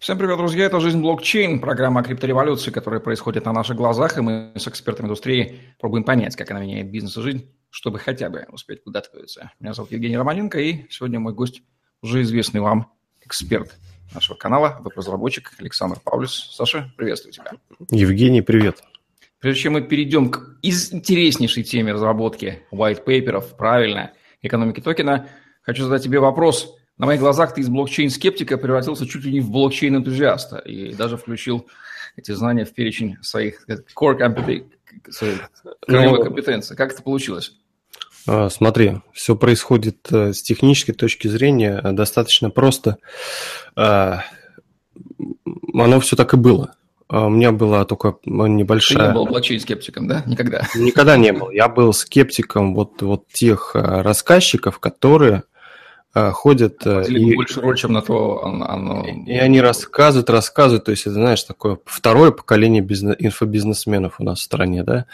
Всем привет, друзья! Это «Жизнь блокчейн», программа о криптореволюции, которая происходит на наших глазах, и мы с экспертами индустрии пробуем понять, как она меняет бизнес и жизнь, чтобы хотя бы успеть куда-то двигаться. Меня зовут Евгений Романенко, и сегодня мой гость уже известный вам эксперт нашего канала, веб-разработчик Александр Павлюс. Саша, приветствую тебя. Евгений, привет. Прежде чем мы перейдем к интереснейшей теме разработки white paperов, правильно, экономики токена, хочу задать тебе вопрос – на моих глазах ты из блокчейн-скептика превратился чуть ли не в блокчейн-энтузиаста и даже включил эти знания в перечень своих core компетенций, ну, компетенций. Как это получилось? А, смотри, все происходит э, с технической точки зрения э, достаточно просто. А, оно все так и было. А, у меня была только небольшая... Ты не был блокчейн-скептиком, да? Никогда? Никогда не был. Я был скептиком вот, вот тех рассказчиков, которые ходят... Э, и, больше роль, чем на то оно... И они рассказывают, рассказывают, то есть это, знаешь, такое второе поколение бизнес, инфобизнесменов у нас в стране, да,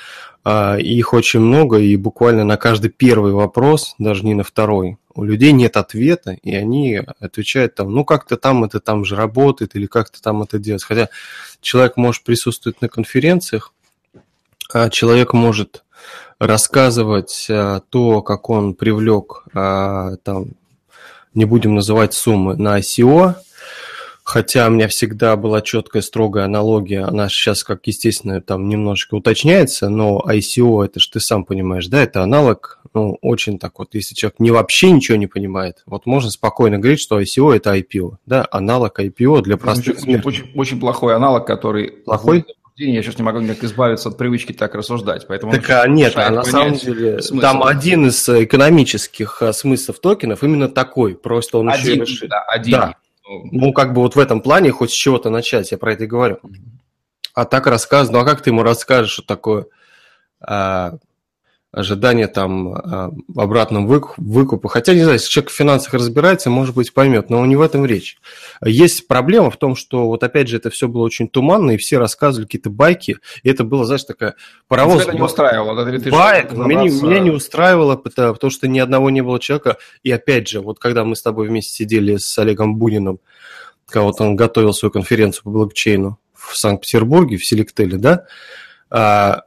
а, их очень много, и буквально на каждый первый вопрос, даже не на второй, у людей нет ответа, и они отвечают там, ну как-то там это там же работает, или как-то там это делать. Хотя человек может присутствовать на конференциях, а человек может рассказывать а, то, как он привлек а, там не будем называть суммы, на ICO, хотя у меня всегда была четкая, строгая аналогия, она сейчас, как естественно, там немножечко уточняется, но ICO, это же ты сам понимаешь, да, это аналог, ну, очень так вот, если человек не вообще ничего не понимает, вот можно спокойно говорить, что ICO – это IPO, да, аналог IPO для простых очень, очень, очень плохой аналог, который… Плохой? Я сейчас не могу никак избавиться от привычки так рассуждать. Поэтому так а нет, а на самом деле смысл. там один из экономических а, смыслов токенов именно такой. Просто он один, еще... Да, один. Да. Ну, как бы вот в этом плане хоть с чего-то начать, я про это и говорю. А так рассказываю, ну а как ты ему расскажешь, что такое а, ожидание там а, обратном выкупа. Хотя, не знаю, если человек в финансах разбирается, может быть, поймет, но не в этом речь. Есть проблема в том, что вот опять же это все было очень туманно, и все рассказывали какие-то байки, и это было, знаешь, такая паровоз. Тебя это не устраивало? Да, ты Байк, меня, меня не устраивало, потому, потому что ни одного не было человека, и опять же, вот когда мы с тобой вместе сидели с Олегом Буниным, когда вот он готовил свою конференцию по блокчейну в Санкт-Петербурге, в Селектеле, да, а,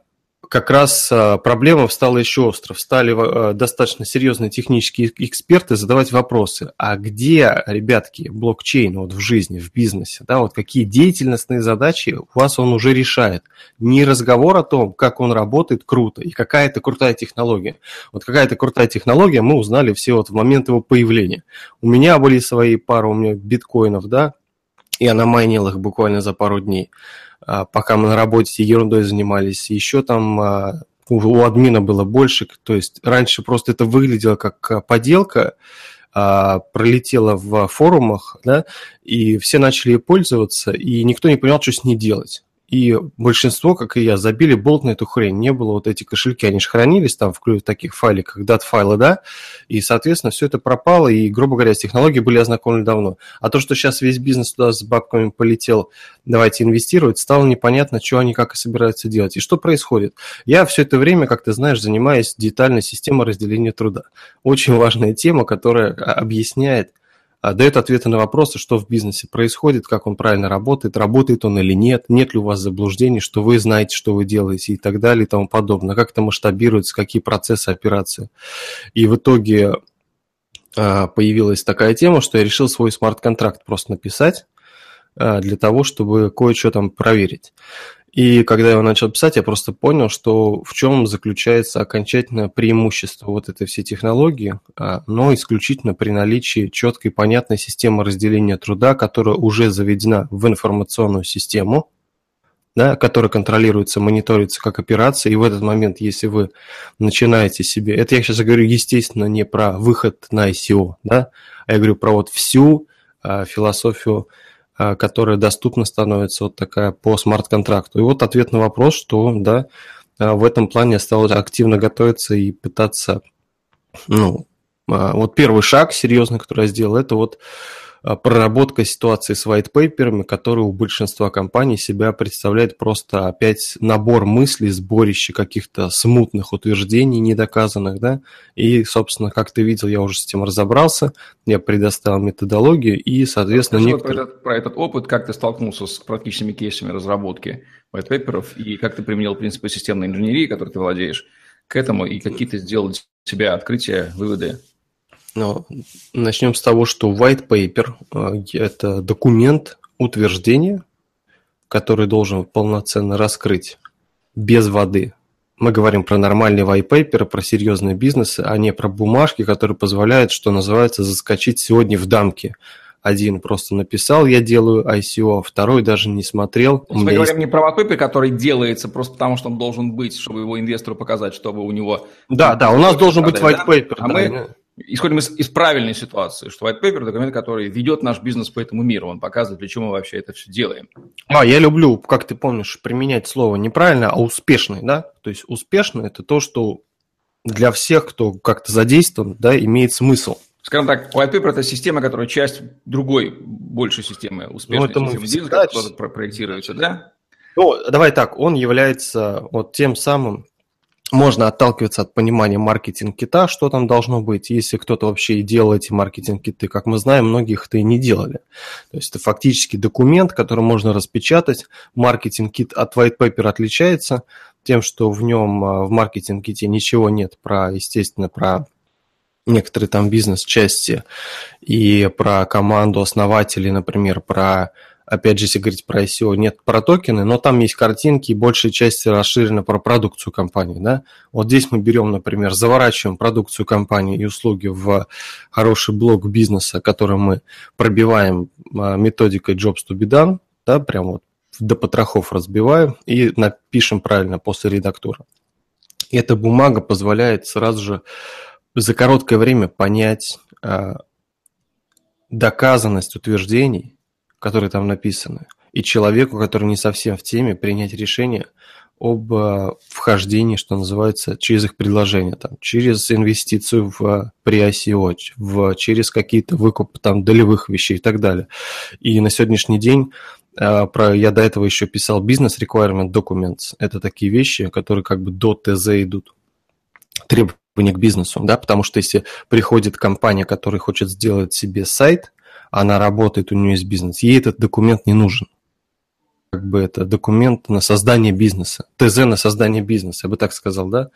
как раз а, проблема встала еще остро. Стали а, достаточно серьезные технические эксперты задавать вопросы. А где, ребятки, блокчейн вот в жизни, в бизнесе? Да, вот какие деятельностные задачи у вас он уже решает? Не разговор о том, как он работает круто и какая это крутая технология. Вот какая-то крутая технология мы узнали все вот в момент его появления. У меня были свои пары у меня биткоинов, да, и она майнила их буквально за пару дней. А, пока мы на работе ерундой занимались. Еще там а, у админа было больше, то есть раньше просто это выглядело как а, поделка, пролетела в форумах, да, и все начали ей пользоваться, и никто не понимал, что с ней делать. И большинство, как и я, забили болт на эту хрень. Не было вот эти кошельки, они же хранились там в таких файликах, дат-файлы, да, и, соответственно, все это пропало, и, грубо говоря, с технологией были ознакомлены давно. А то, что сейчас весь бизнес туда с бабками полетел, давайте инвестировать, стало непонятно, что они как и собираются делать. И что происходит? Я все это время, как ты знаешь, занимаюсь детальной системой разделения труда. Очень важная тема, которая объясняет, а, дает ответы на вопросы, что в бизнесе происходит, как он правильно работает, работает он или нет, нет ли у вас заблуждений, что вы знаете, что вы делаете и так далее и тому подобное, как это масштабируется, какие процессы, операции. И в итоге а, появилась такая тема, что я решил свой смарт-контракт просто написать а, для того, чтобы кое-что там проверить. И когда я его начал писать, я просто понял, что в чем заключается окончательное преимущество вот этой всей технологии, а, но исключительно при наличии четкой понятной системы разделения труда, которая уже заведена в информационную систему, да, которая контролируется, мониторится как операция, и в этот момент, если вы начинаете себе, это я сейчас говорю, естественно, не про выход на ICO, да, а я говорю про вот всю а, философию которая доступна становится вот такая по смарт-контракту. И вот ответ на вопрос, что да, а, в этом плане я стал активно готовиться и пытаться, ну, а, вот первый шаг серьезный, который я сделал, это вот а, проработка ситуации с white paper, которые у большинства компаний себя представляет просто опять набор мыслей, сборище каких-то смутных утверждений, недоказанных, да, и, собственно, как ты видел, я уже с этим разобрался, я предоставил методологию и, соответственно... Расскажи некоторые... про, этот, про этот опыт, как ты столкнулся с практическими кейсами разработки white paper и как ты применил принципы системной инженерии, которой ты владеешь, к этому, и какие ты сделал для себя открытия, выводы? Ну, начнем с того, что white paper э, – это документ утверждения, который должен полноценно раскрыть без воды. Мы говорим про нормальный white paper, про серьезные бизнесы, а не про бумажки, которые позволяют, что называется, заскочить сегодня в дамки. Один просто написал, я делаю ICO, второй даже не смотрел. Мы говорим есть... не про white paper, который делается просто потому, что он должен быть, чтобы его инвестору показать, чтобы у него... Да, да, у нас должен быть white paper. А да, мы исходим из, из правильной ситуации, что white paper – документ, который ведет наш бизнес по этому миру, он показывает, для чего мы вообще это все делаем. А, я люблю, как ты помнишь, применять слово неправильно, а успешный, да? То есть успешный – это то, что для всех, кто как-то задействован, да, имеет смысл. Скажем так, white paper – это система, которая часть другой, большей системы, успешной ну, системы бизнеса, которая проектируется, да? Ну, давай так, он является вот тем самым можно отталкиваться от понимания маркетинг-кита, что там должно быть. Если кто-то вообще и делал эти маркетинг-киты, как мы знаем, многих это и не делали. То есть это фактически документ, который можно распечатать. Маркетинг-кит от white paper отличается тем, что в нем а, в маркетинг-ките ничего нет про, естественно, про некоторые там бизнес-части и про команду основателей, например, про опять же, если говорить про ICO, нет про токены, но там есть картинки, и большая часть расширена про продукцию компании. Да? Вот здесь мы берем, например, заворачиваем продукцию компании и услуги в хороший блок бизнеса, который мы пробиваем а, методикой Jobs to be done, да, прям вот до потрохов разбиваем и напишем правильно после редактора. И эта бумага позволяет сразу же за короткое время понять э, доказанность утверждений, которые там написаны, и человеку, который не совсем в теме, принять решение об э, вхождении, что называется, через их предложение, там, через инвестицию в при ICO, в, через какие-то выкуп там долевых вещей и так далее. И на сегодняшний день э, про, я до этого еще писал бизнес requirement documents. Это такие вещи, которые как бы до ТЗ идут. Требования к бизнесу, да, потому что если приходит компания, которая хочет сделать себе сайт, она работает, у нее есть бизнес, ей этот документ не нужен. Как бы это документ на создание бизнеса, ТЗ на создание бизнеса, я бы так сказал, да.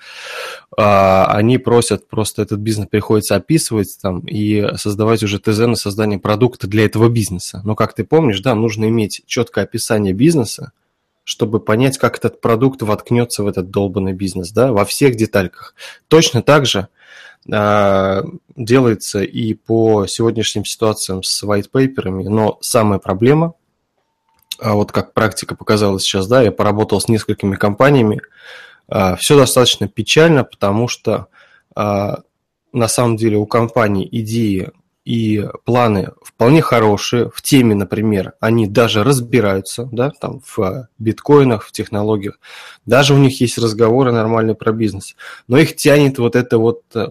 А, они просят просто этот бизнес приходится описывать там и создавать уже ТЗ на создание продукта для этого бизнеса. Но как ты помнишь, да, нужно иметь четкое описание бизнеса, чтобы понять, как этот продукт воткнется в этот долбанный бизнес, да, во всех детальках. Точно так же делается и по сегодняшним ситуациям с white paper, но самая проблема, а вот как практика показала сейчас, да, я поработал с несколькими компаниями, а, все достаточно печально, потому что на самом деле у компаний идеи и планы вполне хорошие. В теме, например, они даже разбираются, да, там в биткоинах, в технологиях. Даже у них есть разговоры нормальные про бизнес. Но их тянет вот это вот э,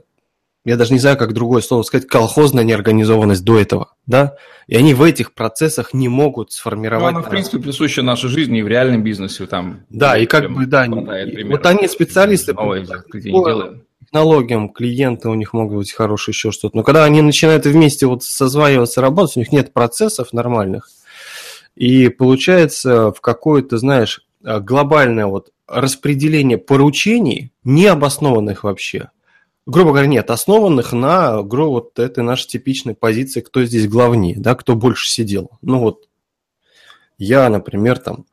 я даже не знаю, как другое слово сказать, колхозная неорганизованность до этого, да, и они в этих процессах не могут сформировать... Ну, она, в принципе, присуща нашей жизни и в реальном бизнесе, там... Да, и как бы, да, вот они специалисты по технологиям, клиенты у них могут быть хорошие, еще что-то, но когда они начинают вместе вот созваниваться, работать, у них нет процессов нормальных, и получается в какое-то, знаешь, глобальное вот распределение поручений, необоснованных вообще, грубо говоря, нет, основанных на гру, вот этой нашей типичной позиции, кто здесь главнее, да, кто больше сидел. Ну вот я, например, там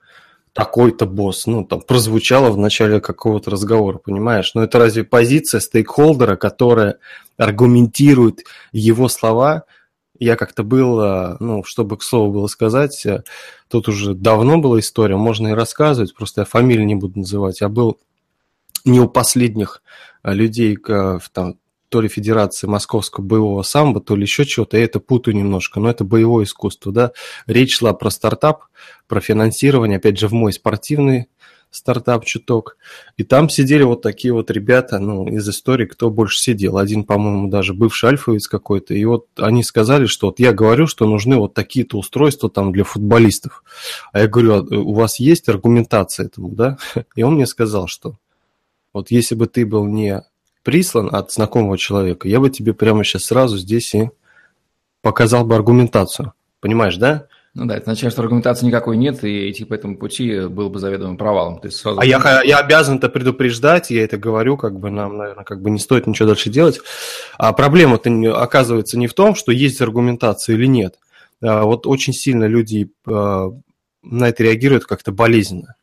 такой-то босс, ну, там, прозвучало в начале какого-то разговора, понимаешь? Но это разве позиция стейкхолдера, которая аргументирует его слова? Я как-то был, э, ну, чтобы к слову было сказать, э, тут уже давно была история, можно и рассказывать, просто я фамилию не буду называть. Я был не у последних Э, людей в там, то ли Федерации Московского боевого самбо, то ли еще чего-то, я это путаю немножко, но это боевое искусство, да. Речь шла про стартап, про финансирование, опять же, в мой спортивный стартап чуток. И там сидели вот такие вот ребята, ну, из истории, кто больше сидел. Один, по-моему, даже бывший альфовец какой-то. И вот они сказали, что вот я говорю, что нужны вот такие-то устройства там для футболистов. А я говорю, «А у вас есть аргументация этому, да? И он мне сказал, что вот если бы ты был не прислан от знакомого человека, я бы тебе прямо сейчас сразу здесь и показал бы аргументацию. Понимаешь, да? Ну да, это означает, что аргументации никакой нет, и идти по этому пути был бы заведомым провалом. То есть сразу... А я, я обязан это предупреждать, я это говорю, как бы нам, наверное, как бы не стоит ничего дальше делать. А проблема-то оказывается не в том, что есть аргументация или нет. А вот очень сильно люди а, на это реагируют как-то болезненно.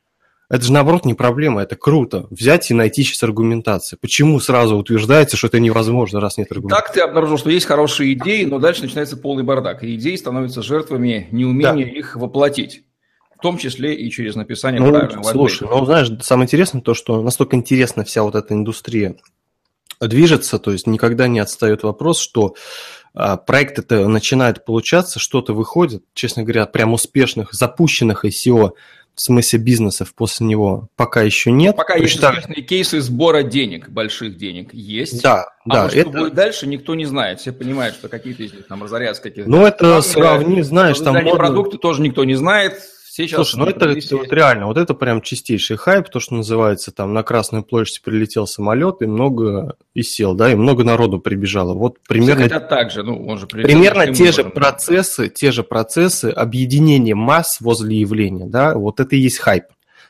Это же, наоборот, не проблема, это круто. Взять и найти сейчас аргументацию. Почему сразу утверждается, что это невозможно, раз нет аргументации? Так ты обнаружил, что есть хорошие идеи, но дальше начинается полный бардак. И идеи становятся жертвами неумения да. их воплотить. В том числе и через написание ну, правильного Слушай, ну, знаешь, самое интересное то, что настолько интересна вся вот эта индустрия движется, то есть никогда не отстает вопрос, что а, проект это начинает получаться, что-то выходит, честно говоря, прям успешных, запущенных ICO в смысле бизнесов после него пока еще нет. Пока есть так... успешные кейсы сбора денег, больших денег есть. Да, а да. Вот что это... будет дальше, никто не знает. Все понимают, что какие-то из них там разорятся, какие-то... Ну, это сравни, знаешь, там... Продукты тоже никто не знает, Сейчас Слушай, ну это, это вот реально, вот это прям чистейший хайп, то, что называется, там на Красную площадь прилетел самолет, и много и сел, да, и много народу прибежало. Вот примерно... Все так же, ну, он же Примерно те же процессы, те же процессы объединения масс возле явления, да, вот это и есть хайп.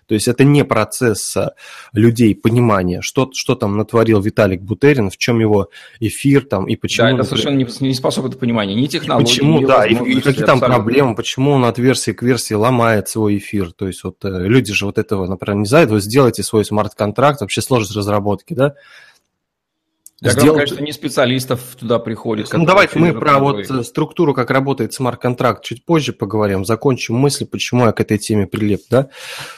То есть это не процесс а, людей понимания, что, что там натворил Виталик Бутерин, в чем его эфир там и почему... Да, это совершенно не, не способно понимания. Ни технологий, Почему, ни да, и, и какие там проблемы, почему он от версии к версии ломает свой эфир. То есть вот э, люди же вот этого, например, не знают, вы сделайте свой смарт-контракт, вообще сложность разработки, да, Диаграмма, сделать... конечно, не специалистов туда приходит. Ну, давайте мы про вот э, структуру, как работает смарт-контракт, чуть позже поговорим. Закончим мысль, почему я к этой теме прилеп, да.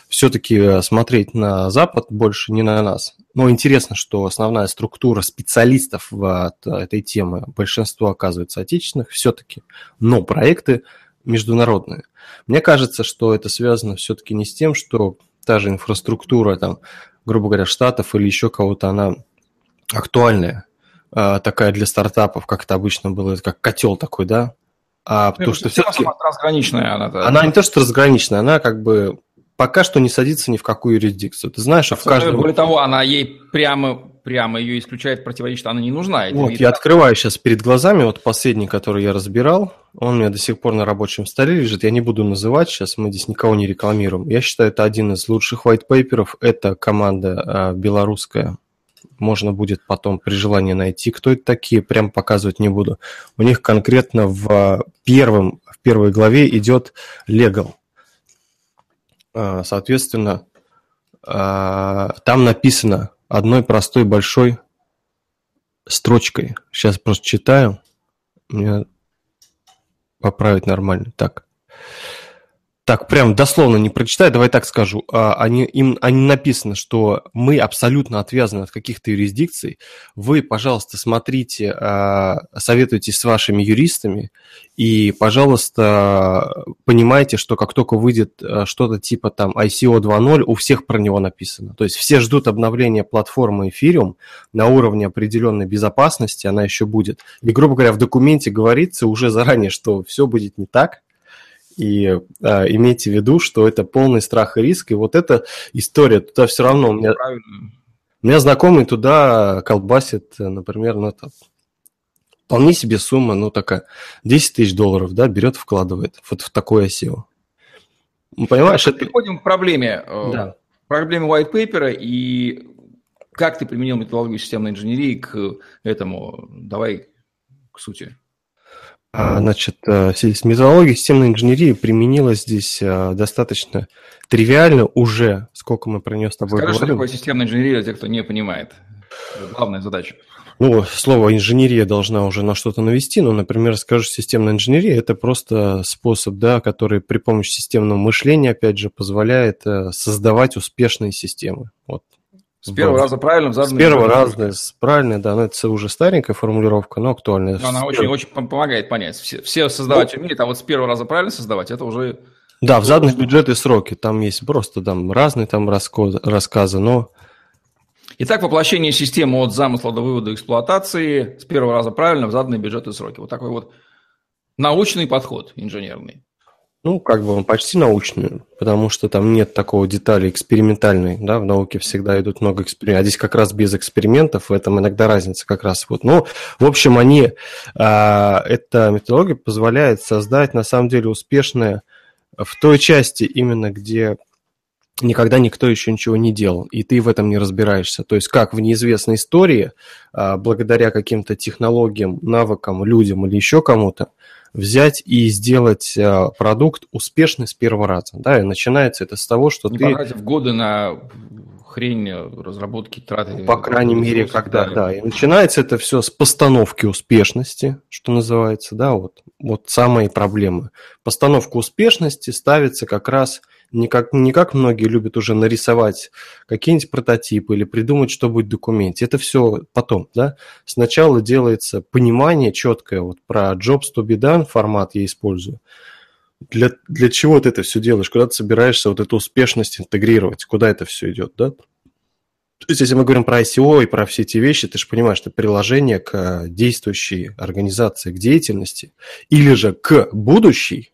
Все-таки э, смотреть на Запад больше, не на нас. Но интересно, что основная структура специалистов в этой темы, большинство оказывается отечественных все-таки, но проекты международные. Мне кажется, что это связано все-таки не с тем, что та же инфраструктура, там, грубо говоря, штатов или еще кого-то, она актуальная, а, такая для стартапов, как это обычно было, как котел такой, да? А, потому что все-таки... Разграниченная она. Да. Она не то, что разграниченная, она как бы пока что не садится ни в какую юрисдикцию. Ты знаешь, что в каждом... Более того, она ей прямо, прямо ее исключает, противоречит, она не нужна. Вот, я открываю сейчас перед глазами, вот последний, который я разбирал, он у меня до сих пор на рабочем столе лежит, я не буду называть сейчас, мы здесь никого не рекламируем. Я считаю, это один из лучших white paper'ов, это команда а, белорусская можно будет потом при желании найти, кто это такие, прям показывать не буду. У них конкретно в, первом, в первой главе идет legal. А, соответственно, а, там написано одной простой большой строчкой. Сейчас просто читаю. Мне поправить нормально. Так так прям дословно не прочитаю, давай так скажу. А, они, им они написано, что мы абсолютно отвязаны от каких-то юрисдикций. Вы, пожалуйста, смотрите, а, советуйтесь с вашими юристами и, пожалуйста, понимайте, что как только выйдет а, что-то типа там ICO 2.0, у всех про него написано. То есть все ждут обновления платформы Ethereum на уровне определенной безопасности, она еще будет. И, грубо говоря, в документе говорится уже заранее, что все будет не так, и э, имейте в виду, что это полный страх и риск, и вот эта история, туда все равно у меня, у меня знакомый туда колбасит, например, ну, это вполне себе сумма, ну, такая, 10 тысяч долларов, да, берет, вкладывает вот в такое SEO. Ну, понимаешь, это... Переходим к проблеме. Э, да. Проблеме white paper и как ты применил методологию системной инженерии к этому. Давай к сути. А, значит, э, методология системной инженерии применилась здесь э, достаточно тривиально уже, сколько мы про нее с тобой Скажи, говорим. что такое системная инженерия для тех, кто не понимает. Главная задача. Ну, слово инженерия должна уже на что-то навести, но, например, скажешь, системная инженерия – это просто способ, да, который при помощи системного мышления, опять же, позволяет э, создавать успешные системы. Вот с первого да. раза правильно С первого раза правильно, да, но это уже старенькая формулировка, но актуальная. Она очень-очень помогает понять. Все, все создавать ну, умеют, а вот с первого раза правильно создавать, это уже Да, в заданных бюджеты сроки, там есть просто там разные там рассказы, но... Итак, воплощение системы от замысла до вывода эксплуатации с первого раза правильно в заданные бюджеты сроки. Вот такой вот научный подход инженерный. Ну, как бы он почти научный, потому что там нет такого детали экспериментальной, да, в науке всегда идут много экспериментов, а здесь как раз без экспериментов, в этом иногда разница как раз вот. Ну, в общем, они, а, эта методология позволяет создать, на самом деле, успешное в той части именно, где никогда никто еще ничего не делал, и ты в этом не разбираешься. То есть как в неизвестной истории, а, благодаря каким-то технологиям, навыкам, людям или еще кому-то, взять и сделать э, продукт успешный с первого раза. Да, и начинается это с того, что Не ты... потратив годы на хрень разработки, траты... По крайней мере, когда, да. да. И начинается это все с постановки успешности, что называется, да, вот, вот самые проблемы. Постановка успешности ставится как раз не как, не как многие любят уже нарисовать какие-нибудь прототипы или придумать, что будет в документе. Это все потом, да. Сначала делается понимание четкое, вот про jobs to be done формат я использую. Для, для чего ты это все делаешь? Куда ты собираешься вот эту успешность интегрировать? Куда это все идет, да? То есть, если мы говорим про ICO и про все эти вещи, ты же понимаешь, что приложение к действующей организации, к деятельности, или же к будущей,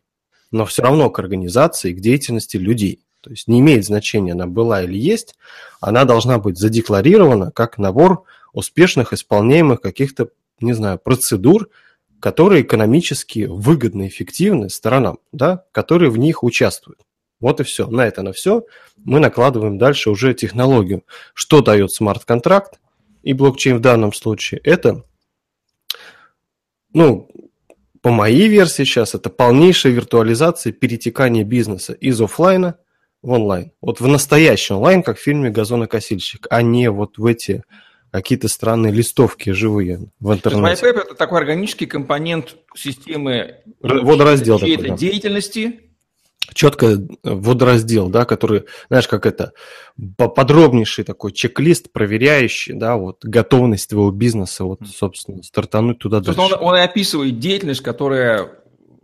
но все равно к организации, к деятельности людей. То есть не имеет значения, она была или есть, она должна быть задекларирована как набор успешных исполняемых каких-то, не знаю, процедур, которые экономически выгодны, эффективны сторонам, да, которые в них участвуют. Вот и все. На это на все мы накладываем дальше уже технологию. Что дает смарт-контракт и блокчейн в данном случае? Это, ну, по моей версии сейчас это полнейшая виртуализация перетекания бизнеса из офлайна в онлайн. Вот в настоящий онлайн, как в фильме «Газонокосильщик», а не вот в эти какие-то странные листовки живые в интернете. То есть это такой органический компонент системы водораздел такой, да. деятельности, четко водораздел, да, который, знаешь, как это, подробнейший такой чек-лист, проверяющий, да, вот готовность твоего бизнеса, вот, собственно, стартануть туда дальше. Он, он и описывает деятельность, которая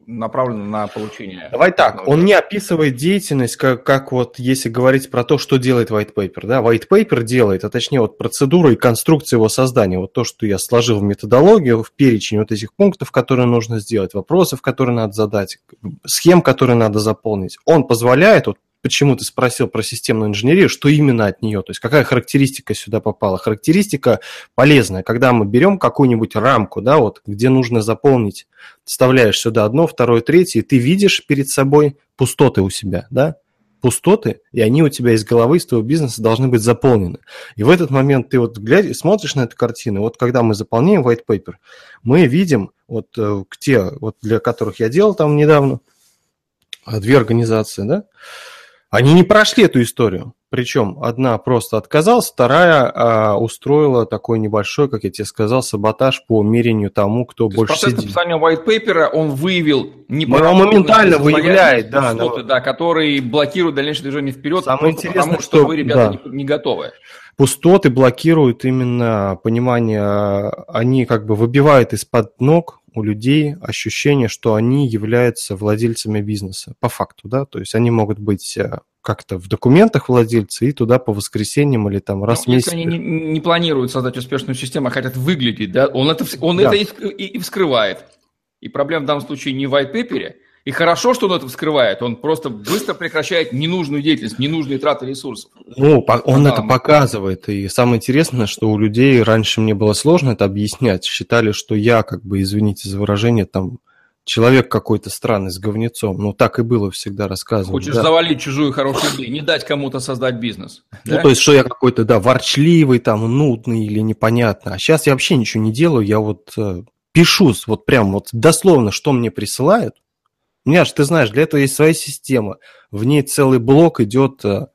направлена на получение. Давай так, он не описывает деятельность, как, как вот если говорить про то, что делает white paper. Да? White paper делает, а точнее вот процедура и конструкция его создания. Вот то, что я сложил в методологию, в перечень вот этих пунктов, которые нужно сделать, вопросов, которые надо задать, схем, которые надо заполнить. Он позволяет вот почему ты спросил про системную инженерию, что именно от нее, то есть какая характеристика сюда попала. Характеристика полезная, когда мы берем какую-нибудь рамку, да, вот, где нужно заполнить, вставляешь сюда одно, второе, третье, и ты видишь перед собой пустоты у себя, да, пустоты, и они у тебя из головы, из твоего бизнеса должны быть заполнены. И в этот момент ты вот глядишь, смотришь на эту картину, вот когда мы заполняем white paper, мы видим, вот э, те, вот для которых я делал там недавно, э, две организации, да, они не прошли эту историю. Причем одна просто отказалась, вторая а, устроила такой небольшой, как я тебе сказал, саботаж по мерению тому, кто То больше процесс сидит. написания white paper он выявил не Он моментально выявляет, да, но... да, который блокирует дальнейшее движение вперед, Самое интересное, потому что, что вы, ребята, да. не, не готовы. Пустоты блокируют именно понимание, они как бы выбивают из-под ног у людей ощущение, что они являются владельцами бизнеса, по факту, да, то есть они могут быть э, как-то в документах владельцы и туда по воскресеньям или там раз ну, в месяц. Если они не, не планируют создать успешную систему, а хотят выглядеть, да, он это, он да. это и, и, и вскрывает. И проблема в данном случае не в white paper, и хорошо, что он это вскрывает. Он просто быстро прекращает ненужную деятельность, ненужные траты ресурсов. Ну, он это показывает. И самое интересное, что у людей раньше мне было сложно это объяснять. Считали, что я, как бы, извините за выражение, там, человек какой-то странный с говнецом. Ну, так и было всегда рассказано. Хочешь да. завалить чужую хорошую идею, не дать кому-то создать бизнес. Ну, да? то есть, что я какой-то, да, ворчливый, там, нудный или непонятно. А сейчас я вообще ничего не делаю, я вот э, пишу, вот прям вот дословно, что мне присылают, Няш, ты знаешь, для этого есть своя система. В ней целый блок идет а,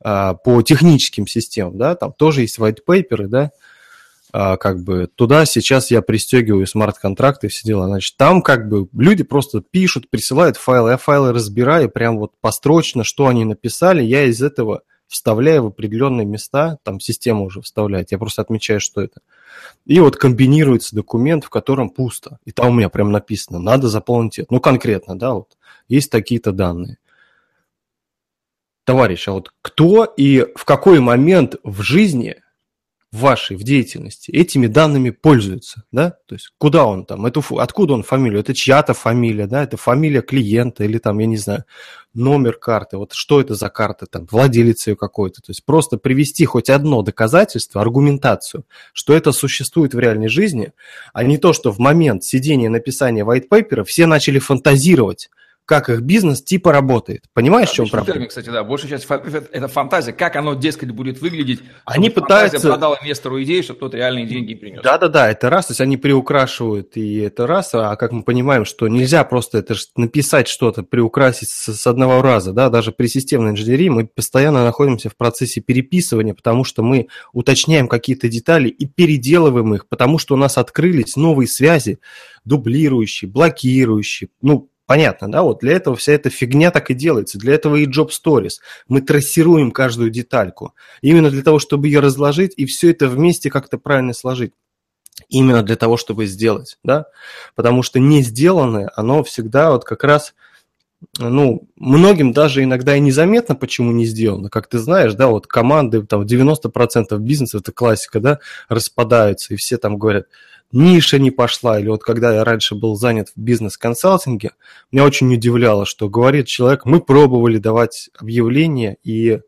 а, по техническим системам, да, там тоже есть white paper, да, а, как бы туда сейчас я пристегиваю смарт-контракты и все дела. Значит, там как бы люди просто пишут, присылают файлы, я файлы разбираю прям вот построчно, что они написали, я из этого вставляю в определенные места, там система уже вставляет, я просто отмечаю, что это. И вот комбинируется документ, в котором пусто. И там у меня прям написано, надо заполнить это. Ну, конкретно, да, вот есть такие-то данные. товарищ, а вот кто и в какой момент в жизни вашей, в деятельности этими данными пользуется, да? То есть куда он там, эту, откуда он фамилию, это чья-то фамилия, да, это фамилия клиента или там, я не знаю, номер карты, вот что это за карта, там, владелец ее какой-то. То есть просто привести хоть одно доказательство, аргументацию, что это существует в реальной жизни, а не то, что в момент сидения написания white paper все начали фантазировать, как их бизнес типа работает. Понимаешь, в чем проблема? Термин, кстати, да, большая часть это фантазия, как оно, дескать, будет выглядеть. Они пытаются... продал инвестору идею, чтобы тот реальные деньги принес. Да-да-да, это раз, то есть они приукрашивают, и это раз, а как мы понимаем, что нельзя просто это написать что-то, приукрасить с, с одного раза, да, даже при системной инженерии мы постоянно находимся в процессе переписывания, потому что мы уточняем какие-то детали и переделываем их, потому что у нас открылись новые связи, дублирующие, блокирующие, ну, Понятно, да? Вот для этого вся эта фигня так и делается. Для этого и Job Stories. Мы трассируем каждую детальку. Именно для того, чтобы ее разложить и все это вместе как-то правильно сложить. Именно для того, чтобы сделать, да? Потому что не сделанное, оно всегда вот как раз ну, многим даже иногда и незаметно, почему не сделано. Как ты знаешь, да, вот команды, там, 90% бизнеса, это классика, да, распадаются, и все там говорят, ниша не пошла, или вот когда я раньше был занят в бизнес-консалтинге, меня очень удивляло, что говорит человек, мы пробовали давать объявления, и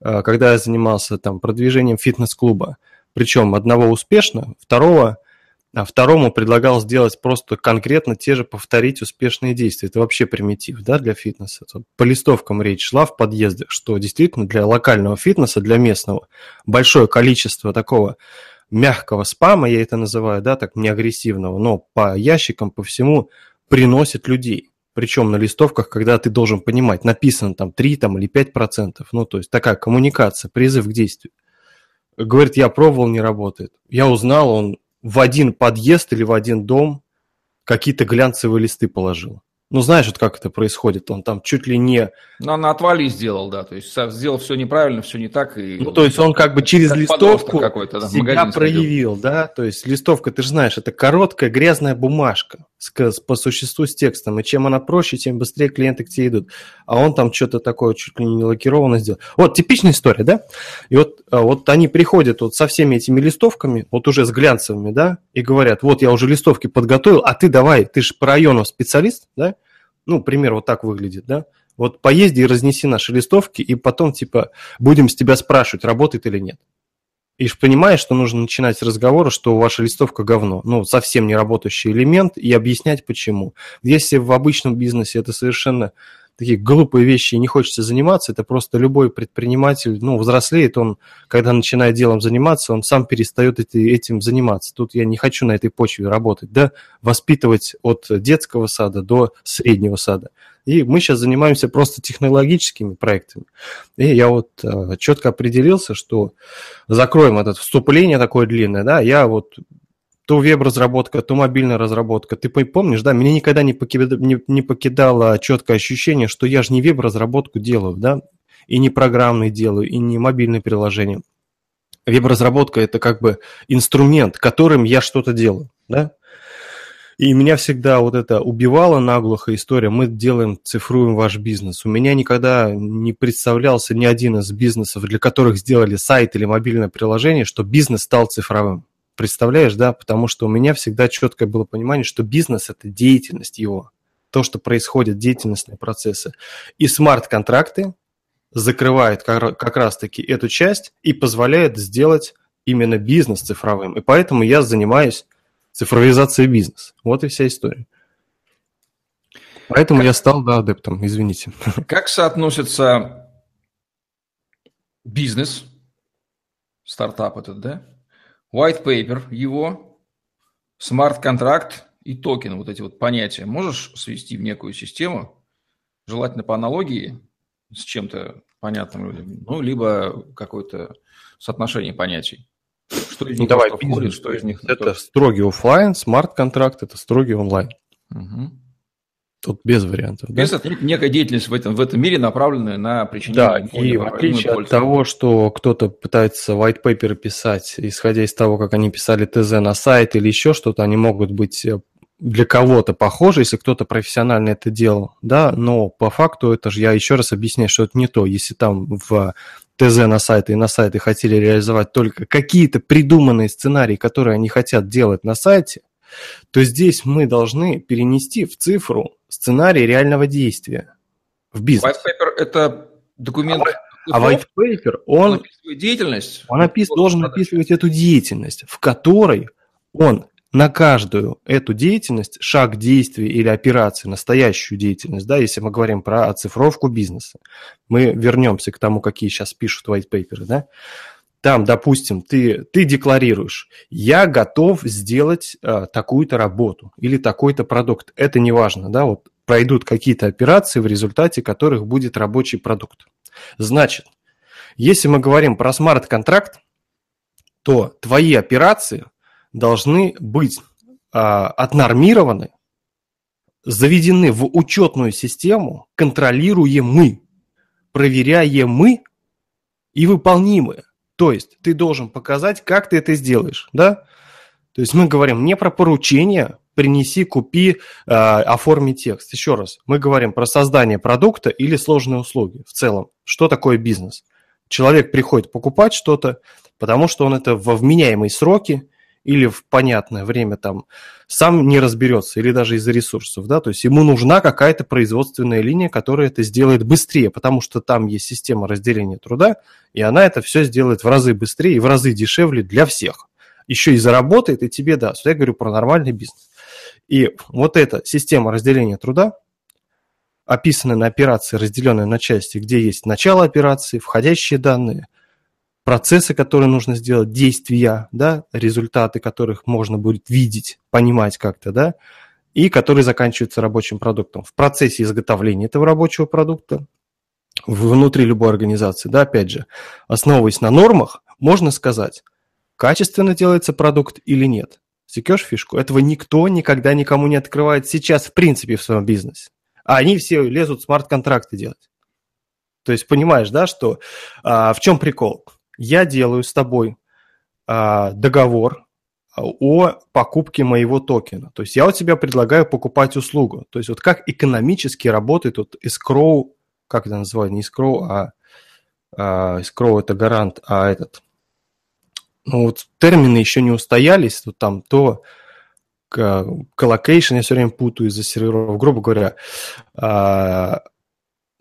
э, когда я занимался там продвижением фитнес-клуба, причем одного успешно, второго, а второму предлагал сделать просто конкретно те же повторить успешные действия. Это вообще примитив да, для фитнеса. Тут по листовкам речь шла в подъездах, что действительно для локального фитнеса, для местного, большое количество такого мягкого спама, я это называю, да, так не агрессивного, но по ящикам, по всему приносит людей. Причем на листовках, когда ты должен понимать, написано там 3 там, или 5 процентов. Ну, то есть такая коммуникация, призыв к действию. Говорит, я пробовал, не работает. Я узнал, он в один подъезд или в один дом какие-то глянцевые листы положил. Ну, знаешь, вот как это происходит, он там чуть ли не... Ну, на отвали сделал, да, то есть сделал все неправильно, все не так. И... Ну, то есть он как бы через как листовку какой-то, да, себя проявил, да, то есть листовка, ты же знаешь, это короткая грязная бумажка по существу с текстом, и чем она проще, тем быстрее клиенты к тебе идут. А он там что-то такое чуть ли не лакированно сделал. Вот типичная история, да? И вот, а, вот они приходят вот со всеми этими листовками, вот уже с глянцевыми, да, и говорят, вот я уже листовки подготовил, а ты давай, ты же по району специалист, да? Ну, пример вот так выглядит, да? Вот поезди и разнеси наши листовки, и потом, типа, будем с тебя спрашивать, работает или нет. И понимаешь, что нужно начинать с разговора, что ваша листовка говно, ну, совсем не работающий элемент, и объяснять почему. Если в обычном бизнесе это совершенно такие глупые вещи не хочется заниматься, это просто любой предприниматель, ну, взрослеет, он, когда начинает делом заниматься, он сам перестает этим заниматься. Тут я не хочу на этой почве работать, да, воспитывать от детского сада до среднего сада. И мы сейчас занимаемся просто технологическими проектами. И я вот э, четко определился, что закроем это вступление такое длинное, да, я вот то веб-разработка, то мобильная разработка. Ты помнишь, да, меня никогда не, покидало, не, не покидало четкое ощущение, что я же не веб-разработку делаю, да, и не программный делаю, и не мобильное приложение. Веб-разработка – это как бы инструмент, которым я что-то делаю, да. И меня всегда вот это убивало наглухо история. Мы делаем, цифруем ваш бизнес. У меня никогда не представлялся ни один из бизнесов, для которых сделали сайт или мобильное приложение, что бизнес стал цифровым. Представляешь, да? Потому что у меня всегда четкое было понимание, что бизнес – это деятельность его, то, что происходит, деятельностные процессы. И смарт-контракты закрывают как раз-таки эту часть и позволяют сделать именно бизнес цифровым. И поэтому я занимаюсь цифровизацией бизнеса. Вот и вся история. Поэтому как, я стал, да, адептом, извините. Как соотносится бизнес, стартап этот, да, white paper его, смарт-контракт и токен, вот эти вот понятия, можешь свести в некую систему, желательно по аналогии с чем-то понятным людям, ну, либо какое-то соотношение понятий. Что из них ну, давай, входит, что из них... Это строгий офлайн, смарт-контракт – это строгий онлайн. Угу. Тут без вариантов. Да? Это некая деятельность в этом, в этом мире, направленная на причинение Да, и в отличие от того, что кто-то пытается white paper писать, исходя из того, как они писали ТЗ на сайт или еще что-то, они могут быть э, для кого-то похоже, если кто-то профессионально это делал, да, но по факту это же, я еще раз объясняю, что это не то. Если там в ТЗ на сайты и на сайты хотели реализовать только какие-то придуманные сценарии, которые они хотят делать на сайте, то здесь мы должны перенести в цифру сценарий реального действия в бизнес. White paper – это документ... А, а white paper, он, он описывает деятельность? Он опис, должен описывать эту деятельность, в которой он на каждую эту деятельность, шаг действия или операции, настоящую деятельность, да, если мы говорим про оцифровку бизнеса, мы вернемся к тому, какие сейчас пишут white paper, да, там, допустим, ты, ты декларируешь, я готов сделать э, такую-то работу или такой-то продукт. Это не важно, да, вот пройдут какие-то операции, в результате которых будет рабочий продукт. Значит, если мы говорим про смарт-контракт, то твои операции – должны быть а, отнормированы, заведены в учетную систему, контролируемы, проверяемы и выполнимы. То есть ты должен показать, как ты это сделаешь, да? То есть мы говорим не про поручение, принеси, купи, э, оформи текст. Еще раз, мы говорим про создание продукта или сложные услуги в целом. Что такое бизнес? Человек приходит покупать что-то, потому что он это во вменяемые сроки или в понятное время там сам не разберется, или даже из-за ресурсов, да, то есть ему нужна какая-то производственная линия, которая это сделает быстрее, потому что там есть система разделения труда, и она это все сделает в разы быстрее и в разы дешевле для всех. Еще и заработает, и тебе даст. Я говорю про нормальный бизнес. И вот эта система разделения труда, описанная на операции, разделенная на части, где есть начало операции, входящие данные – процессы, которые нужно сделать, действия, да, результаты которых можно будет видеть, понимать как-то, да, и которые заканчиваются рабочим продуктом. В процессе изготовления этого рабочего продукта внутри любой организации, да, опять же, основываясь на нормах, можно сказать, качественно делается продукт или нет. Секешь фишку? Этого никто никогда никому не открывает сейчас в принципе в своем бизнесе. А они все лезут смарт-контракты делать. То есть понимаешь, да, что а, в чем прикол? Я делаю с тобой а, договор о покупке моего токена. То есть я у тебя предлагаю покупать услугу. То есть вот как экономически работает вот escrow, как это называют, не escrow, а, а escrow это гарант, а этот, ну вот термины еще не устоялись, то там то colocation, я все время путаю из-за серверов, грубо говоря, а,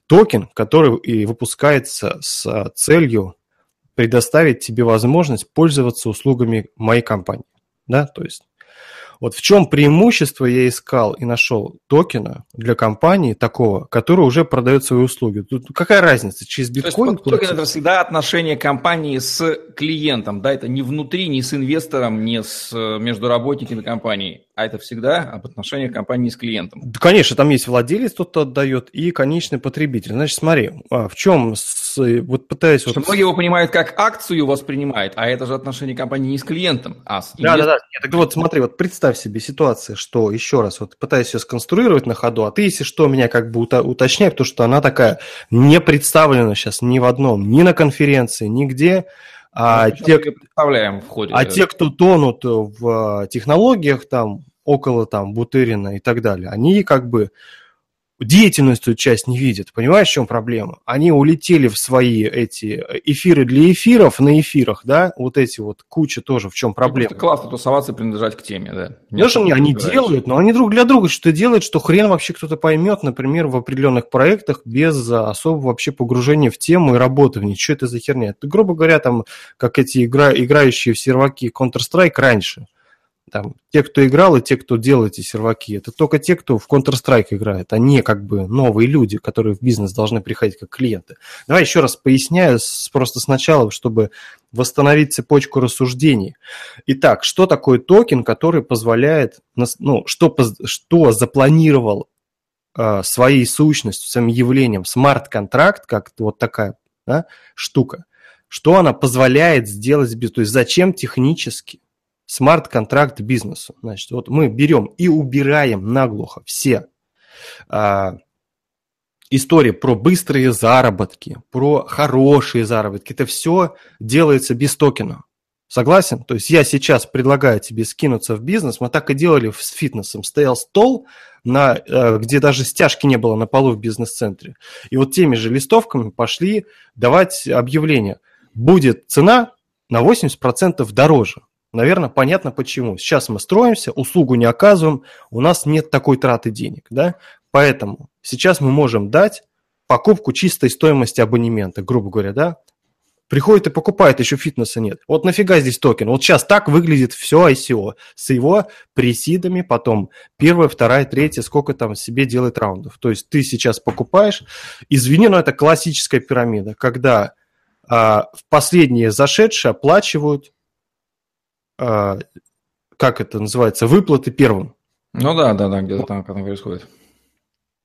токен, который и выпускается с целью предоставить тебе возможность пользоваться услугами моей компании. Да, то есть вот в чем преимущество я искал и нашел токена для компании такого, который уже продает свои услуги. Тут какая разница, через биткоин? То есть, токен это всегда отношение компании с клиентом, да, это не внутри, не с инвестором, не с э, между работниками компании, а это всегда об отношениях компании с клиентом. Да, конечно, там есть владелец, тот, кто отдает, и конечный потребитель. Значит, смотри, а в чем, с, вот пытаюсь... Что вот... многие его понимают как акцию воспринимают, а это же отношение компании не с клиентом, а с Да, да, да. Так вот, смотри, вот представь представь себе ситуацию, что, еще раз, вот пытаюсь ее сконструировать на ходу, а ты, если что, меня как бы уточняй, потому что она такая не представлена сейчас ни в одном, ни на конференции, нигде. А, ну, те, представляем в ходе. а те, кто тонут в технологиях, там, около там Бутырина и так далее, они как бы деятельность эту часть не видят. Понимаешь, в чем проблема? Они улетели в свои эти эфиры для эфиров на эфирах, да, вот эти вот куча тоже, в чем проблема. Это классно тусоваться и принадлежать к теме, да. Не что они делают, но они друг для друга что-то делают, что хрен вообще кто-то поймет, например, в определенных проектах без особого вообще погружения в тему и работы в ней. Что это за херня? Это, грубо говоря, там, как эти игра, играющие в серваки Counter-Strike раньше – там, те, кто играл, и те, кто делает эти серваки, это только те, кто в Counter-Strike играет, а не как бы новые люди, которые в бизнес должны приходить как клиенты. Давай еще раз поясняю просто сначала, чтобы восстановить цепочку рассуждений. Итак, что такое токен, который позволяет, ну, что, что запланировал э, своей сущностью, своим явлением смарт-контракт, как вот такая да, штука, что она позволяет сделать, то есть зачем технически смарт-контракт бизнесу. Значит, вот мы берем и убираем наглухо все а, истории про быстрые заработки, про хорошие заработки. Это все делается без токена. Согласен? То есть я сейчас предлагаю тебе скинуться в бизнес. Мы так и делали с фитнесом. Стоял стол, на, э, где даже стяжки не было на полу в бизнес-центре. И вот теми же листовками пошли давать объявления. Будет цена на 80% дороже. Наверное, понятно почему. Сейчас мы строимся, услугу не оказываем, у нас нет такой траты денег. Да? Поэтому сейчас мы можем дать покупку чистой стоимости абонемента, грубо говоря, да, приходит и покупает, еще фитнеса нет. Вот нафига здесь токен? Вот сейчас так выглядит все ICO с его пресидами, потом первая, вторая, третья, сколько там себе делает раундов. То есть ты сейчас покупаешь, извини, но это классическая пирамида, когда а, в последние зашедшие оплачивают, а, как это называется, выплаты первым. Ну да, да, да, где-то там это происходит.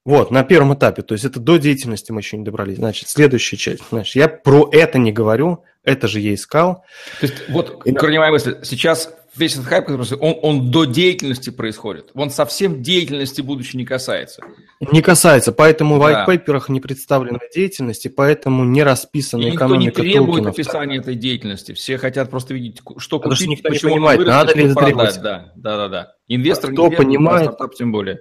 Вот, на первом этапе, то есть это до деятельности мы еще не добрались. Значит, следующая часть. Значит, я про это не говорю, это же я искал. То есть вот И... корневая мысль, сейчас весь этот хайп, который он, он до деятельности происходит. Он совсем деятельности будущей не касается. Не касается, поэтому в да. white не представлена деятельность, и поэтому не расписана и экономика никто не требует токенов. описания этой деятельности. Все хотят просто видеть, что Потому купить, никто почему не понимает, вырос, надо ли продать. Да, да, да, да. Инвестор кто не понимает, а стартап тем более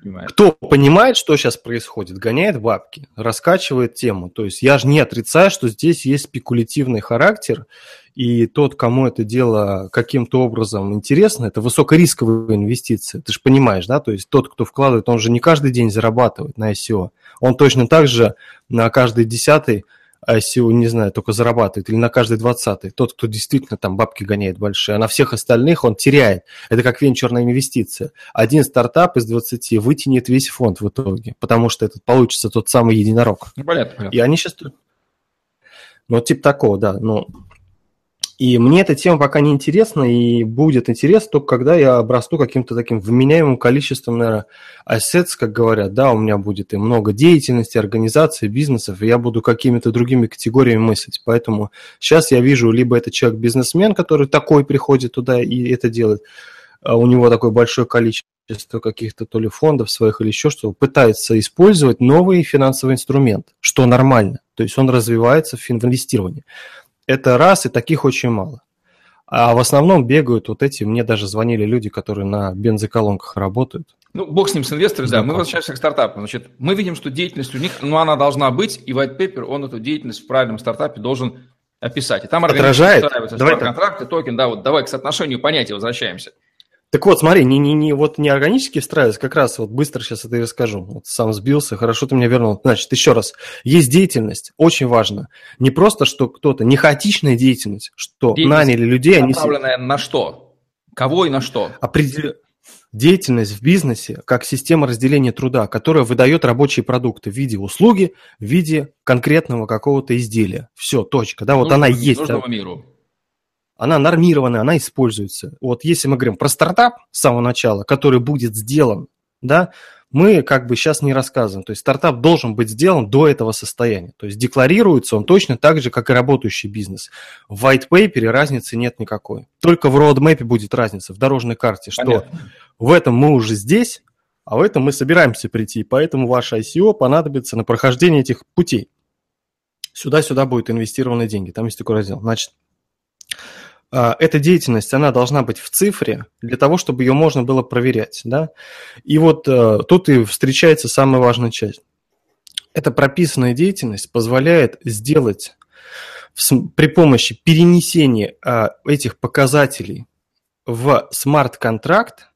понимает. Кто понимает, что сейчас происходит, гоняет бабки, раскачивает тему. То есть я же не отрицаю, что здесь есть спекулятивный характер, и тот, кому это дело каким-то образом интересно, это высокорисковые инвестиции. Ты же понимаешь, да? То есть тот, кто вкладывает, он же не каждый день зарабатывает на ICO. Он точно так же на каждый десятый ICO, не знаю, только зарабатывает, или на каждый двадцатый, тот, кто действительно там бабки гоняет большие, а на всех остальных он теряет. Это как венчурная инвестиция. Один стартап из 20 вытянет весь фонд в итоге, потому что это получится тот самый единорог. Ну, понятно, понятно. И они сейчас... Ну, типа такого, да. Ну, и мне эта тема пока не интересна, и будет интересно только когда я обрасту каким-то таким вменяемым количеством, наверное, assets, как говорят, да, у меня будет и много деятельности, организации, бизнесов, и я буду какими-то другими категориями мыслить. Поэтому сейчас я вижу, либо это человек-бизнесмен, который такой приходит туда и это делает, а у него такое большое количество каких-то то ли фондов своих или еще что, пытается использовать новый финансовый инструмент, что нормально. То есть он развивается в инвестировании. Это раз, и таких очень мало. А в основном бегают вот эти, мне даже звонили люди, которые на бензоколонках работают. Ну, бог с ним, с инвесторами, да. Мы возвращаемся к стартапам. Значит, мы видим, что деятельность у них, ну, она должна быть, и white paper, он эту деятельность в правильном стартапе должен описать. И там отражает. Давай контракты, токен, да, вот давай к соотношению понятия возвращаемся. Так вот, смотри, не, не, не, вот не органически встраивается, как раз вот быстро сейчас это и расскажу. Вот сам сбился, хорошо ты меня вернул. Значит, еще раз, есть деятельность, очень важно. Не просто, что кто-то, не хаотичная деятельность, что деятельность наняли людей, они... Направленная на что? Кого и на что? Определ... Деятельность в бизнесе как система разделения труда, которая выдает рабочие продукты в виде услуги, в виде конкретного какого-то изделия. Все, точка. Да, вот нужного, она есть. Нужного миру она нормированная, она используется. Вот если мы говорим про стартап с самого начала, который будет сделан, да, мы как бы сейчас не рассказываем. То есть стартап должен быть сделан до этого состояния. То есть декларируется он точно так же, как и работающий бизнес. В white paper разницы нет никакой. Только в roadmap будет разница, в дорожной карте, что Понятно. в этом мы уже здесь, а в этом мы собираемся прийти. Поэтому ваше ICO понадобится на прохождение этих путей. Сюда-сюда будут инвестированы деньги. Там есть такой раздел. Значит, эта деятельность, она должна быть в цифре для того, чтобы ее можно было проверять. Да? И вот э, тут и встречается самая важная часть. Эта прописанная деятельность позволяет сделать при помощи перенесения а, этих показателей в смарт-контракт,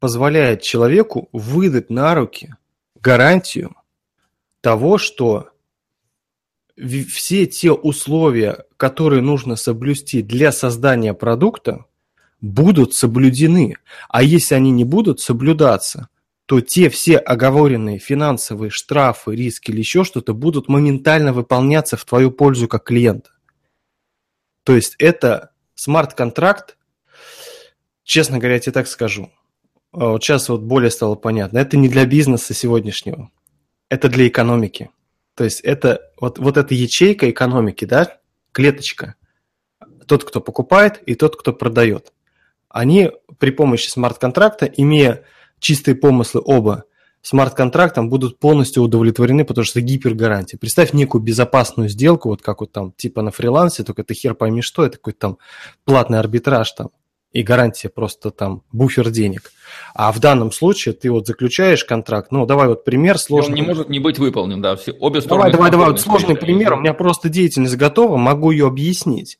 позволяет человеку выдать на руки гарантию того, что все те условия, которые нужно соблюсти для создания продукта, будут соблюдены. А если они не будут соблюдаться, то те все оговоренные финансовые штрафы, риски или еще что-то будут моментально выполняться в твою пользу как клиента. То есть это смарт-контракт, честно говоря, я тебе так скажу, а вот сейчас вот более стало понятно, это не для бизнеса сегодняшнего, это для экономики. То есть это вот, вот эта ячейка экономики, да, клеточка, тот, кто покупает, и тот, кто продает. Они при помощи смарт-контракта, имея чистые помыслы оба, смарт-контрактом будут полностью удовлетворены, потому что гипергарантия. Представь некую безопасную сделку, вот как вот там, типа на фрилансе, только ты хер пойми что, это какой-то там платный арбитраж там, и гарантия просто там буфер денег. А в данном случае ты вот заключаешь контракт, ну, давай вот пример сложный. он не может не быть выполнен, да, все, обе стороны. Давай, давай, давай, вот сложный пример, у меня просто деятельность готова, могу ее объяснить.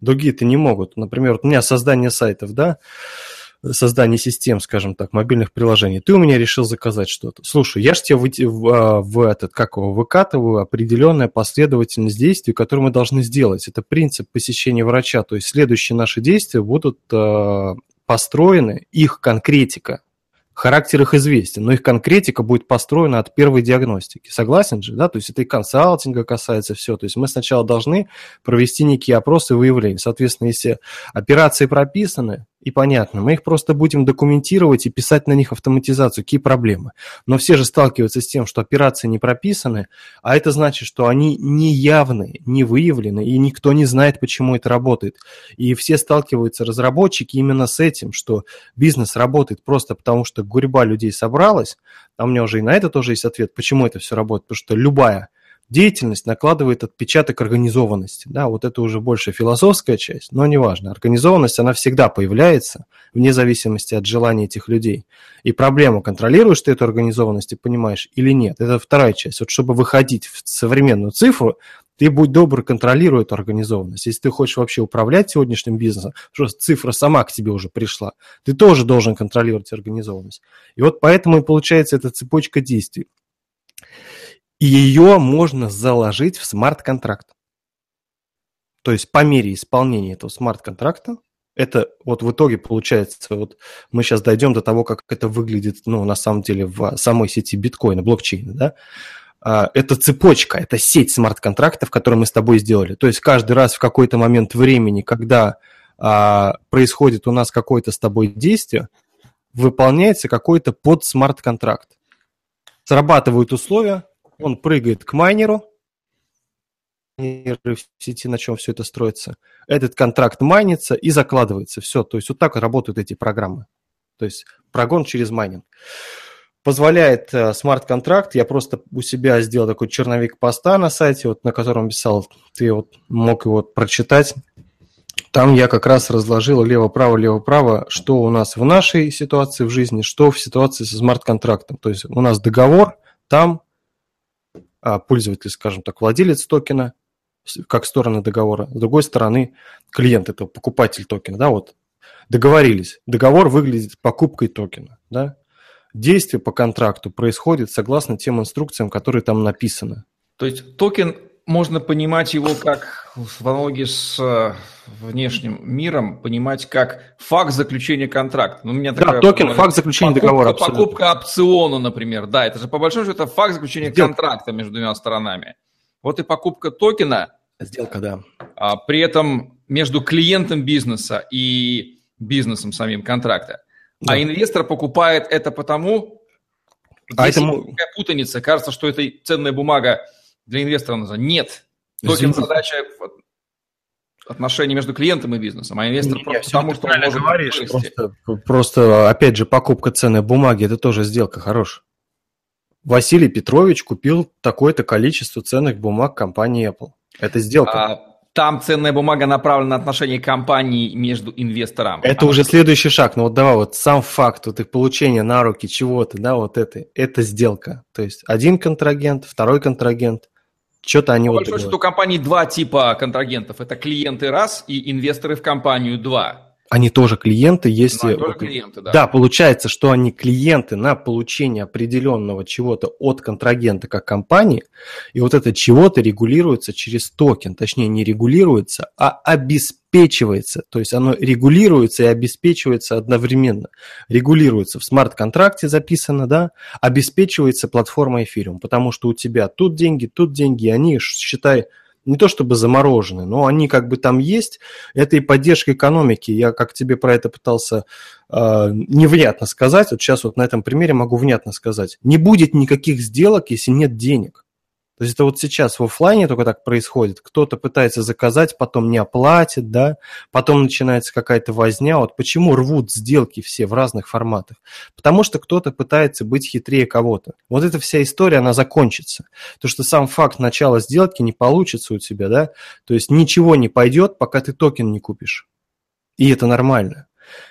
Другие-то не могут. Например, вот у меня создание сайтов, да, создание систем, скажем так, мобильных приложений, ты у меня решил заказать что-то. Слушай, я же тебе в, в, а, в этот, как его, выкатываю определенная последовательность действий, которые мы должны сделать. Это принцип посещения врача. То есть следующие наши действия будут э, построены, их конкретика, характер их известен, но их конкретика будет построена от первой диагностики. Согласен же, да? То есть это и консалтинга касается все. То есть мы сначала должны провести некие опросы выявления. Соответственно, если операции прописаны, и понятно. Мы их просто будем документировать и писать на них автоматизацию. Какие проблемы? Но все же сталкиваются с тем, что операции не прописаны, а это значит, что они не явны, не выявлены, и никто не знает, почему это работает. И все сталкиваются, разработчики, именно с этим, что бизнес работает просто потому, что гурьба людей собралась, а у меня уже и на это тоже есть ответ, почему это все работает. Потому что любая деятельность накладывает отпечаток организованности. Да, вот это уже больше философская часть, но неважно. Организованность, она всегда появляется, вне зависимости от желания этих людей. И проблему, контролируешь ты эту организованность и понимаешь или нет, это вторая часть. Вот чтобы выходить в современную цифру, ты будь добр, контролируй эту организованность. Если ты хочешь вообще управлять сегодняшним бизнесом, что цифра сама к тебе уже пришла, ты тоже должен контролировать организованность. И вот поэтому и получается эта цепочка действий. И ее можно заложить в смарт-контракт. То есть по мере исполнения этого смарт-контракта, это вот в итоге получается, вот мы сейчас дойдем до того, как это выглядит, ну, на самом деле в самой сети биткоина, блокчейна, да, а, это цепочка, это сеть смарт-контрактов, которую мы с тобой сделали. То есть каждый раз в какой-то момент времени, когда а, происходит у нас какое-то с тобой действие, выполняется какой-то под смарт-контракт. Срабатывают условия, он прыгает к майнеру, в сети, на чем все это строится. Этот контракт майнится и закладывается. Все. То есть вот так работают эти программы. То есть прогон через майнинг. Позволяет э, смарт-контракт, я просто у себя сделал такой черновик поста на сайте, вот, на котором писал, ты вот мог его прочитать. Там я как раз разложил лево-право, лево-право, что у нас в нашей ситуации в жизни, что в ситуации со смарт-контрактом. То есть у нас договор, там пользователь, скажем так, владелец токена, как стороны договора, с другой стороны клиент, это покупатель токена, да, вот договорились. Договор выглядит покупкой токена, да. Действие по контракту происходит согласно тем инструкциям, которые там написаны. То есть токен можно понимать его как, в аналогии с э, внешним миром, понимать как факт заключения контракта. Ну, у меня да, токен, факт заключения покупка, договора. Абсолютно. Покупка опциона, например, да, это же по большому счету факт заключения Сделка. контракта между двумя сторонами. Вот и покупка токена. Сделка, да. А, при этом между клиентом бизнеса и бизнесом самим контракта. А да. А инвестор покупает это потому, а здесь это... такая путаница, кажется, что это ценная бумага для инвестора нужна. Нет. Токен задача отношения между клиентом и бизнесом, а инвестор не, просто потому, что он может говоришь, просто, просто, опять же, покупка ценной бумаги – это тоже сделка хорошая. Василий Петрович купил такое-то количество ценных бумаг компании Apple. Это сделка. А, там ценная бумага направлена на отношение компании между инвестором. Это а уже следующий шаг. Ну вот давай, вот сам факт вот их получения на руки чего-то, да, вот это, это сделка. То есть один контрагент, второй контрагент, что-то они... Вот счету у компании два типа контрагентов. Это клиенты раз и инвесторы в компанию два. Они тоже клиенты, если... Ну, тоже клиенты, да. Да, получается, что они клиенты на получение определенного чего-то от контрагента как компании, и вот это чего-то регулируется через токен, точнее не регулируется, а обеспечивается, то есть оно регулируется и обеспечивается одновременно. Регулируется в смарт-контракте записано, да, обеспечивается платформа эфириум, потому что у тебя тут деньги, тут деньги, они, считай, не то чтобы заморожены, но они как бы там есть. Это и поддержка экономики. Я как тебе про это пытался э, невнятно сказать. Вот сейчас вот на этом примере могу внятно сказать. Не будет никаких сделок, если нет денег. То есть это вот сейчас в офлайне только так происходит. Кто-то пытается заказать, потом не оплатит, да, потом начинается какая-то возня. Вот почему рвут сделки все в разных форматах? Потому что кто-то пытается быть хитрее кого-то. Вот эта вся история, она закончится. То, что сам факт начала сделки не получится у тебя, да, то есть ничего не пойдет, пока ты токен не купишь. И это нормально.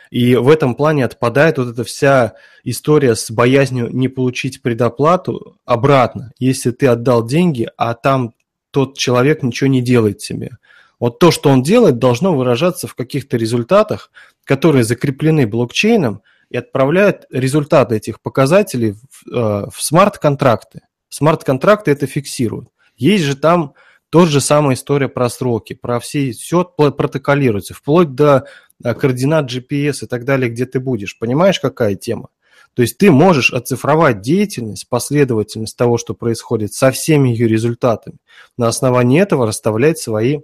И в этом плане отпадает вот эта вся история с боязнью не получить предоплату обратно, если ты отдал деньги, а там тот человек ничего не делает себе. Вот то, что он делает, должно выражаться в каких-то результатах, которые закреплены блокчейном и отправляют результаты этих показателей в, э, в смарт-контракты. Смарт-контракты это фиксируют. Есть же там тот же самая история про сроки, про все, все протоколируется, вплоть до координат GPS и так далее, где ты будешь. Понимаешь, какая тема? То есть ты можешь оцифровать деятельность, последовательность того, что происходит, со всеми ее результатами. На основании этого расставлять свои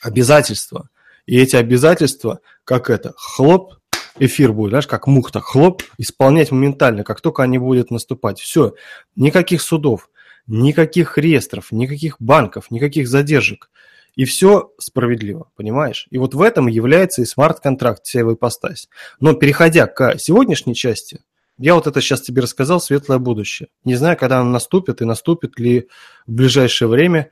обязательства. И эти обязательства, как это, хлоп, эфир будет, знаешь, как мухта, хлоп, исполнять моментально, как только они будут наступать. Все, никаких судов, никаких реестров, никаких банков, никаких задержек. И все справедливо, понимаешь? И вот в этом является и смарт-контракт, вся его ипостась. Но переходя к сегодняшней части, я вот это сейчас тебе рассказал, светлое будущее. Не знаю, когда оно наступит и наступит ли в ближайшее время,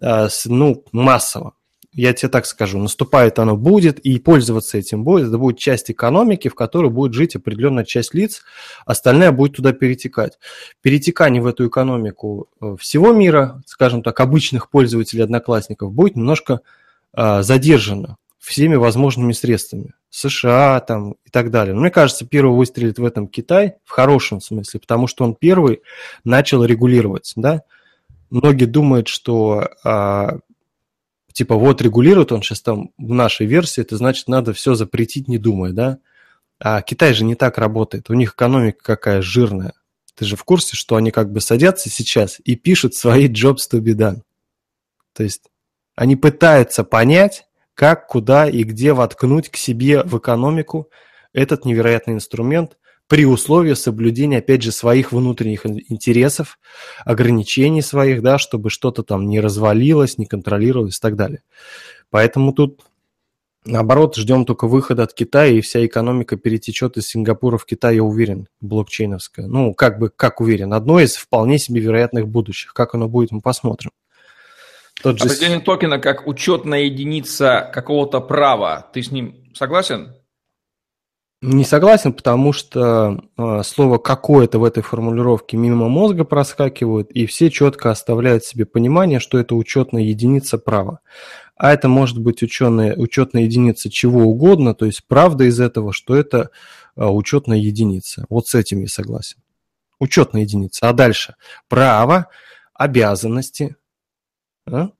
а, ну, массово я тебе так скажу, наступает оно будет, и пользоваться этим будет. Это будет часть экономики, в которой будет жить определенная часть лиц, остальная будет туда перетекать. Перетекание в эту экономику э, всего мира, скажем так, обычных пользователей одноклассников, будет немножко а, задержано всеми возможными средствами. США там и так далее. Но мне кажется, первый выстрелит в этом Китай, в хорошем смысле, потому что он первый начал регулировать, да. Многие думают, что а, типа вот регулирует он сейчас там в нашей версии, это значит надо все запретить, не думая, да? А Китай же не так работает, у них экономика какая жирная. Ты же в курсе, что они как бы садятся сейчас и пишут свои jobs to be done. То есть они пытаются понять, как, куда и где воткнуть к себе в экономику этот невероятный инструмент, при условии соблюдения, опять же, своих внутренних интересов, ограничений своих, да, чтобы что-то там не развалилось, не контролировалось и так далее. Поэтому тут Наоборот, ждем только выхода от Китая, и вся экономика перетечет из Сингапура в Китай, я уверен, блокчейновская. Ну, как бы, как уверен, одно из вполне себе вероятных будущих. Как оно будет, мы посмотрим. Тот же... Определение токена как учетная единица какого-то права, ты с ним согласен? Не согласен, потому что э, слово «какое-то» в этой формулировке мимо мозга проскакивает, и все четко оставляют себе понимание, что это учетная единица права. А это может быть ученая, учетная единица чего угодно, то есть правда из этого, что это э, учетная единица. Вот с этим я согласен. Учетная единица. А дальше право, обязанности. А?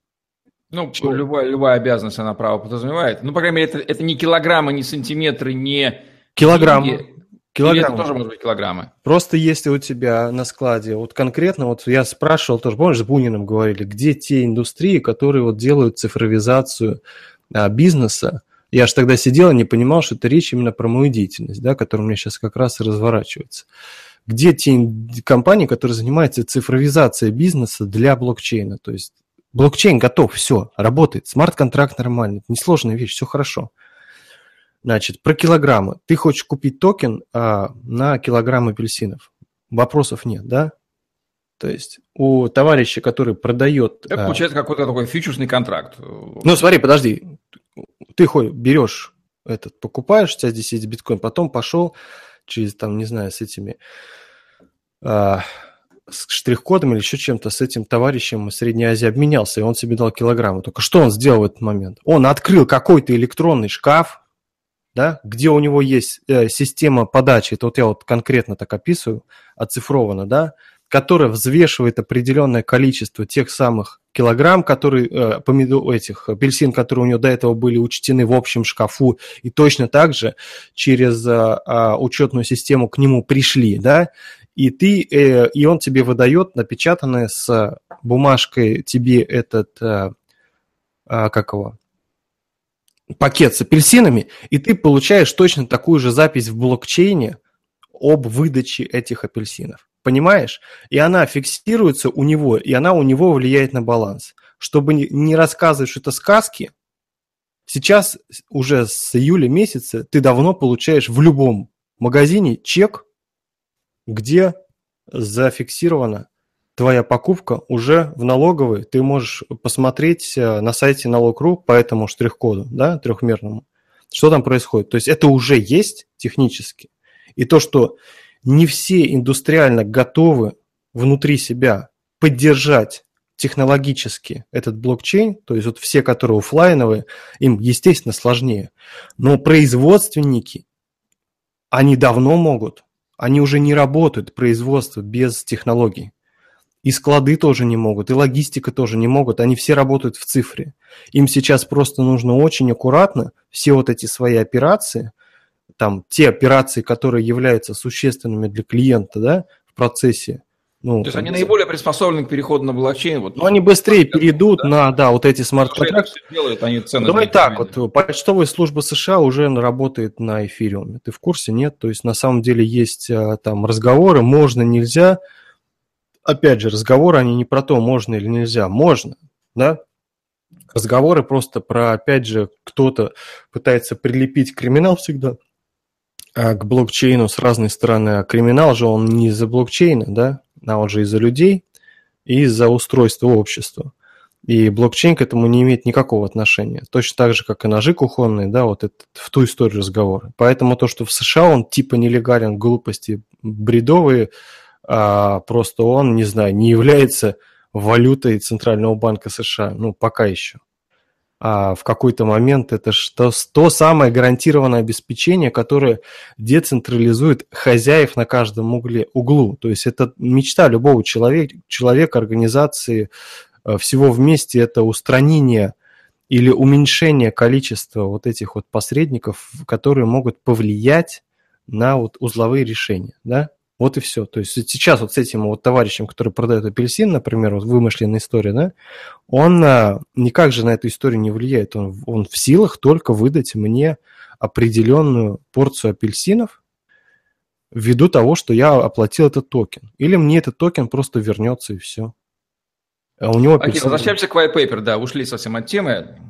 Ну, любая, любая обязанность она право подразумевает. Ну, по крайней мере, это, это не килограммы, не сантиметры, не Килограмм. Килограмм. Или это тоже может быть килограммы. Просто если у тебя на складе, вот конкретно, вот я спрашивал тоже, помнишь, с Буниным говорили, где те индустрии, которые вот делают цифровизацию а, бизнеса, я же тогда сидел и не понимал, что это речь именно про мою деятельность, да, которая у меня сейчас как раз и разворачивается. Где те компании, которые занимаются цифровизацией бизнеса для блокчейна? То есть блокчейн готов, все, работает, смарт-контракт нормальный, несложная вещь, все хорошо. Значит, про килограммы. Ты хочешь купить токен а, на килограмм апельсинов. Вопросов нет, да? То есть у товарища, который продает... Это а, получается какой-то такой фьючерсный контракт. Ну, смотри, подожди. Ты хоть берешь этот, покупаешь, у тебя здесь есть биткоин, потом пошел через, там, не знаю, с этими... А, с штрих-кодом или еще чем-то с этим товарищем из Средней Азии обменялся, и он себе дал килограммы. Только что он сделал в этот момент? Он открыл какой-то электронный шкаф, да, где у него есть э, система подачи, это вот я вот конкретно так описываю, оцифровано, да, которая взвешивает определенное количество тех самых килограмм, которые, э, помидор, этих апельсин, которые у него до этого были учтены в общем шкафу, и точно так же через э, э, учетную систему к нему пришли, да, и ты, э, и он тебе выдает напечатанное с бумажкой тебе этот, э, э, как его, пакет с апельсинами, и ты получаешь точно такую же запись в блокчейне об выдаче этих апельсинов. Понимаешь? И она фиксируется у него, и она у него влияет на баланс. Чтобы не рассказывать, что это сказки, сейчас уже с июля месяца ты давно получаешь в любом магазине чек, где зафиксирована твоя покупка уже в налоговой. Ты можешь посмотреть э, на сайте налог.ру по этому штрих-коду, да, трехмерному, что там происходит. То есть это уже есть технически. И то, что не все индустриально готовы внутри себя поддержать технологически этот блокчейн, то есть вот все, которые офлайновые, им, естественно, сложнее. Но производственники, они давно могут, они уже не работают, производство без технологий. И склады тоже не могут, и логистика тоже не могут, они все работают в цифре. Им сейчас просто нужно очень аккуратно все вот эти свои операции там те операции, которые являются существенными для клиента, да, в процессе. Ну, То есть они наиболее приспособлены к переходу на блокчейн. Вот, ну, они быстрее перейдут да? на, да, вот эти смарт-контракты. Делают, они цены Давай так, вот почтовая служба США уже работает на эфириуме. Ты в курсе, нет? То есть на самом деле есть а, там разговоры, можно, нельзя. Опять же, разговоры, они не про то, можно или нельзя. Можно, да? Разговоры просто про, опять же, кто-то пытается прилепить криминал всегда – а, к блокчейну с разной стороны. А криминал же он не из-за блокчейна, да, а он же из-за людей и из-за устройства общества. И блокчейн к этому не имеет никакого отношения. Точно так же, как и ножи кухонные, да, вот это в ту историю разговора. Поэтому то, что в США он типа нелегален, глупости бредовые, а просто он, не знаю, не является валютой Центрального банка США. Ну, пока еще а в какой-то момент это что, то самое гарантированное обеспечение, которое децентрализует хозяев на каждом угле, углу. То есть это мечта любого человека, человека, организации, э, всего вместе, это устранение или уменьшение количества вот этих вот посредников, которые могут повлиять на вот узловые решения, да? Вот и все. То есть сейчас вот с этим вот товарищем, который продает апельсин, например, вот вымышленная история, да, он а, никак же на эту историю не влияет. Он, он в силах только выдать мне определенную порцию апельсинов ввиду того, что я оплатил этот токен. Или мне этот токен просто вернется и все. А у него апельсин... Окей, возвращаемся к white paper, да, ушли совсем от темы.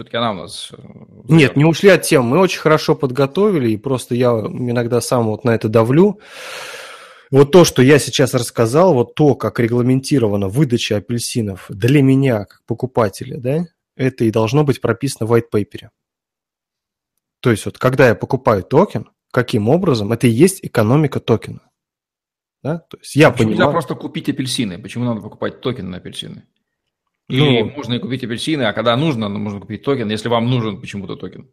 Все-таки она у нас... Э, Нет, не ушли от тем. Мы очень хорошо подготовили, и просто я иногда сам вот на это давлю. Вот то, что я сейчас рассказал, вот то, как регламентирована выдача апельсинов для меня, как покупателя, да, это и должно быть прописано в white paper. То есть вот когда я покупаю токен, каким образом, это и есть экономика токена. Да? То есть я Почему понимаю... нельзя просто купить апельсины? Почему надо покупать токены на апельсины? Или ну, можно и купить апельсины, а когда нужно, можно купить токен, если вам нужен почему-то токен.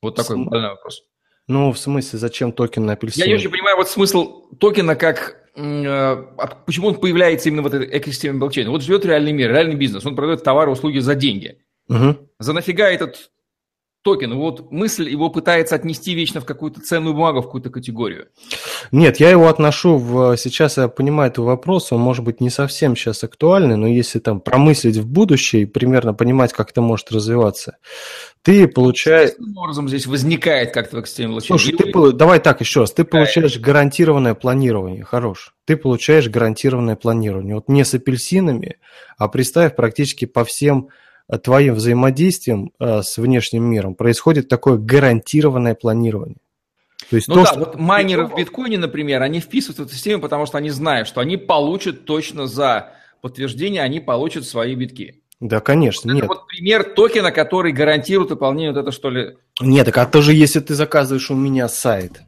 Вот такой см... банальный вопрос. Ну, в смысле, зачем токен на апельсины? Я не очень понимаю вот смысл токена, как э, почему он появляется именно в этой экосистеме блокчейна. Вот живет реальный мир, реальный бизнес, он продает товары, услуги за деньги. Угу. За нафига этот токен. Вот мысль его пытается отнести вечно в какую-то ценную бумагу, в какую-то категорию. Нет, я его отношу в... Сейчас я понимаю этот вопрос, он может быть не совсем сейчас актуальный, но если там промыслить в будущее и примерно понимать, как это может развиваться, ты получаешь... Каким образом здесь возникает как-то в экстреме Слушай, ты, давай так еще раз. Ты получаешь гарантированное планирование, хорош. Ты получаешь гарантированное планирование. Вот не с апельсинами, а представь практически по всем твоим взаимодействием э, с внешним миром происходит такое гарантированное планирование. То есть ну то, да, что... вот майнеры в биткоине, например, они вписываются в эту систему, потому что они знают, что они получат точно за подтверждение, они получат свои битки. Да, конечно, вот нет. Это вот пример токена, который гарантирует выполнение вот это, что ли? Нет, так а тоже если ты заказываешь у меня сайт,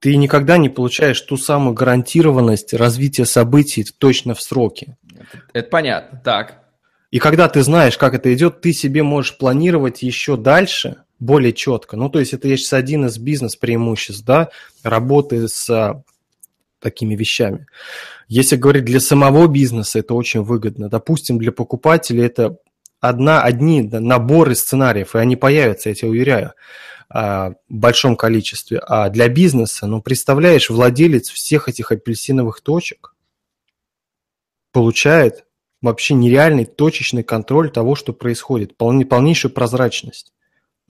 ты никогда не получаешь ту самую гарантированность развития событий точно в сроке. Это, это понятно, так. И когда ты знаешь, как это идет, ты себе можешь планировать еще дальше, более четко. Ну, то есть это есть один из бизнес-преимуществ, да, работы с а, такими вещами. Если говорить для самого бизнеса, это очень выгодно. Допустим, для покупателей это одна, одни наборы сценариев, и они появятся, я тебе уверяю, а, в большом количестве. А для бизнеса, ну, представляешь, владелец всех этих апельсиновых точек получает вообще нереальный точечный контроль того, что происходит, полнейшую прозрачность.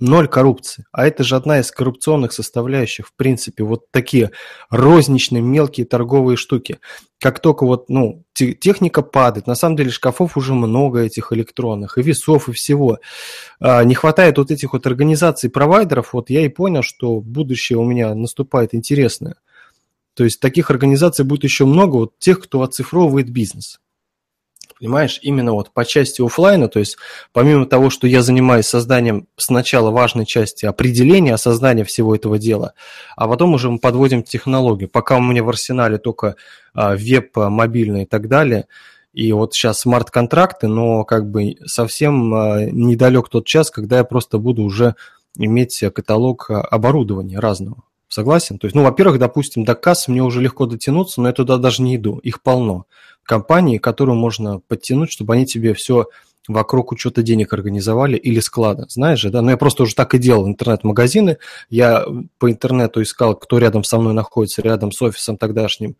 Ноль коррупции. А это же одна из коррупционных составляющих, в принципе, вот такие розничные мелкие торговые штуки. Как только вот, ну, техника падает, на самом деле шкафов уже много этих электронных, и весов, и всего. А, не хватает вот этих вот организаций провайдеров, вот я и понял, что будущее у меня наступает интересное. То есть таких организаций будет еще много, вот тех, кто оцифровывает бизнес понимаешь, именно вот по части офлайна, то есть помимо того, что я занимаюсь созданием сначала важной части определения, осознания всего этого дела, а потом уже мы подводим технологию. Пока у меня в арсенале только а, веб, мобильный и так далее, и вот сейчас смарт-контракты, но как бы совсем а, недалек тот час, когда я просто буду уже иметь каталог оборудования разного. Согласен? То есть, ну, во-первых, допустим, до касс мне уже легко дотянуться, но я туда даже не иду. Их полно. Компании, которую можно подтянуть, чтобы они тебе все вокруг учета денег организовали или склада. Знаешь же, да? Ну, я просто уже так и делал. Интернет-магазины. Я по интернету искал, кто рядом со мной находится, рядом с офисом тогдашним,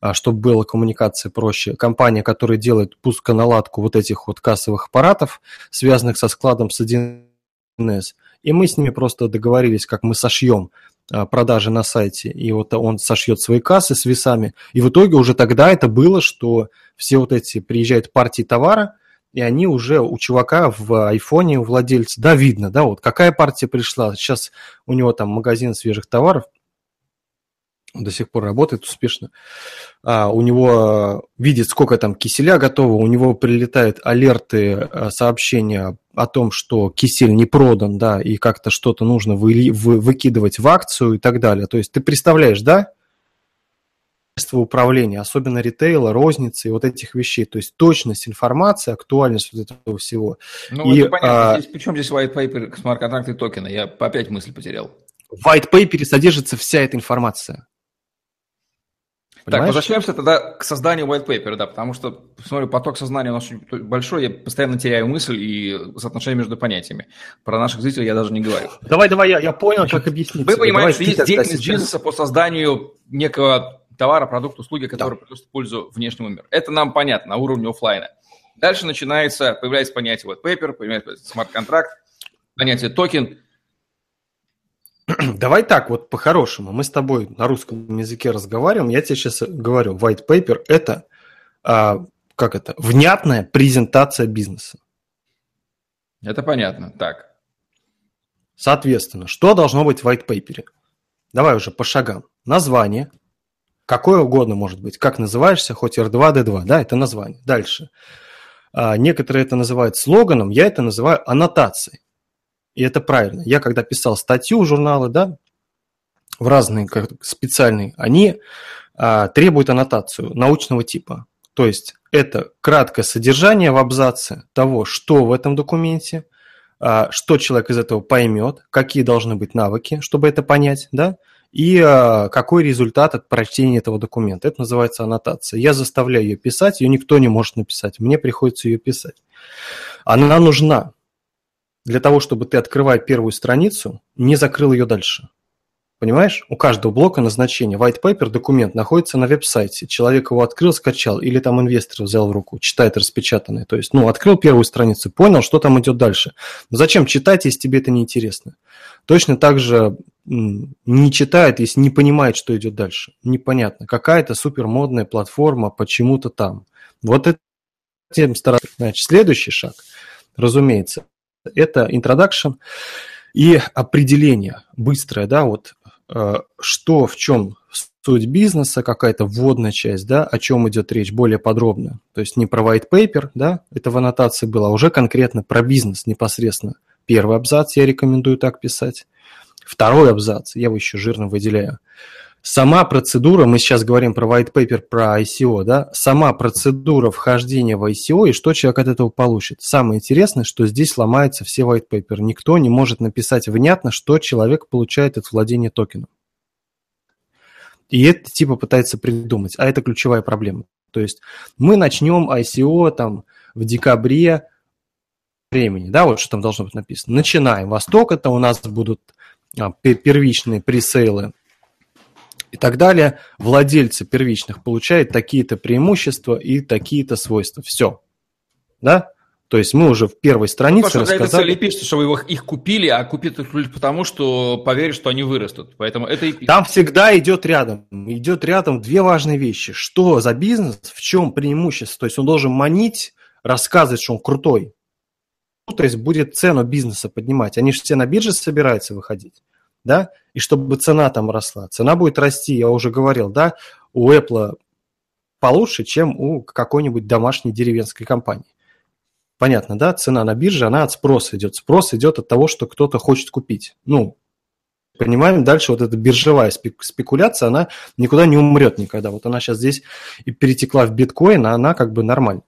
а, чтобы была коммуникация проще. Компания, которая делает пусконаладку вот этих вот кассовых аппаратов, связанных со складом с 1С. И мы с ними просто договорились, как мы сошьем продажи на сайте, и вот он сошьет свои кассы с весами. И в итоге уже тогда это было, что все вот эти приезжают партии товара, и они уже у чувака в айфоне, у владельца, да, видно, да, вот какая партия пришла. Сейчас у него там магазин свежих товаров, до сих пор работает успешно. А, у него видит, сколько там киселя готово, у него прилетают алерты, а, сообщения о том, что кисель не продан, да, и как-то что-то нужно вы, вы, выкидывать в акцию и так далее. То есть ты представляешь, да, управления, особенно ритейла, розницы и вот этих вещей. То есть точность информации, актуальность вот этого всего. Ну, и, это понятно. А... Здесь, причем здесь white paper, смарт-контракты, токены? Я опять мысль потерял. В white paper содержится вся эта информация. Понимаешь? Так, возвращаемся тогда к созданию white paper, да, потому что, смотрю, поток сознания у нас очень большой, я постоянно теряю мысль и соотношение между понятиями. Про наших зрителей я даже не говорю. Давай, давай, я, я понял, как объяснить. Вы понимаете, что есть деятельность бизнеса по созданию некого товара, продукта, услуги, который да. приносит пользу внешнему миру. Это нам понятно на уровне офлайна. Дальше начинается, появляется понятие white paper, появляется смарт-контракт, понятие токен – Давай так, вот по-хорошему. Мы с тобой на русском языке разговариваем. Я тебе сейчас говорю, white paper – это, а, как это, внятная презентация бизнеса. Это понятно. Так. Соответственно, что должно быть в white paper? Давай уже по шагам. Название, какое угодно может быть. Как называешься, хоть R2, D2, да, это название. Дальше. А, некоторые это называют слоганом, я это называю аннотацией и это правильно. Я когда писал статью в журналы, да, в разные как, специальные, они а, требуют аннотацию научного типа. То есть это краткое содержание в абзаце того, что в этом документе, а, что человек из этого поймет, какие должны быть навыки, чтобы это понять, да, и а, какой результат от прочтения этого документа. Это называется аннотация. Я заставляю ее писать, ее никто не может написать, мне приходится ее писать. Она нужна, для того, чтобы ты, открывая первую страницу, не закрыл ее дальше. Понимаешь? У каждого блока назначения. White paper, документ, находится на веб-сайте. Человек его открыл, скачал, или там инвестор взял в руку, читает распечатанное. То есть, ну, открыл первую страницу, понял, что там идет дальше. Но зачем читать, если тебе это не интересно? Точно так же не читает, если не понимает, что идет дальше. Непонятно. Какая-то супермодная платформа почему-то там. Вот это тем стараться. Значит, следующий шаг, разумеется, это introduction и определение быстрое, да, вот э, что в чем суть бизнеса, какая-то вводная часть, да, о чем идет речь более подробно. То есть не про white paper, да, это в аннотации было, а уже конкретно про бизнес непосредственно. Первый абзац я рекомендую так писать. Второй абзац я его еще жирно выделяю. Сама процедура, мы сейчас говорим про white paper, про ICO, да, сама процедура вхождения в ICO и что человек от этого получит. Самое интересное, что здесь ломаются все white paper. Никто не может написать внятно, что человек получает от владения токеном. И это типа пытается придумать, а это ключевая проблема. То есть мы начнем ICO там в декабре времени, да, вот что там должно быть написано. Начинаем. Восток это у нас будут а, первичные пресейлы и так далее, владельцы первичных получают такие-то преимущества и такие-то свойства. Все. Да? То есть мы уже в первой странице ну, рассказали... Это пишется, что вы их купили, а купили их потому, что поверили, что они вырастут. Поэтому это и пишется. Там всегда идет рядом. Идет рядом две важные вещи. Что за бизнес, в чем преимущество. То есть он должен манить, рассказывать, что он крутой. То есть будет цену бизнеса поднимать. Они же все на бирже собираются выходить. Да? И чтобы цена там росла. Цена будет расти, я уже говорил, да, у Apple получше, чем у какой-нибудь домашней деревенской компании. Понятно, да? Цена на бирже, она от спроса идет. Спрос идет от того, что кто-то хочет купить. Ну, понимаем, дальше вот эта биржевая спекуляция, она никуда не умрет никогда. Вот она сейчас здесь и перетекла в биткоин, а она как бы нормально.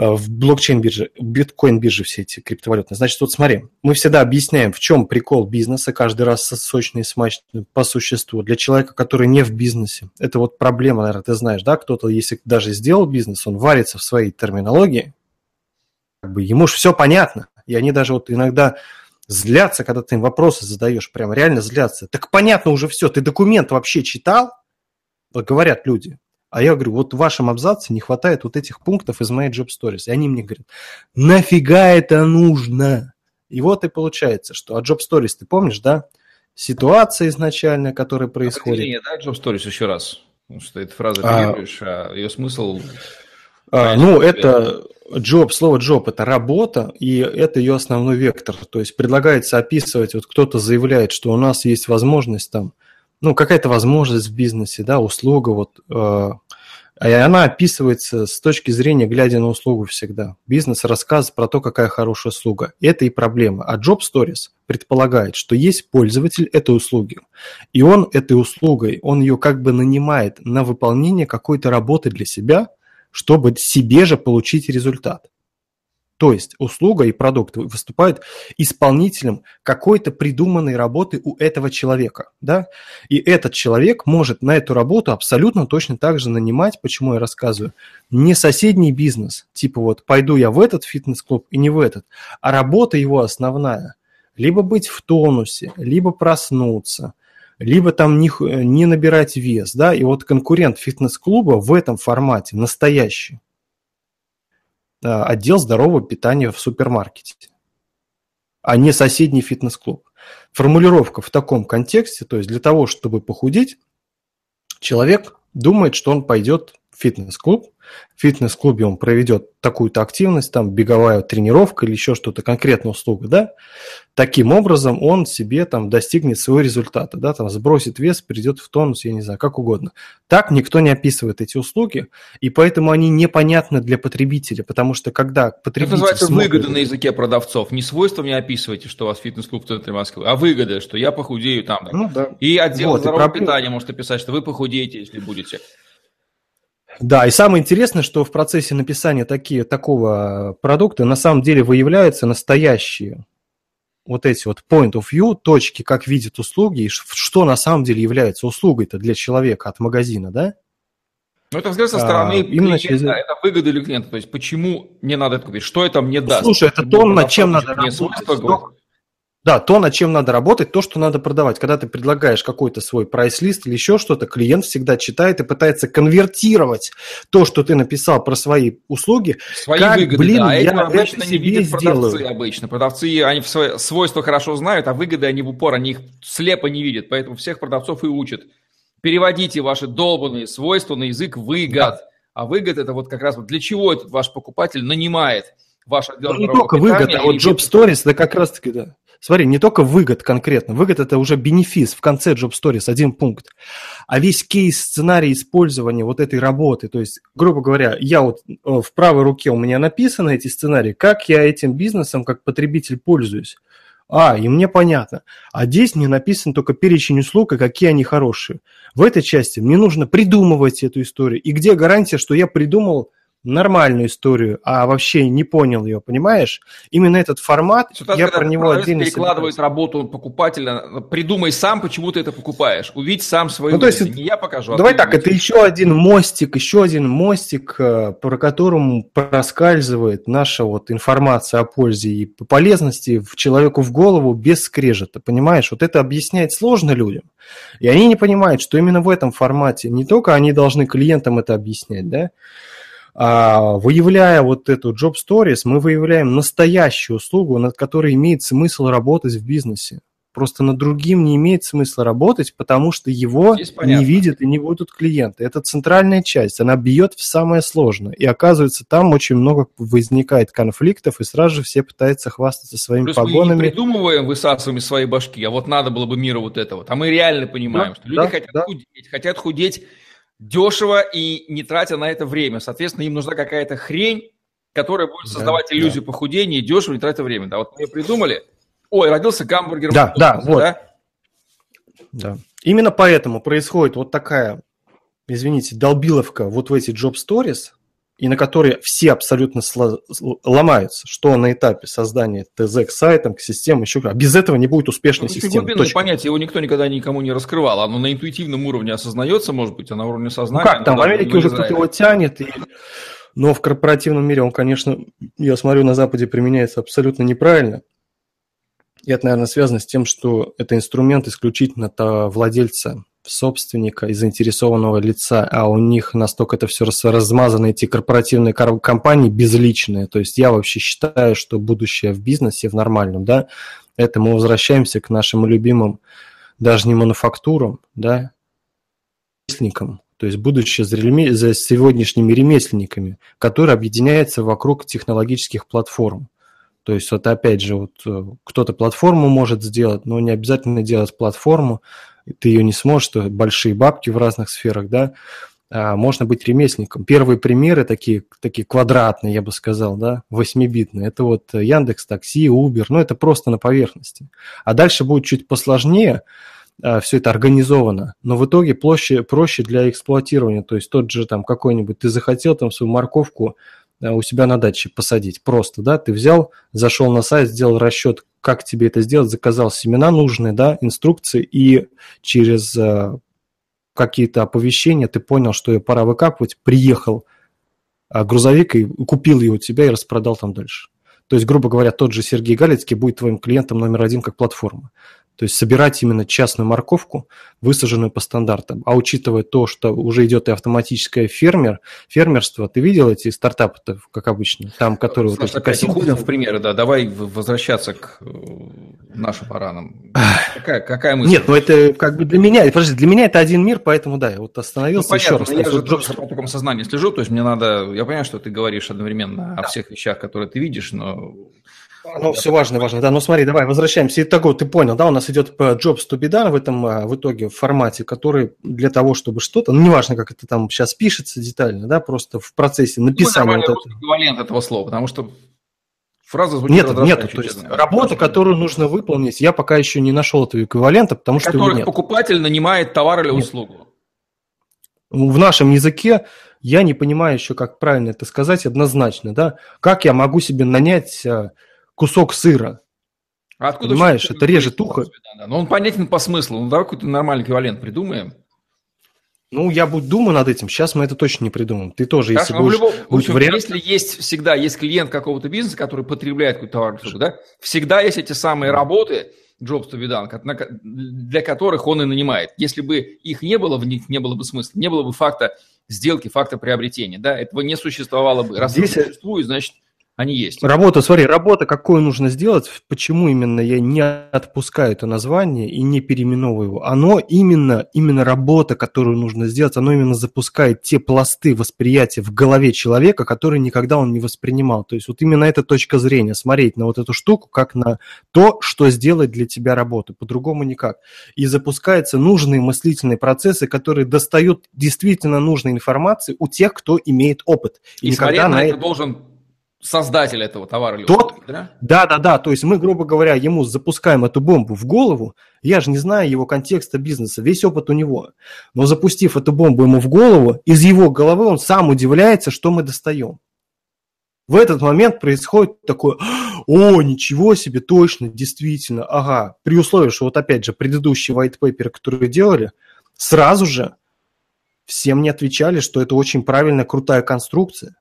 Э, в блокчейн-бирже, биткоин-бирже все эти криптовалютные. Значит, вот смотри, мы всегда объясняем, в чем прикол бизнеса, каждый раз сочный смачный по существу. Для человека, который не в бизнесе, это вот проблема, наверное, ты знаешь, да, кто-то, если даже сделал бизнес, он варится в своей терминологии, как бы ему же все понятно, и они даже вот иногда злятся, когда ты им вопросы задаешь, прям реально злятся. Так понятно уже все, ты документ вообще читал? Говорят люди. А я говорю, вот в вашем абзаце не хватает вот этих пунктов из моей Job Stories. И они мне говорят, нафига это нужно? И вот и получается, что от Job Stories, ты помнишь, да? Ситуация изначальная, которая происходит. Определение, да, Job Stories еще раз. Потому что эта фраза ты а, а ее смысл... А, ну, это job, слово job – это работа, и это ее основной вектор. То есть предлагается описывать, вот кто-то заявляет, что у нас есть возможность там ну, какая-то возможность в бизнесе, да, услуга, вот, э, и она описывается с точки зрения, глядя на услугу всегда. Бизнес рассказывает про то, какая хорошая услуга. Это и проблема. А Job Stories предполагает, что есть пользователь этой услуги, и он этой услугой, он ее как бы нанимает на выполнение какой-то работы для себя, чтобы себе же получить результат. То есть услуга и продукт выступают исполнителем какой-то придуманной работы у этого человека. Да? И этот человек может на эту работу абсолютно точно так же нанимать, почему я рассказываю, не соседний бизнес, типа вот пойду я в этот фитнес-клуб и не в этот, а работа его основная. Либо быть в тонусе, либо проснуться, либо там не, не набирать вес. Да? И вот конкурент фитнес-клуба в этом формате настоящий Э, отдел здорового питания в супермаркете, а не соседний фитнес-клуб. Формулировка в таком контексте, то есть для того, чтобы похудеть, человек думает, что он пойдет в фитнес-клуб, в фитнес-клубе он проведет такую-то активность, там беговая тренировка или еще что-то, конкретная услуга, да, таким образом он себе там достигнет своего результата, да, там сбросит вес, придет в тонус, я не знаю, как угодно. Так никто не описывает эти услуги, и поэтому они непонятны для потребителя, потому что когда потребитель... Это называется смотрит... выгода на языке продавцов. Не свойства не описывайте, что у вас фитнес-клуб в центре Москвы, а выгода, что я похудею там. Ну, да. И отдел вот, здорового и проблем... питания может описать, что вы похудеете, если будете. Да, и самое интересное, что в процессе написания такие, такого продукта на самом деле выявляются настоящие вот эти вот point of view, точки, как видят услуги, и что на самом деле является услугой-то для человека от магазина, да? Ну, это взгляд со а, стороны а, именно через... это выгода для клиента. То есть, почему не надо это купить? Что это мне даст? Слушай, это то, над чем надо работать. Да, то, над чем надо работать, то, что надо продавать. Когда ты предлагаешь какой-то свой прайс-лист или еще что-то, клиент всегда читает и пытается конвертировать то, что ты написал про свои услуги. Свои как, выгоды, блин, да. я это обычно это не видят сделаю. продавцы обычно. Продавцы, они свойства хорошо знают, а выгоды они в упор, они их слепо не видят. Поэтому всех продавцов и учат. Переводите ваши долбанные свойства на язык выгод. Да. А выгод это вот как раз вот для чего этот ваш покупатель нанимает ваш отдел ну, не только выгод, а вот Job Stories, это как раз-таки, да. Смотри, не только выгод конкретно, выгод это уже бенефис в конце Job Stories, один пункт, а весь кейс, сценарий использования вот этой работы, то есть, грубо говоря, я вот э, в правой руке у меня написаны эти сценарии, как я этим бизнесом как потребитель пользуюсь. А, и мне понятно. А здесь мне написан только перечень услуг и какие они хорошие. В этой части мне нужно придумывать эту историю. И где гарантия, что я придумал нормальную историю, а вообще не понял ее, понимаешь? Именно этот формат, Ситуация, я про него отдельно... перекладывает собираюсь. работу покупателя, придумай сам, почему ты это покупаешь, увидь сам свою ну, то есть, не я покажу. А давай так, это еще один мостик, еще один мостик, э, про которому проскальзывает наша вот информация о пользе и полезности в человеку в голову без скрежета, понимаешь? Вот это объяснять сложно людям. И они не понимают, что именно в этом формате не только они должны клиентам это объяснять, да, А, выявляя вот эту Job Stories, мы выявляем настоящую услугу, над которой имеет смысл работать в бизнесе. Просто над другим не имеет смысла работать, потому что его не видят и не будут клиенты. Это центральная часть, она бьет в самое сложное. И оказывается, там очень много возникает конфликтов, и сразу же все пытаются хвастаться своими Плюс погонами. Мы не придумываем, высасываем из своей башки, а вот надо было бы миру вот этого. А мы реально понимаем, да, что люди да, хотят да. худеть, хотят худеть дешево и не тратя на это время. Соответственно, им нужна какая-то хрень, которая будет создавать да, иллюзию да. похудения, дешево не тратя время. Да, вот мы придумали, Ой, родился гамбургер. Да, да, вот. Да? да. Именно поэтому происходит вот такая, извините, долбиловка вот в эти job stories, и на которые все абсолютно ломаются, что на этапе создания ТЗ к сайтам, к системам, еще а без этого не будет успешной ну, системы. Глубинное понятие, его никто никогда никому не раскрывал, оно на интуитивном уровне осознается, может быть, а на уровне сознания... Ну как, там в Америке уже кто-то его тянет, и... но в корпоративном мире он, конечно, я смотрю, на Западе применяется абсолютно неправильно, и это, наверное, связано с тем, что это инструмент исключительно владельца, собственника и заинтересованного лица, а у них настолько это все размазано, эти корпоративные компании безличные. То есть я вообще считаю, что будущее в бизнесе, в нормальном, да, это мы возвращаемся к нашим любимым даже не мануфактурам, да, ремесленникам, то есть будущее за сегодняшними ремесленниками, которые объединяются вокруг технологических платформ. То есть вот опять же, вот э, кто-то платформу может сделать, но не обязательно делать платформу, ты ее не сможешь, что большие бабки в разных сферах, да, а можно быть ремесленником. Первые примеры такие, такие квадратные, я бы сказал, да, восьмибитные, это вот Яндекс, Такси, Uber, ну это просто на поверхности. А дальше будет чуть посложнее, а, все это организовано, но в итоге проще, проще для эксплуатирования. То есть тот же там какой-нибудь, ты захотел там свою морковку Э, у себя на даче посадить. Просто, да, ты взял, зашел на сайт, сделал расчет, как тебе это сделать, заказал семена нужные, да, инструкции, и через э, какие-то оповещения ты понял, что пора выкапывать, приехал э, грузовик и купил ее у тебя и распродал там дальше. То есть, грубо говоря, тот же Сергей Галицкий будет твоим клиентом номер один как платформа. То есть собирать именно частную морковку, высаженную по стандартам. А учитывая то, что уже идет и автоматическое фермер, фермерство, ты видел эти стартапы как обычно, там, которые... Слушай, вот опять уходим в примеры, да, давай возвращаться к э, нашим баранам. Какая, какая мысль? Нет, ну это как бы для меня, подожди, для меня это один мир, поэтому да, я вот остановился ну, еще раз. Я же тоже по такому сознанию слежу, то есть мне надо, я понимаю, что ты говоришь одновременно о всех вещах, которые ты видишь, но ну, все важно, важно. Да, ну смотри, давай возвращаемся. Итого, ты понял, да, у нас идет Jobs to be done в этом а, в итоге в формате, который для того, чтобы что-то, ну, неважно, как это там сейчас пишется детально, да, просто в процессе написания. Ну, вот это. эквивалент этого слова, потому что фраза звучит Нет, нет, то есть работа, которую нужно выполнить, я пока еще не нашел этого эквивалента, потому что его нет. покупатель нанимает товар или нет. услугу. В нашем языке я не понимаю еще, как правильно это сказать однозначно, да, как я могу себе нанять а, кусок сыра. А откуда Понимаешь, это режет ухо. Да, но он понятен по смыслу. Ну, давай какой-то нормальный эквивалент придумаем. Ну, я буду думаю над этим. Сейчас мы это точно не придумаем. Ты тоже, Хорошо, если будешь... Любом, будет общем, вариант... Если есть всегда есть клиент какого-то бизнеса, который потребляет какой-то товар, да, всегда есть эти самые работы, be done, для которых он и нанимает. Если бы их не было, в них не было бы смысла, не было бы факта сделки, факта приобретения, да, этого не существовало бы. Раз Здесь... существует, значит, они есть. Работа, смотри, работа какую нужно сделать, почему именно я не отпускаю это название и не переименовываю его. Оно именно, именно работа, которую нужно сделать, оно именно запускает те пласты восприятия в голове человека, которые никогда он не воспринимал. То есть вот именно эта точка зрения, смотреть на вот эту штуку, как на то, что сделает для тебя работу, по-другому никак. И запускаются нужные мыслительные процессы, которые достают действительно нужной информации у тех, кто имеет опыт. И, и никогда на это должен создатель этого товара или Тот, услуги, да? Да, да, да. То есть мы, грубо говоря, ему запускаем эту бомбу в голову. Я же не знаю его контекста бизнеса, весь опыт у него. Но запустив эту бомбу ему в голову, из его головы он сам удивляется, что мы достаем. В этот момент происходит такое, о, ничего себе, точно, действительно, ага. При условии, что вот опять же предыдущие white paper, которые делали, сразу же всем мне отвечали, что это очень правильная, крутая конструкция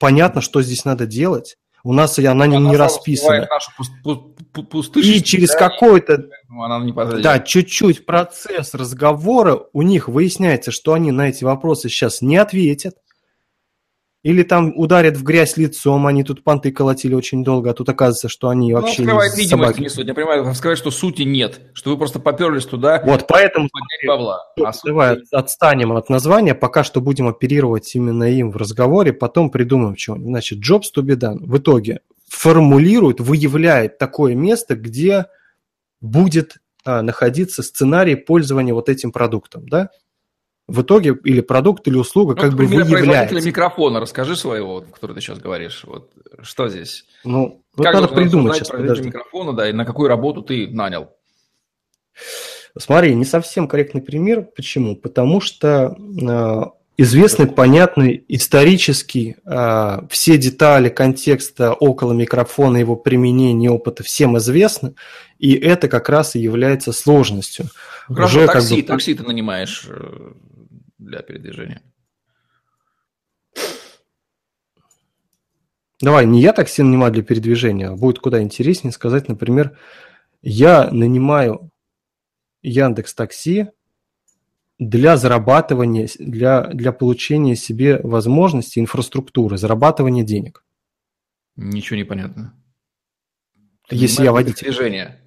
понятно, что здесь надо делать. У нас она не, не расписана. и через да, какой-то да, чуть-чуть процесс разговора у них выясняется, что они на эти вопросы сейчас не ответят. Или там ударят в грязь лицом, они тут понты колотили очень долго, а тут оказывается, что они ну, вообще не видимость не суть. Я понимаю, вскрывает, что сути нет, что вы просто поперлись туда. Вот, поэтому бабла. А суть... отстанем от названия, пока что будем оперировать именно им в разговоре, потом придумаем чего-нибудь. Значит, be done в итоге формулирует, выявляет такое место, где будет а, находиться сценарий пользования вот этим продуктом, да? В итоге или продукт, или услуга ну, как бы выявляется. микрофона расскажи своего, который ты сейчас говоришь. Вот что здесь? Ну, вот как надо придумать сейчас. Подожди. микрофона, да, и на какую работу ты нанял? Смотри, не совсем корректный пример. Почему? Потому что э, известный, понятный, исторический, э, все детали контекста около микрофона, его применения, опыта всем известны, и это как раз и является сложностью. Хорошо, Уже такси, как бы... такси ты нанимаешь э, для передвижения. Давай, не я такси нанимаю для передвижения, а будет куда интереснее сказать, например, я нанимаю Яндекс Такси для зарабатывания, для, для получения себе возможности инфраструктуры, зарабатывания денег. Ничего не понятно. Ты Если я водитель. Движение.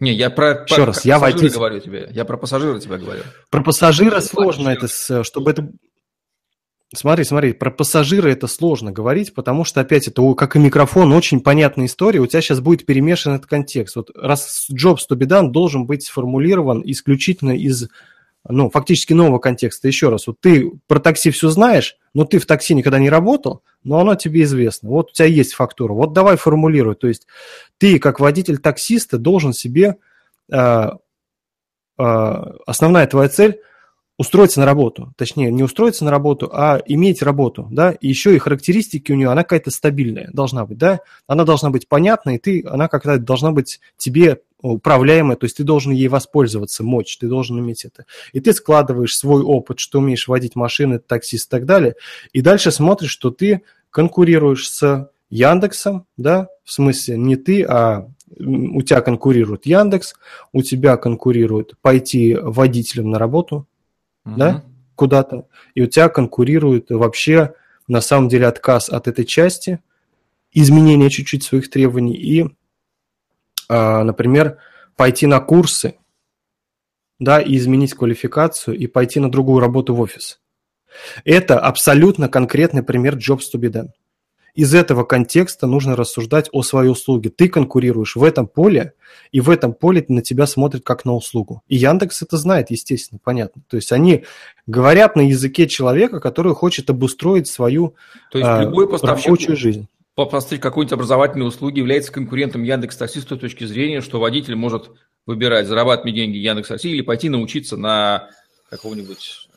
Не, я про, Еще про раз, я водитель. говорю тебе. Я про пассажира тебя говорю. Про пассажира это сложно, это, чтобы это... Смотри, смотри, про пассажира это сложно говорить, потому что, опять, это как и микрофон, очень понятная история, у тебя сейчас будет перемешан этот контекст. Вот раз be done должен быть сформулирован исключительно из ну, фактически нового контекста. Еще раз, вот ты про такси все знаешь, но ты в такси никогда не работал, но оно тебе известно. Вот у тебя есть фактура. Вот давай формулируй. То есть ты, как водитель таксиста, должен себе... Э, э, основная твоя цель устроиться на работу. Точнее, не устроиться на работу, а иметь работу, да, и еще и характеристики у нее, она какая-то стабильная должна быть, да, она должна быть понятной, и ты, она как-то должна быть тебе управляемая, то есть ты должен ей воспользоваться, мочь, ты должен иметь это. И ты складываешь свой опыт, что умеешь водить машины, таксист и так далее, и дальше смотришь, что ты конкурируешь с Яндексом, да, в смысле не ты, а у тебя конкурирует Яндекс, у тебя конкурирует пойти водителем на работу, угу. да, куда-то, и у тебя конкурирует вообще на самом деле отказ от этой части, изменение чуть-чуть своих требований и например, пойти на курсы, да, и изменить квалификацию, и пойти на другую работу в офис. Это абсолютно конкретный пример Jobs to be done. Из этого контекста нужно рассуждать о своей услуге. Ты конкурируешь в этом поле, и в этом поле на тебя смотрят как на услугу. И Яндекс это знает, естественно, понятно. То есть они говорят на языке человека, который хочет обустроить свою То есть а, любой поставщик, рабочую жизнь поставщик какой-нибудь образовательной услуги является конкурентом Яндекс Такси с той точки зрения, что водитель может выбирать, зарабатывать мне деньги Яндекс Такси или пойти научиться на какого-нибудь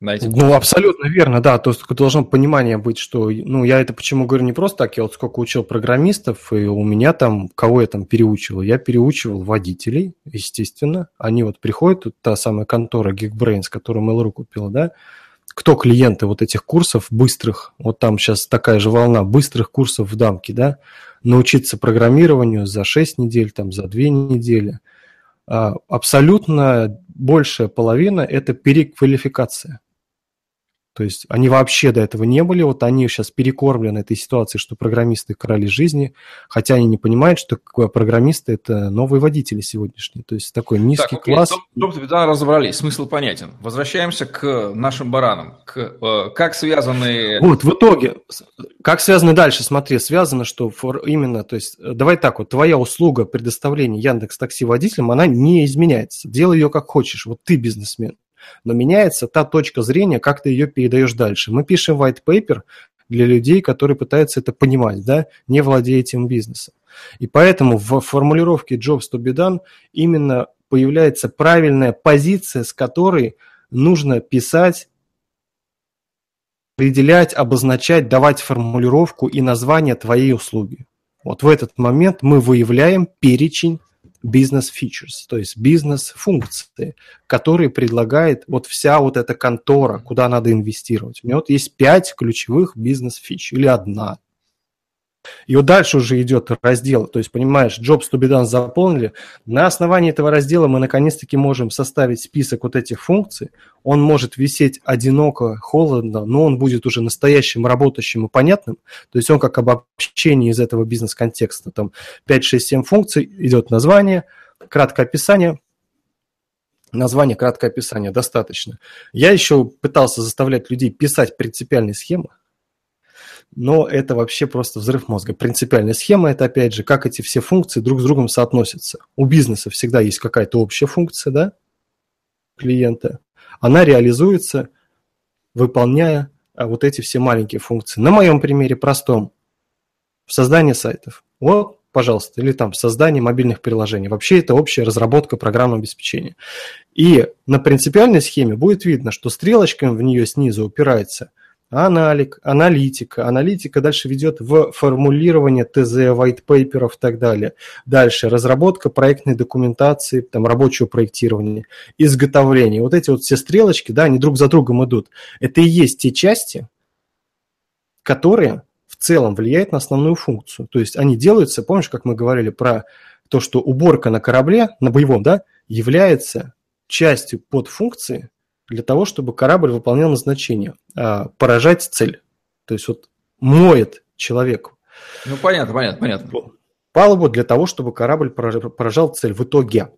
на эти... Ну, абсолютно верно, да. То есть должно понимание быть, что, ну, я это почему говорю не просто так, я вот сколько учил программистов, и у меня там, кого я там переучивал? Я переучивал водителей, естественно. Они вот приходят, тут та самая контора Geekbrains, которую Mail.ru купила, да, кто клиенты вот этих курсов быстрых, вот там сейчас такая же волна быстрых курсов в дамке, да, научиться программированию за 6 недель, там, за 2 недели. А, абсолютно большая половина – это переквалификация. То есть они вообще до этого не были, вот они сейчас перекормлены этой ситуацией, что программисты короли жизни, хотя они не понимают, что программисты – это новые водители сегодняшние, то есть такой низкий так, класс. Доктор, да, разобрались, смысл понятен. Возвращаемся к нашим баранам, к, э, как связаны… Вот, в итоге, как связаны дальше, смотри, связано, что именно, то есть давай так вот, твоя услуга предоставления Яндекс Такси водителям, она не изменяется, делай ее как хочешь, вот ты бизнесмен но меняется та точка зрения, как ты ее передаешь дальше. Мы пишем white paper для людей, которые пытаются это понимать, да, не владея этим бизнесом. И поэтому в формулировке jobs to be done именно появляется правильная позиция, с которой нужно писать определять, обозначать, давать формулировку и название твоей услуги. Вот в этот момент мы выявляем перечень бизнес-фичерс, то есть бизнес-функции, которые предлагает вот вся вот эта контора, куда надо инвестировать. У меня вот есть пять ключевых бизнес-фич или одна. И вот дальше уже идет раздел, то есть, понимаешь, jobs to be done заполнили. На основании этого раздела мы наконец-таки можем составить список вот этих функций. Он может висеть одиноко, холодно, но он будет уже настоящим, работающим и понятным. То есть он как обобщение из этого бизнес-контекста. Там 5, 6, 7 функций, идет название, краткое описание, Название, краткое описание, достаточно. Я еще пытался заставлять людей писать принципиальные схемы, но это вообще просто взрыв мозга. Принципиальная схема – это, опять же, как эти все функции друг с другом соотносятся. У бизнеса всегда есть какая-то общая функция, да, клиента. Она реализуется, выполняя а, вот эти все маленькие функции. На моем примере простом. В создании сайтов. Вот, пожалуйста, или там в создании мобильных приложений. Вообще это общая разработка программного обеспечения. И на принципиальной схеме будет видно, что стрелочками в нее снизу упирается аналик, аналитика. Аналитика дальше ведет в формулирование ТЗ, paper и так далее. Дальше разработка проектной документации, там рабочего проектирования, изготовление. Вот эти вот все стрелочки, да, они друг за другом идут. Это и есть те части, которые в целом влияют на основную функцию. То есть они делаются, помнишь, как мы говорили про то, что уборка на корабле, на боевом, да, является частью подфункции для того, чтобы корабль выполнял назначение, а, поражать цель. То есть вот моет человеку. Ну, понятно, понятно, понятно. Палубу для того, чтобы корабль поражал цель в итоге.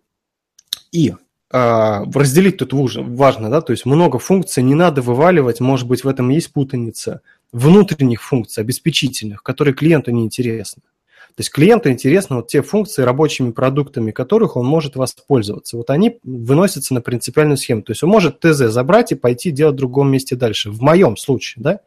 И а, разделить тут важно, да, то есть много функций не надо вываливать, может быть, в этом есть путаница, внутренних функций, обеспечительных, которые клиенту не интересны. То есть клиенту интересны вот те функции, рабочими продуктами которых он может воспользоваться. Вот они выносятся на принципиальную схему. То есть он может ТЗ забрать и пойти делать в другом месте дальше. В моем случае, да,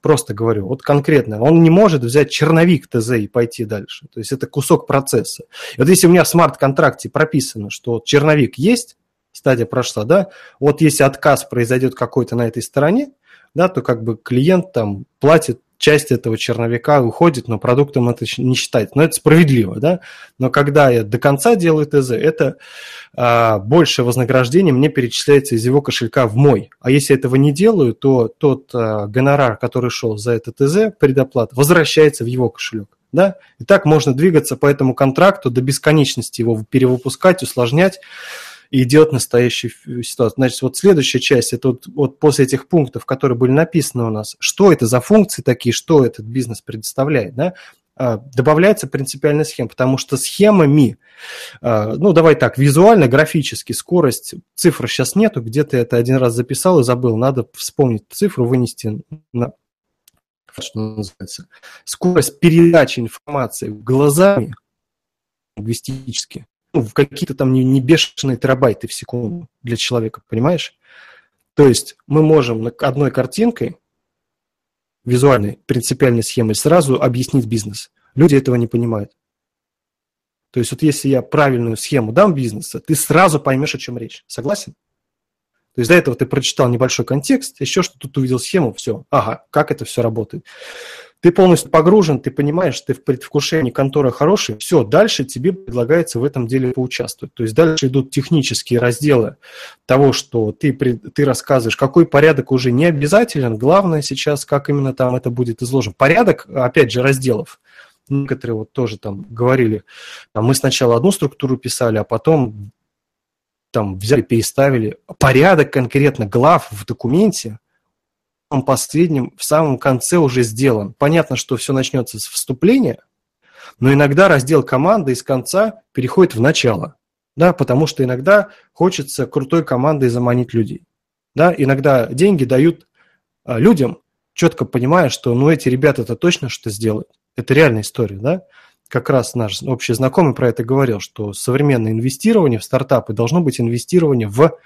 просто говорю, вот конкретно, он не может взять черновик ТЗ и пойти дальше. То есть это кусок процесса. И вот если у меня в смарт-контракте прописано, что черновик есть, стадия прошла, да, вот если отказ произойдет какой-то на этой стороне, да, то как бы клиент там платит часть этого черновика уходит, но продуктом это не считать. Но это справедливо, да? Но когда я до конца делаю ТЗ, это а, большее вознаграждение мне перечисляется из его кошелька в мой. А если этого не делаю, то тот а, гонорар, который шел за это ТЗ, предоплата, возвращается в его кошелек. Да? И так можно двигаться по этому контракту до бесконечности, его перевыпускать, усложнять и делать настоящую ситуацию. Значит, вот следующая часть, это вот, вот после этих пунктов, которые были написаны у нас, что это за функции такие, что этот бизнес предоставляет, да, а, добавляется принципиальная схема, потому что схемами, а, ну, давай так, визуально, графически, скорость, цифр сейчас нету, где-то это один раз записал и забыл, надо вспомнить цифру, вынести на что называется, скорость передачи информации глазами лингвистически ну, в какие-то там не, не бешеные терабайты в секунду для человека, понимаешь? То есть мы можем одной картинкой, визуальной, принципиальной схемой сразу объяснить бизнес. Люди этого не понимают. То есть вот если я правильную схему дам бизнеса, ты сразу поймешь, о чем речь. Согласен? То есть до этого ты прочитал небольшой контекст, еще что тут увидел схему, все, ага, как это все работает ты полностью погружен, ты понимаешь, ты в предвкушении конторы хорошей, все, дальше тебе предлагается в этом деле поучаствовать. То есть дальше идут технические разделы того, что ты, ты рассказываешь, какой порядок уже не обязателен, главное сейчас, как именно там это будет изложено. Порядок, опять же, разделов. Некоторые вот тоже там говорили, там, мы сначала одну структуру писали, а потом там взяли, переставили. Порядок конкретно глав в документе, последнем, в самом конце уже сделан. Понятно, что все начнется с вступления, но иногда раздел команды из конца переходит в начало, да, потому что иногда хочется крутой командой заманить людей. Да, иногда деньги дают а, людям, четко понимая, что ну эти ребята это точно что сделают. Это реальная история, да? Как раз наш общий знакомый про это говорил, что современное инвестирование в стартапы должно быть инвестирование в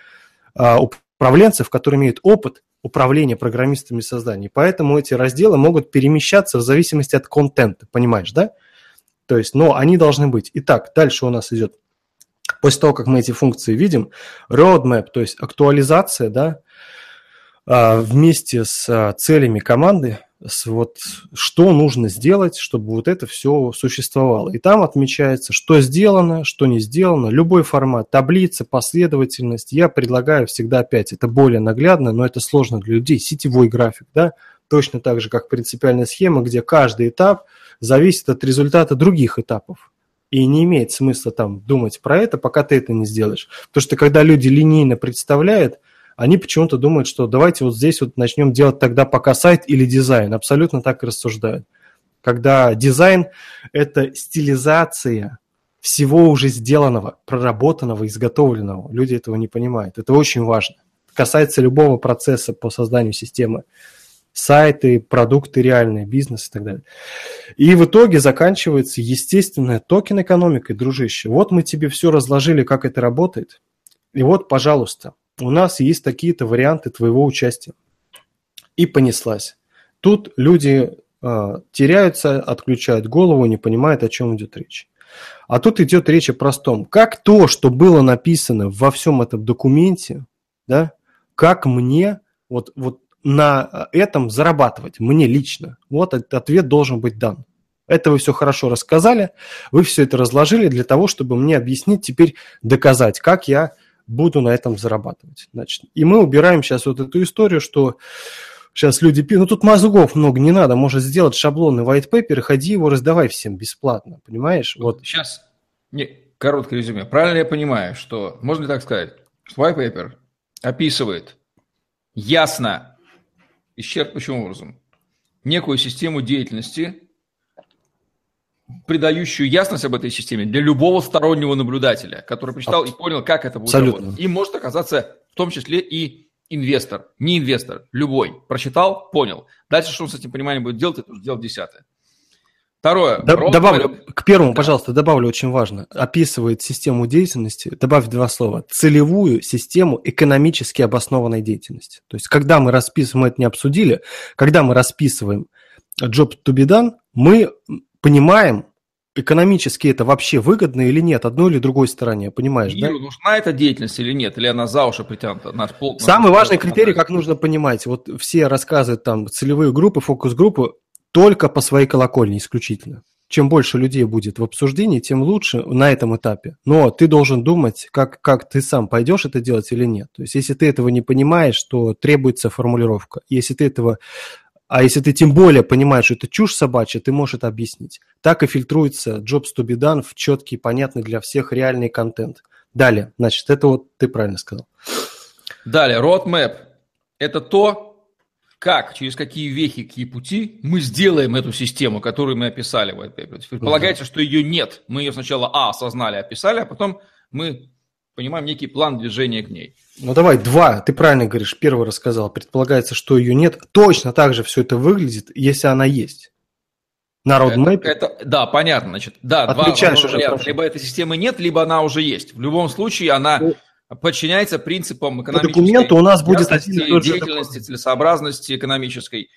а, управленцев, которые имеют опыт управления программистами создания. Поэтому эти разделы могут перемещаться в зависимости от контента, понимаешь, да? То есть, но они должны быть. Итак, дальше у нас идет, после того, как мы эти функции видим, roadmap, то есть актуализация, да, а, вместе с а, целями команды, вот что нужно сделать, чтобы вот это все существовало. И там отмечается, что сделано, что не сделано, любой формат, таблица, последовательность. Я предлагаю всегда опять, это более наглядно, но это сложно для людей, сетевой график, да, точно так же, как принципиальная схема, где каждый этап зависит от результата других этапов. И не имеет смысла там думать про это, пока ты это не сделаешь. Потому что когда люди линейно представляют, они почему-то думают, что давайте вот здесь вот начнем делать тогда пока сайт или дизайн. Абсолютно так и рассуждают. Когда дизайн – это стилизация всего уже сделанного, проработанного, изготовленного. Люди этого не понимают. Это очень важно. Касается любого процесса по созданию системы. Сайты, продукты реальные, бизнес и так далее. И в итоге заканчивается естественная токен-экономикой, дружище. Вот мы тебе все разложили, как это работает. И вот, пожалуйста, у нас есть такие-то варианты твоего участия. И понеслась. Тут люди э, теряются, отключают голову, не понимают, о чем идет речь. А тут идет речь о простом. Как то, что было написано во всем этом документе, да, как мне вот, вот на этом зарабатывать, мне лично? Вот этот ответ должен быть дан. Это вы все хорошо рассказали, вы все это разложили для того, чтобы мне объяснить теперь, доказать, как я буду на этом зарабатывать. Значит, и мы убираем сейчас вот эту историю, что сейчас люди пишут, ну тут мозгов много не надо, может сделать шаблонный white paper, ходи его раздавай всем бесплатно, понимаешь? Вот. Сейчас, не, короткое резюме. Правильно я понимаю, что, можно ли так сказать, что white paper описывает ясно, исчерпывающим образом, некую систему деятельности, придающую ясность об этой системе для любого стороннего наблюдателя, который прочитал и понял, как это будет Абсолютно. работать. И может оказаться в том числе и инвестор, не инвестор, любой. Прочитал, понял. Дальше, что он с этим пониманием будет делать, это уже дело десятое. Второе. Д- добавлю, к первому, да. пожалуйста, добавлю очень важно. Описывает систему деятельности, добавь два слова, целевую систему экономически обоснованной деятельности. То есть, когда мы расписываем, мы это не обсудили, когда мы расписываем job to be done, мы понимаем, экономически это вообще выгодно или нет, одной или другой стороне, понимаешь, Миру да? нужна эта деятельность или нет, или она за уши притянута? Наш пол, Самый наш важный критерий, как нужно понимать, вот все рассказывают там целевые группы, фокус-группы, только по своей колокольне исключительно. Чем больше людей будет в обсуждении, тем лучше на этом этапе. Но ты должен думать, как, как ты сам пойдешь это делать или нет. То есть, если ты этого не понимаешь, то требуется формулировка. Если ты этого а если ты тем более понимаешь, что это чушь собачья, ты можешь это объяснить. Так и фильтруется Jobs to be done в четкий, понятный для всех реальный контент. Далее, значит, это вот ты правильно сказал. Далее, roadmap – это то, как, через какие вехи, какие пути мы сделаем эту систему, которую мы описали в white paper. Предполагается, да. что ее нет. Мы ее сначала, а, осознали, описали, а потом мы понимаем некий план движения к ней. Ну давай, два, ты правильно говоришь, первый рассказал, предполагается, что ее нет. Точно так же все это выглядит, если она есть. На roadmap. Это, это, да, понятно, значит, да, Отключаешь два уже, Либо этой системы нет, либо она уже есть. В любом случае она ну, подчиняется принципам экономической по документу у нас будет один деятельности, целесообразности экономической,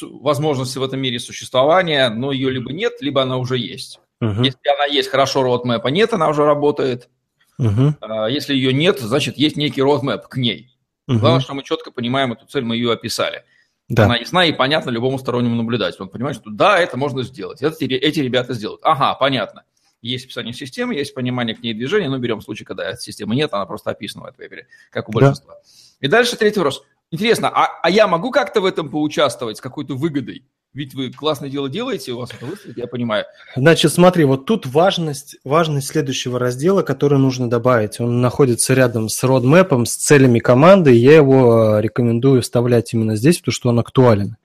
возможности в этом мире существования, но ее либо нет, либо она уже есть. Угу. Если она есть, хорошо, roadmap, а нет, она уже работает. Угу. Если ее нет, значит, есть некий roadmap к ней. Угу. Главное, что мы четко понимаем эту цель, мы ее описали. Да. Она ясна и понятна любому стороннему наблюдателю. Он понимает, что да, это можно сделать. Это, эти ребята сделают. Ага, понятно. Есть описание системы, есть понимание к ней движения. Ну, берем случай, когда системы нет, она просто описана в этом вебере, как у большинства. Да. И дальше третий вопрос. Интересно, а, а я могу как-то в этом поучаствовать с какой-то выгодой? Ведь вы классное дело делаете, у вас это выстрелит, я понимаю. Значит, смотри, вот тут важность, важность следующего раздела, который нужно добавить. Он находится рядом с родмэпом, с целями команды. Я его э, рекомендую вставлять именно здесь, потому что он актуален.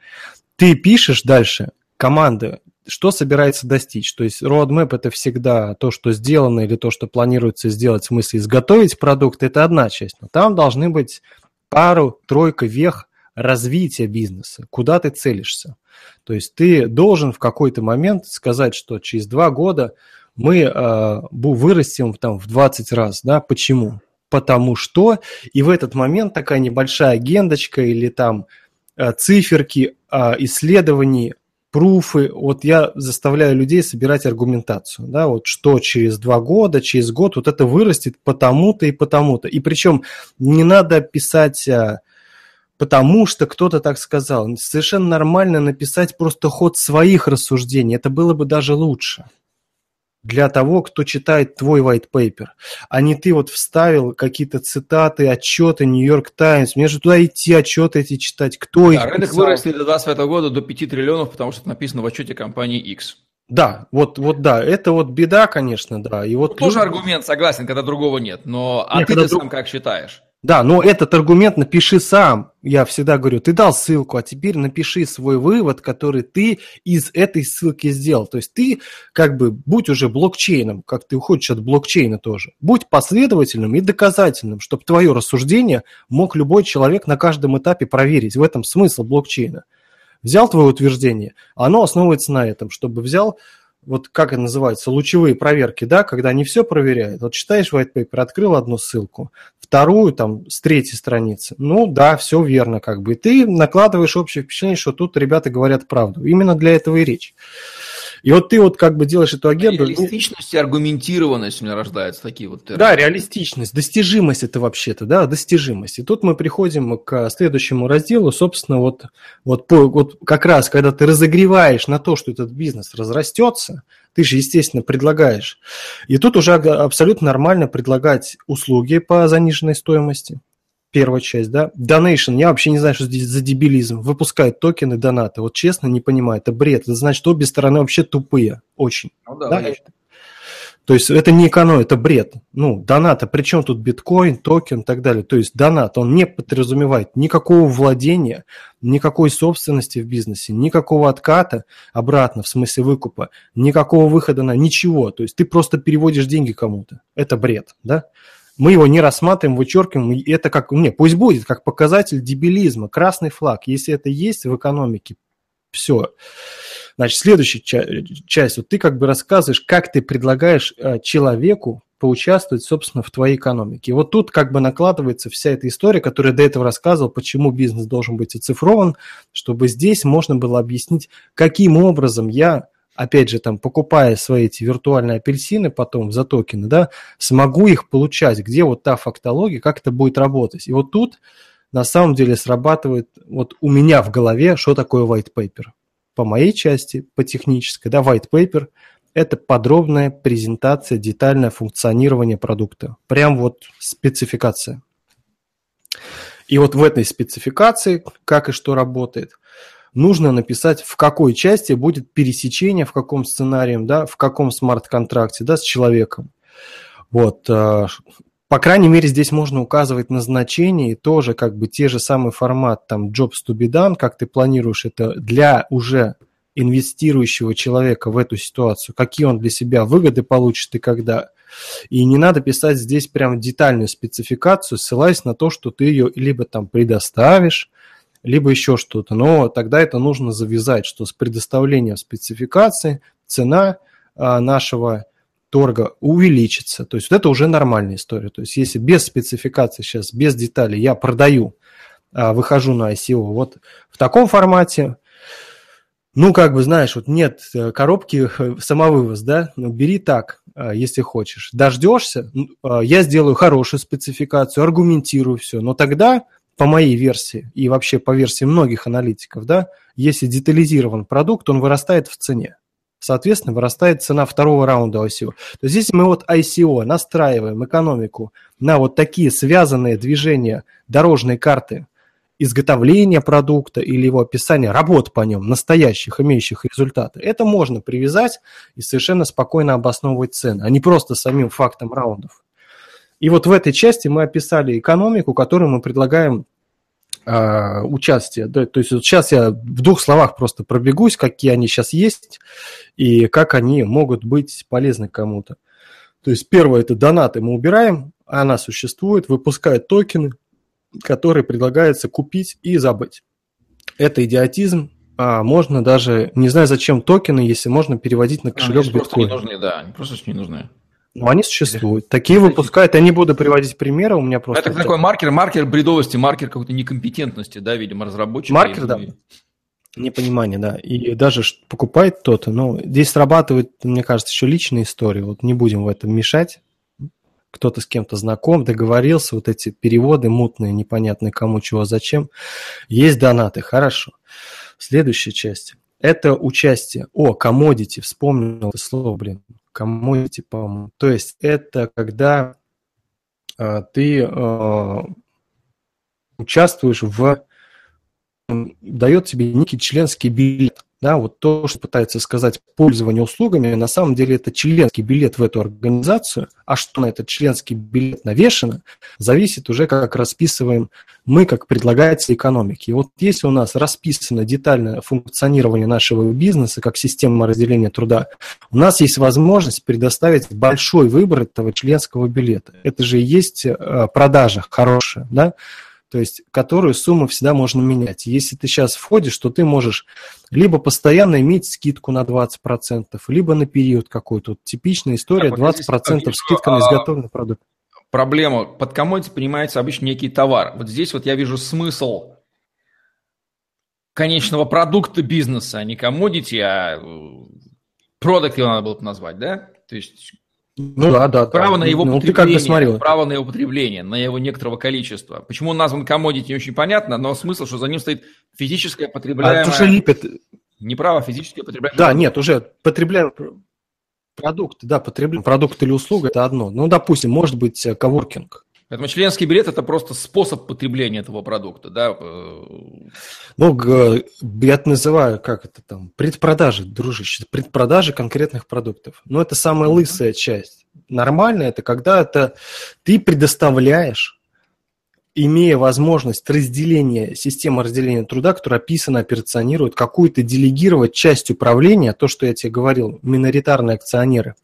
Ты пишешь дальше команды, что собирается достичь. То есть roadmap – это всегда то, что сделано или то, что планируется сделать, в смысле изготовить продукт, это одна часть. Но там должны быть пару, тройка вех развития бизнеса, куда ты целишься. То есть ты должен в какой-то момент сказать, что через два года мы э, вырастем там в 20 раз. Да? Почему? Потому что, и в этот момент такая небольшая агендочка или там э, циферки э, исследований, пруфы, вот я заставляю людей собирать аргументацию, да, вот что через два года, через год вот это вырастет потому-то и потому-то. И причем не надо писать потому что кто-то так сказал. Совершенно нормально написать просто ход своих рассуждений. Это было бы даже лучше для того, кто читает твой white paper, а не ты вот вставил какие-то цитаты, отчеты Нью-Йорк Таймс. Мне же туда идти, отчеты эти читать. Кто да, их рынок писал? вырастет до 2025 года до 5 триллионов, потому что это написано в отчете компании X. Да, вот, вот да, это вот беда, конечно, да. И вот ну, тоже аргумент, согласен, когда другого нет. Но а нет, ты, ты друг... сам как считаешь? Да, но этот аргумент напиши сам. Я всегда говорю, ты дал ссылку, а теперь напиши свой вывод, который ты из этой ссылки сделал. То есть ты как бы будь уже блокчейном, как ты уходишь от блокчейна тоже. Будь последовательным и доказательным, чтобы твое рассуждение мог любой человек на каждом этапе проверить. В этом смысл блокчейна. Взял твое утверждение, оно основывается на этом, чтобы взял вот как это называется, лучевые проверки, да, когда они все проверяют. Вот читаешь white paper, открыл одну ссылку, вторую там с третьей страницы. Ну да, все верно как бы. И ты накладываешь общее впечатление, что тут ребята говорят правду. Именно для этого и речь. И вот ты вот как бы делаешь эту агенду. Реалистичность и аргументированность у меня рождаются такие вот термины. Да, реалистичность, достижимость это вообще-то, да, достижимость. И тут мы приходим к следующему разделу, собственно, вот, вот, по, вот как раз, когда ты разогреваешь на то, что этот бизнес разрастется, ты же, естественно, предлагаешь. И тут уже абсолютно нормально предлагать услуги по заниженной стоимости первая часть, да. Donation, я вообще не знаю, что здесь за дебилизм. Выпускают токены донаты. Вот честно, не понимаю, это бред. Это значит, обе стороны вообще тупые. Очень. Ну, да, да? То есть это не эконом, это бред. Ну, доната, причем тут биткоин, токен и так далее. То есть донат, он не подразумевает никакого владения, никакой собственности в бизнесе, никакого отката обратно, в смысле выкупа, никакого выхода на ничего. То есть ты просто переводишь деньги кому-то. Это бред, да? Мы его не рассматриваем, вычеркиваем, это как, не, пусть будет, как показатель дебилизма, красный флаг, если это есть в экономике, все. Значит, следующая часть, вот ты как бы рассказываешь, как ты предлагаешь э, человеку поучаствовать, собственно, в твоей экономике. Вот тут как бы накладывается вся эта история, которую я до этого рассказывал, почему бизнес должен быть оцифрован, чтобы здесь можно было объяснить, каким образом я опять же, там, покупая свои эти виртуальные апельсины потом за токены, да, смогу их получать, где вот та фактология, как это будет работать. И вот тут на самом деле срабатывает вот у меня в голове, что такое white paper. По моей части, по технической, да, white paper – это подробная презентация, детальное функционирование продукта. Прям вот спецификация. И вот в этой спецификации, как и что работает, нужно написать, в какой части будет пересечение, в каком сценарии, да, в каком смарт-контракте, да, с человеком. Вот, э, по крайней мере, здесь можно указывать назначение и тоже как бы те же самый формат, там, jobs to be done, как ты планируешь это для уже инвестирующего человека в эту ситуацию, какие он для себя выгоды получит и когда. И не надо писать здесь прям детальную спецификацию, ссылаясь на то, что ты ее либо там предоставишь, либо еще что-то. Но тогда это нужно завязать, что с предоставлением спецификации цена а, нашего торга увеличится. То есть вот это уже нормальная история. То есть если без спецификации сейчас, без деталей я продаю, а, выхожу на ICO вот в таком формате, ну, как бы, знаешь, вот нет э, коробки э, самовывоз, да, ну, бери так, а, если хочешь. Дождешься, я сделаю хорошую спецификацию, аргументирую все, но тогда по моей версии и вообще по версии многих аналитиков, да, если детализирован продукт, он вырастает в цене. Соответственно, вырастает цена второго раунда ICO. То есть если мы вот ICO настраиваем экономику на вот такие связанные движения дорожной карты изготовления продукта или его описания работ по нем, настоящих, имеющих результаты, это можно привязать и совершенно спокойно обосновывать цены, а не просто самим фактом раундов. И вот в этой части мы описали экономику, которую мы предлагаем э, участие. Да? То есть вот сейчас я в двух словах просто пробегусь, какие они сейчас есть и как они могут быть полезны кому-то. То есть первое – это донаты мы убираем, она существует, выпускает токены, которые предлагается купить и забыть. Это идиотизм, а можно даже, не знаю, зачем токены, если можно переводить на кошелек они биткоин. Просто не нужны, да, они просто не нужны. Ну, они существуют. Такие выпускают. Я не буду приводить примеры, у меня просто... Это такой маркер, маркер бредовости, маркер какой-то некомпетентности, да, видимо, разработчика. Маркер, да. Непонимание, да. И даже покупает кто-то, но здесь срабатывает, мне кажется, еще личная история. Вот не будем в этом мешать. Кто-то с кем-то знаком, договорился, вот эти переводы мутные, непонятные кому, чего, зачем. Есть донаты, хорошо. Следующая часть. Это участие. О, commodity, вспомнил это слово, блин commodity, по-моему. То есть это когда э, ты э, участвуешь в... дает тебе некий членский билет. Да, вот то, что пытается сказать пользование услугами, на самом деле это членский билет в эту организацию, а что на этот членский билет навешено, зависит уже, как расписываем мы, как предлагатели экономики. И вот если у нас расписано детальное функционирование нашего бизнеса как система разделения труда, у нас есть возможность предоставить большой выбор этого членского билета. Это же и есть э, продажа хорошая, да, то есть которую сумму всегда можно менять. Если ты сейчас входишь, то ты можешь либо постоянно иметь скидку на 20%, либо на период какой-то. Типичная история, 20% скидка на изготовленный продукт. Проблема. Под комодити понимается обычно некий товар. Вот здесь вот я вижу смысл конечного продукта бизнеса, а не комодити, а э, продукт его надо было бы назвать, да? То есть ну да, да. Право да. на его ну, потребление, ты как бы право на его потребление, на его некоторого количества. Почему он назван commodity, не очень понятно, но смысл, что за ним стоит физическое потребляемое... А это уже липет. Не право, физическое потребляемое... Да, нет, уже потребляем продукт, да, потребляем продукт или услуга, это одно. Ну, допустим, может быть, э, коворкинг. Поэтому членский билет – это просто способ потребления этого продукта, да? Ну, я это называю, как это там, предпродажи, дружище, предпродажи конкретных продуктов. Но это самая лысая часть. Нормально это, когда это ты предоставляешь, имея возможность разделения, системы разделения труда, которая описана, операционирует, какую-то делегировать часть управления, то, что я тебе говорил, миноритарные акционеры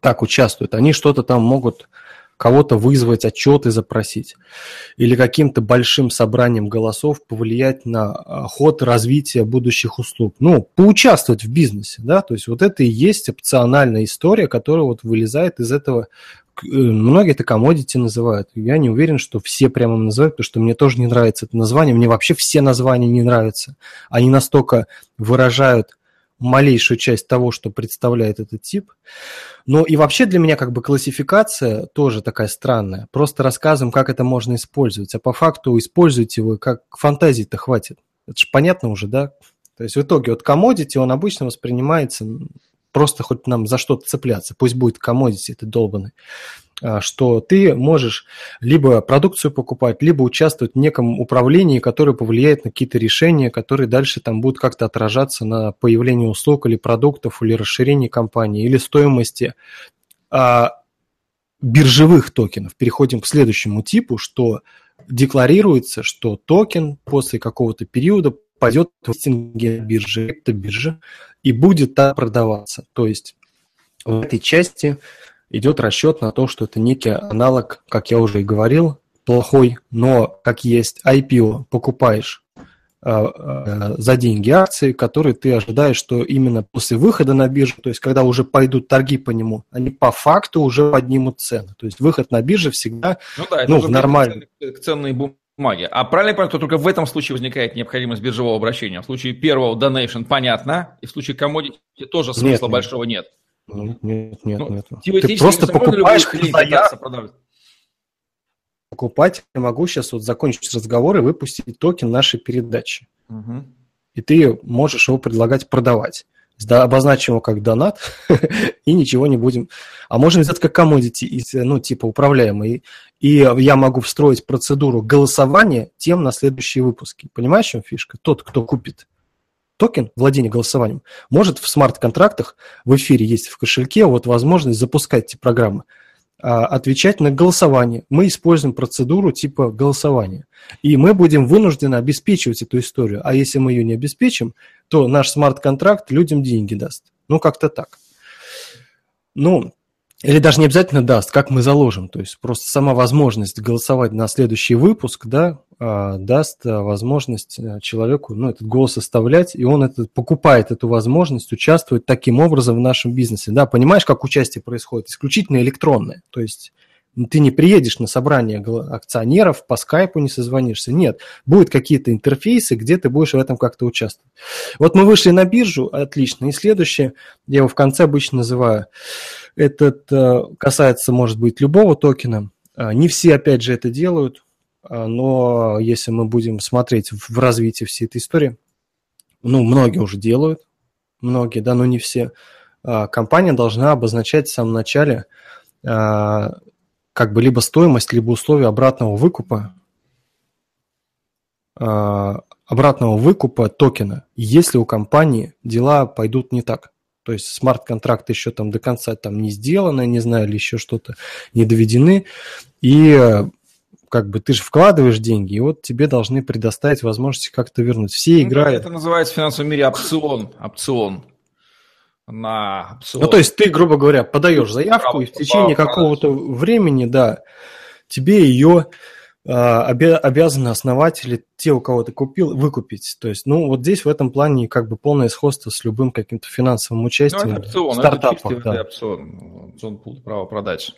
так участвуют, они что-то там могут кого-то вызвать, отчеты запросить, или каким-то большим собранием голосов повлиять на а, ход развития будущих услуг. Ну, поучаствовать в бизнесе, да, то есть вот это и есть опциональная история, которая вот вылезает из этого э, Многие это commodity называют. Я не уверен, что все прямо называют, потому что мне тоже не нравится это название. Мне вообще все названия не нравятся. Они настолько выражают малейшую часть того, что представляет этот тип. Но и вообще для меня как бы классификация тоже такая странная. Просто рассказываем, как это можно использовать. А по факту используйте вы, как фантазии-то хватит. Это же понятно уже, да? То есть в итоге вот commodity, он обычно воспринимается просто хоть нам за что-то цепляться. Пусть будет commodity, это долбанный. А, что ты можешь либо продукцию покупать, либо участвовать в неком управлении, которое повлияет на какие-то решения, которые дальше там будут как-то отражаться на появление услуг или продуктов, или расширении компании, или стоимости а, биржевых токенов. Переходим к следующему типу, что декларируется, что токен после какого-то периода пойдет в листинге биржи, это биржа, и будет там продаваться. То есть в этой части идет расчет на то, что это некий аналог, как я уже и говорил, плохой, но как есть IPO, покупаешь э, э, за деньги акции, которые ты ожидаешь, что именно после выхода на биржу, то есть когда уже пойдут торги по нему, они по факту уже поднимут цены. То есть выход на бирже всегда ну, да, это ну, нормально. К ценной бумаге. А правильно я понимаю, что только в этом случае возникает необходимость биржевого обращения? В случае первого donation понятно, и в случае commodity тоже смысла нет, большого нет. Нет, нет, нет. Ну, нет. Ты просто покупаешь Покупать я могу сейчас вот закончить разговор и выпустить токен нашей передачи. Угу. И ты можешь его предлагать продавать. Обозначим его как донат и ничего не будем. А можем взять как commodity, ну, типа управляемый. И я могу встроить процедуру голосования тем на следующие выпуски. Понимаешь, чем фишка? Тот, кто купит токен владения голосованием может в смарт-контрактах в эфире есть в кошельке вот возможность запускать эти программы, а, отвечать на голосование. Мы используем процедуру типа голосования. И мы будем вынуждены обеспечивать эту историю. А если мы ее не обеспечим, то наш смарт-контракт людям деньги даст. Ну, как-то так. Ну, или даже не обязательно даст, как мы заложим. То есть просто сама возможность голосовать на следующий выпуск, да, а, даст а, возможность э, человеку ну, этот голос оставлять, и он это, покупает эту возможность участвовать таким образом в нашем бизнесе. Да, понимаешь, как участие происходит? Исключительно электронное. То есть ты не приедешь на собрание акционеров, по скайпу не созвонишься. Нет, будут какие-то интерфейсы, где ты будешь в этом как-то участвовать. Вот мы вышли на биржу, отлично. И следующее, я его в конце обычно называю, этот э, касается, может быть, любого токена. А, не все, опять же, это делают, а, но если мы будем смотреть в развитие всей этой истории, ну, многие уже делают, многие, да, но не все. Компания должна обозначать в самом начале как бы либо стоимость, либо условия обратного выкупа обратного выкупа токена, если у компании дела пойдут не так. То есть смарт-контракты еще там до конца там не сделаны, не знаю, или еще что-то не доведены. И как бы ты же вкладываешь деньги, и вот тебе должны предоставить возможность как-то вернуть. Все ну, играют... Это называется в финансовом мире опцион. Опцион. На опцион. Ну, то есть ты, грубо говоря, подаешь заявку, и в течение какого-то времени, да, тебе ее а, обязаны основатели, те, у кого ты купил, выкупить. То есть, ну, вот здесь в этом плане как бы полное сходство с любым каким-то финансовым участием. Ну, это опцион, это чистый да. опцион, опцион пул, право продать.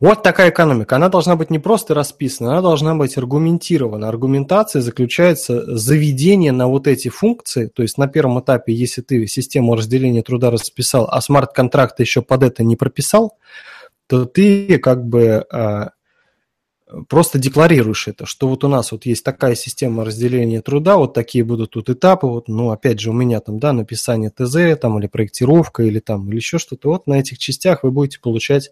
Вот такая экономика. Она должна быть не просто расписана, она должна быть аргументирована. Аргументация заключается заведение на вот эти функции. То есть на первом этапе, если ты систему разделения труда расписал, а смарт-контракт еще под это не прописал, то ты как бы а, просто декларируешь это, что вот у нас вот есть такая система разделения труда, вот такие будут тут этапы, вот, ну, опять же, у меня там, да, написание ТЗ, там, или проектировка, или там, или еще что-то, вот на этих частях вы будете получать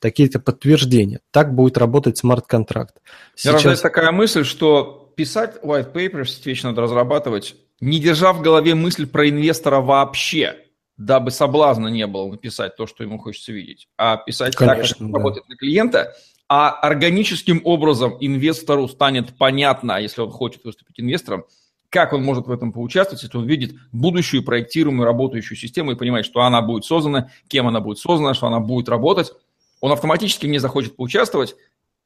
такие-то подтверждения. Так будет работать смарт-контракт. Сейчас... рождается такая мысль, что писать white paper вечно надо разрабатывать, не держа в голове мысль про инвестора вообще, дабы соблазна не было написать то, что ему хочется видеть, а писать Конечно, так, как да. работает на клиента, а органическим образом инвестору станет понятно, если он хочет выступить инвестором, как он может в этом поучаствовать, если он видит будущую проектируемую работающую систему и понимает, что она будет создана, кем она будет создана, что она будет работать, он автоматически не захочет поучаствовать.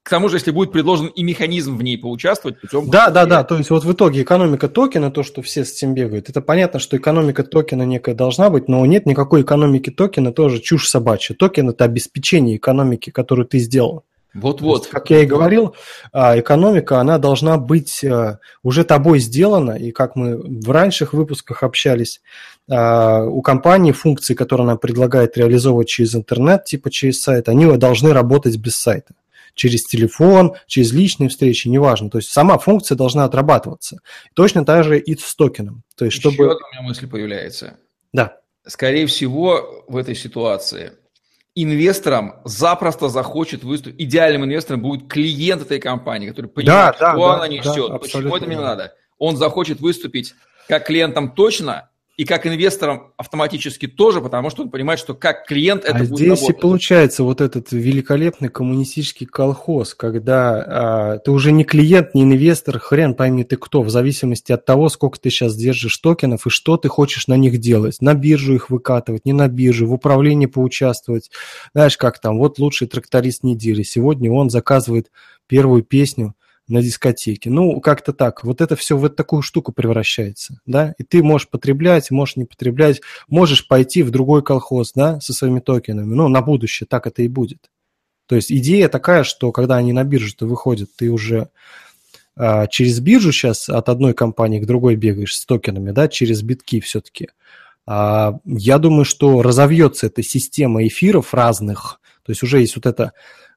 К тому же, если будет предложен и механизм в ней поучаствовать путем... Да, да, да, то есть вот в итоге экономика токена, то, что все с этим бегают, это понятно, что экономика токена некая должна быть, но нет никакой экономики токена, тоже чушь собачья. Токен – это обеспечение экономики, которую ты сделал. Вот-вот. Как я и говорил, а, экономика, она должна быть а, уже тобой сделана, и как мы в раньших выпусках общались, а, у компании функции, которые она предлагает реализовывать через интернет, типа через сайт, они должны работать без сайта через телефон, через личные встречи, неважно. То есть сама функция должна отрабатываться. Точно так же и с токеном. То есть, чтобы... Еще одна у меня мысль появляется. Да. Скорее всего, в этой ситуации инвестором запросто захочет выступить, идеальным инвестором будет клиент этой компании, который понимает, да, что да, она несет, да, почему это мне надо. Он захочет выступить как клиентом точно, и как инвесторам автоматически тоже, потому что он понимает, что как клиент это а будет здесь работать. и получается вот этот великолепный коммунистический колхоз, когда а, ты уже не клиент, не инвестор, хрен пойми ты кто, в зависимости от того, сколько ты сейчас держишь токенов и что ты хочешь на них делать. На биржу их выкатывать, не на биржу, в управлении поучаствовать. Знаешь, как там, вот лучший тракторист недели. Сегодня он заказывает первую песню на дискотеке. Ну, как-то так. Вот это все в эту такую штуку превращается, да, и ты можешь потреблять, можешь не потреблять, можешь пойти в другой колхоз, да, со своими токенами, ну, на будущее так это и будет. То есть идея такая, что когда они на биржу-то выходят, ты уже а, через биржу сейчас от одной компании к другой бегаешь с токенами, да, через битки все-таки. А, я думаю, что разовьется эта система эфиров разных, то есть уже есть вот эта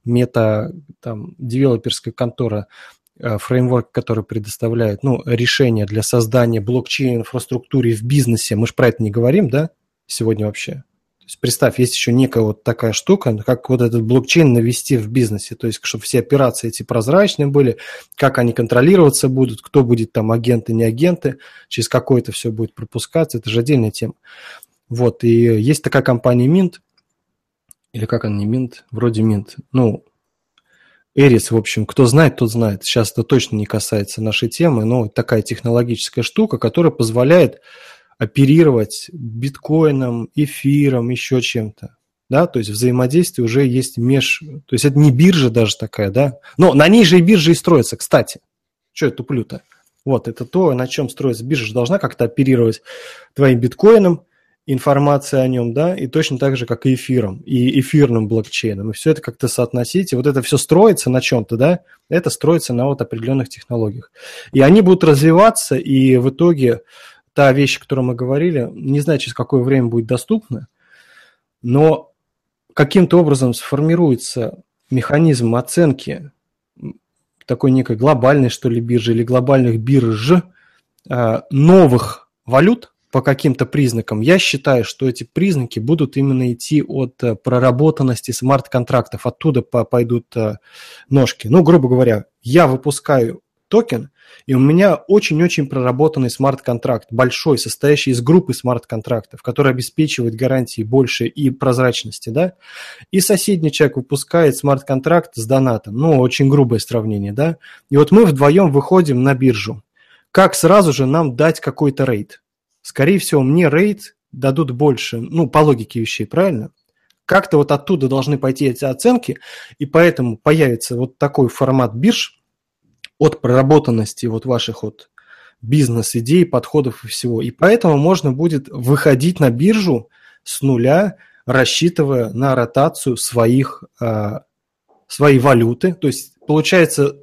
мета, там, девелоперская контора, э, фреймворк, который предоставляет ну, решения для создания блокчейн-инфраструктуры в бизнесе. Мы же про это не говорим, да, сегодня вообще? То есть представь, есть еще некая вот такая штука, как вот этот блокчейн навести в бизнесе, то есть чтобы все операции эти прозрачные были, как они контролироваться будут, кто будет там агенты, не агенты, через какое это все будет пропускаться, это же отдельная тема. Вот, и есть такая компания Mint, или как он не Минт? Вроде Минт. Ну, Эрис, в общем, кто знает, тот знает. Сейчас это точно не касается нашей темы, но такая технологическая штука, которая позволяет оперировать биткоином, эфиром, еще чем-то. Да, то есть взаимодействие уже есть меж... То есть это не биржа даже такая, да? Но на ней же и биржа и строится, кстати. Что я туплю-то? Вот, это то, на чем строится биржа. Должна как-то оперировать твоим биткоином, информация о нем, да, и точно так же, как и эфиром, и эфирным блокчейном. И все это как-то соотносить, и вот это все строится на чем-то, да, это строится на вот определенных технологиях. И они будут развиваться, и в итоге та вещь, о которой мы говорили, не знаю, через какое время будет доступна, но каким-то образом сформируется механизм оценки такой некой глобальной, что ли, биржи или глобальных бирж а, новых валют – по каким-то признакам. Я считаю, что эти признаки будут именно идти от э, проработанности смарт-контрактов. Оттуда пойдут э, ножки. Ну, грубо говоря, я выпускаю токен, и у меня очень-очень проработанный смарт-контракт, большой, состоящий из группы смарт-контрактов, который обеспечивает гарантии больше и прозрачности, да, и соседний человек выпускает смарт-контракт с донатом, ну, очень грубое сравнение, да, и вот мы вдвоем выходим на биржу. Как сразу же нам дать какой-то рейд? Скорее всего, мне рейд дадут больше, ну, по логике вещей, правильно? Как-то вот оттуда должны пойти эти оценки, и поэтому появится вот такой формат бирж от проработанности вот ваших вот бизнес-идей, подходов и всего. И поэтому можно будет выходить на биржу с нуля, рассчитывая на ротацию своих, э, своей валюты. То есть получается,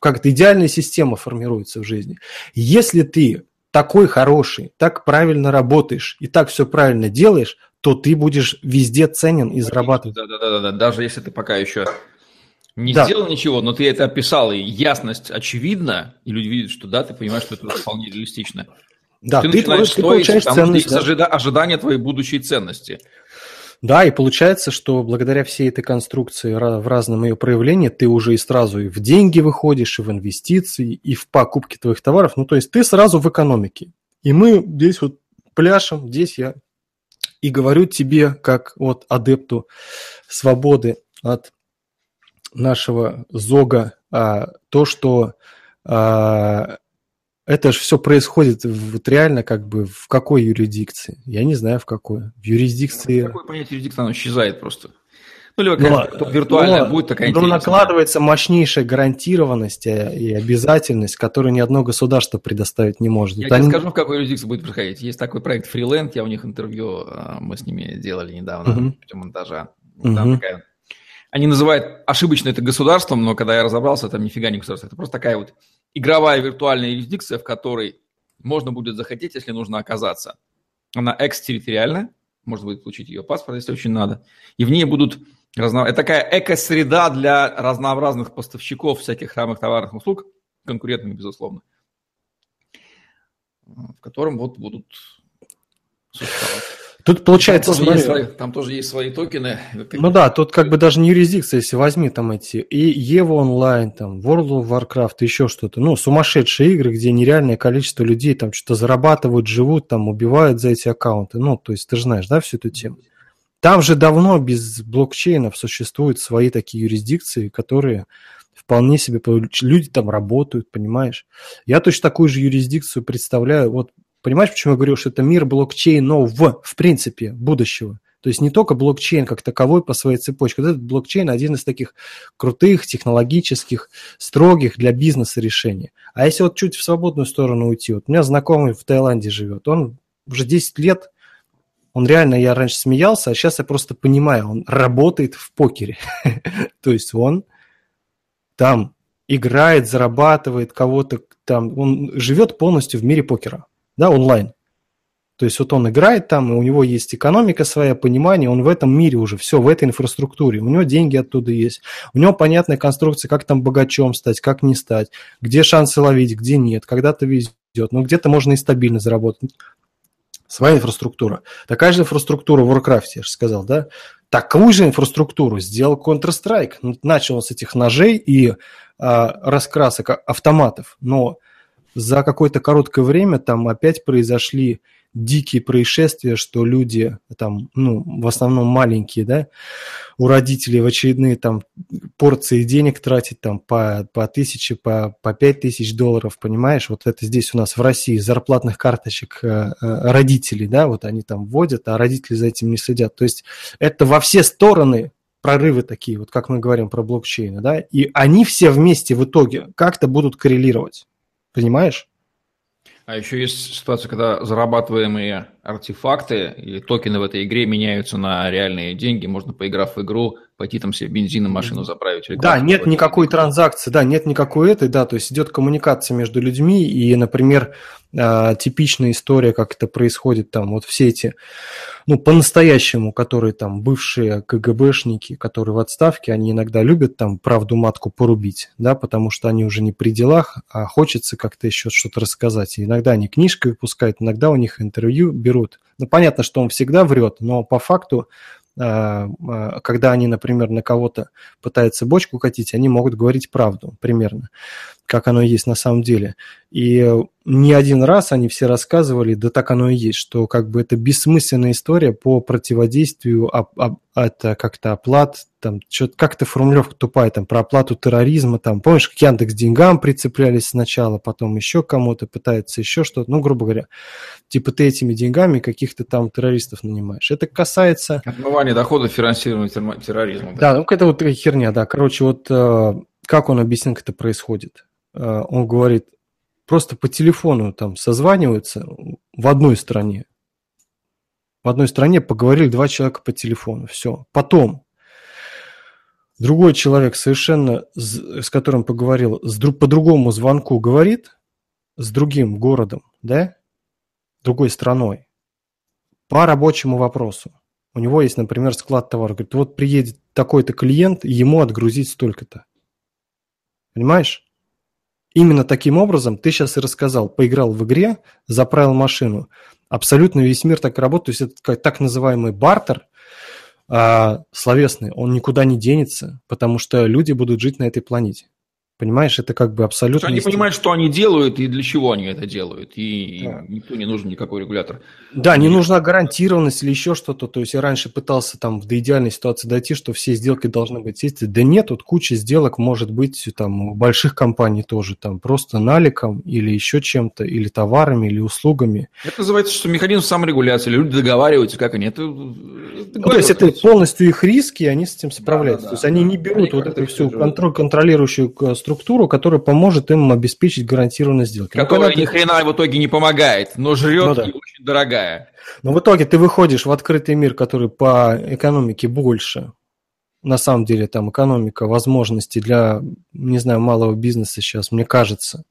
как-то идеальная система формируется в жизни. Если ты такой хороший, так правильно работаешь и так все правильно делаешь, то ты будешь везде ценен и зарабатывать. Да, да, да, да, даже если ты пока еще не да. сделал ничего, но ты это описал, и ясность очевидна, и люди видят, что да, ты понимаешь, что это вполне реалистично. Да, ты, ты, начинаешь ты строить, получаешь ценность, да. ожида- ожидания твоей будущей ценности. Да, и получается, что благодаря всей этой конструкции в разном ее проявлении ты уже и сразу и в деньги выходишь, и в инвестиции, и в покупки твоих товаров. Ну, то есть ты сразу в экономике. И мы здесь вот пляшем, здесь я и говорю тебе, как вот адепту свободы от нашего зога, а, то, что а, это же все происходит вот реально как бы в какой юрисдикции? Я не знаю в какой. В юрисдикции... Какое понятие юрисдикции? Оно исчезает просто. Ну, либо ну, виртуальная но, будет такая Но накладывается мощнейшая гарантированность и обязательность, которую ни одно государство предоставить не может. Я тебе они... скажу, в какой юрисдикции будет происходить. Есть такой проект Freeland, я у них интервью, а, мы с ними делали недавно, uh-huh. путем монтажа. Там uh-huh. такая... Они называют ошибочно это государством, но когда я разобрался, там нифига не государство. Это просто такая вот игровая виртуальная юрисдикция, в которой можно будет захотеть, если нужно оказаться. Она экстерриториальна, можно будет получить ее паспорт, если очень надо. И в ней будут разно... Это такая эко-среда для разнообразных поставщиков всяких самых товарных услуг, конкурентных, безусловно, в котором вот будут существовать. Тут получается, там тоже, смотри, свои, там тоже есть свои токены. Ну да, тут как бы даже не юрисдикция, если возьми там эти и EVO онлайн, там World of Warcraft, еще что-то. Ну, сумасшедшие игры, где нереальное количество людей там что-то зарабатывают, живут, там убивают за эти аккаунты. Ну, то есть ты же знаешь, да, всю эту тему. Там же давно без блокчейнов существуют свои такие юрисдикции, которые вполне себе люди там работают, понимаешь? Я точно такую же юрисдикцию представляю. Вот Понимаешь, почему я говорю, что это мир блокчейнов, в принципе, будущего? То есть не только блокчейн как таковой по своей цепочке. Вот этот блокчейн один из таких крутых, технологических, строгих для бизнеса решений. А если вот чуть в свободную сторону уйти, вот у меня знакомый в Таиланде живет, он уже 10 лет, он реально, я раньше смеялся, а сейчас я просто понимаю, он работает в покере. То есть он там играет, зарабатывает кого-то там, он живет полностью в мире покера да, онлайн. То есть вот он играет там, и у него есть экономика своя, понимание, он в этом мире уже, все, в этой инфраструктуре, у него деньги оттуда есть, у него понятная конструкция, как там богачом стать, как не стать, где шансы ловить, где нет, когда-то везет, но где-то можно и стабильно заработать. Своя инфраструктура. Такая же инфраструктура в Warcraft, я же сказал, да? Такую же инфраструктуру сделал Counter-Strike. Начал с этих ножей и а, раскрасок автоматов, но за какое-то короткое время там опять произошли дикие происшествия, что люди там, ну, в основном маленькие, да, у родителей в очередные там порции денег тратить там по, по тысяче, по, по пять тысяч долларов, понимаешь? Вот это здесь у нас в России зарплатных карточек э, э, родителей, да, вот они там вводят, а родители за этим не следят. То есть это во все стороны прорывы такие, вот как мы говорим про блокчейны, да, и они все вместе в итоге как-то будут коррелировать. Понимаешь? А еще есть ситуация, когда зарабатываемые артефакты или токены в этой игре меняются на реальные деньги. Можно, поиграв в игру, пойти там себе бензин машину заправить. Или да, нет никакой транзакции, да, нет никакой этой, да, то есть идет коммуникация между людьми, и, например, а, типичная история, как это происходит там, вот все эти, ну, по-настоящему, которые там бывшие КГБшники, которые в отставке, они иногда любят там правду матку порубить, да, потому что они уже не при делах, а хочется как-то еще что-то рассказать. И иногда они книжкой выпускают, иногда у них интервью берут. Ну, понятно, что он всегда врет, но по факту а, а, когда они, например, на кого-то пытаются бочку катить, они могут говорить правду примерно. Как оно есть на самом деле. И не один раз они все рассказывали, да так оно и есть, что как бы это бессмысленная история по противодействию это как-то оплат, там, что-то как-то формулировка тупая, там, про оплату терроризма, там, помнишь, к Яндекс деньгам прицеплялись сначала, потом еще кому-то пытаются еще что-то, ну, грубо говоря, типа ты этими деньгами каких-то там террористов нанимаешь. Это касается... Отмывание доходов финансирования терроризма. Да, да ну, это вот херня, да. Короче, вот э, как он объяснил, как это происходит? Э, он говорит, просто по телефону там созваниваются в одной стране. В одной стране поговорили два человека по телефону. Все. Потом другой человек совершенно, с которым поговорил, по другому звонку говорит, с другим городом, да, другой страной, по рабочему вопросу. У него есть, например, склад товара. Говорит, вот приедет такой-то клиент, ему отгрузить столько-то. Понимаешь? Именно таким образом ты сейчас и рассказал. Поиграл в игре, заправил машину. Абсолютно весь мир так работает. То есть это так называемый бартер а, словесный. Он никуда не денется, потому что люди будут жить на этой планете. Понимаешь, это как бы абсолютно... Они понимают, что они делают и для чего они это делают. И да. никто не нужен никакой регулятор. Да, не нужна гарантированность или еще что-то. То есть я раньше пытался там до идеальной ситуации дойти, что все сделки должны быть есть. Да нет, вот куча сделок может быть там у больших компаний тоже. Там просто наликом или еще чем-то, или товарами, или услугами. Это называется, что механизм саморегуляции. Люди договариваются, как они это... Ну, то есть это полностью их риски, и они с этим справляются. Да, да, то есть да, они не берут они вот эту всю контроль, контролирующую структуру структуру, которая поможет им обеспечить гарантированную сделку. Ну, Которая ну, ни хрена в итоге не помогает, но жрет ну, да. и очень дорогая. Но в итоге ты выходишь в открытый мир, который по экономике больше. На самом деле там экономика возможностей для, не знаю, малого бизнеса сейчас, мне кажется,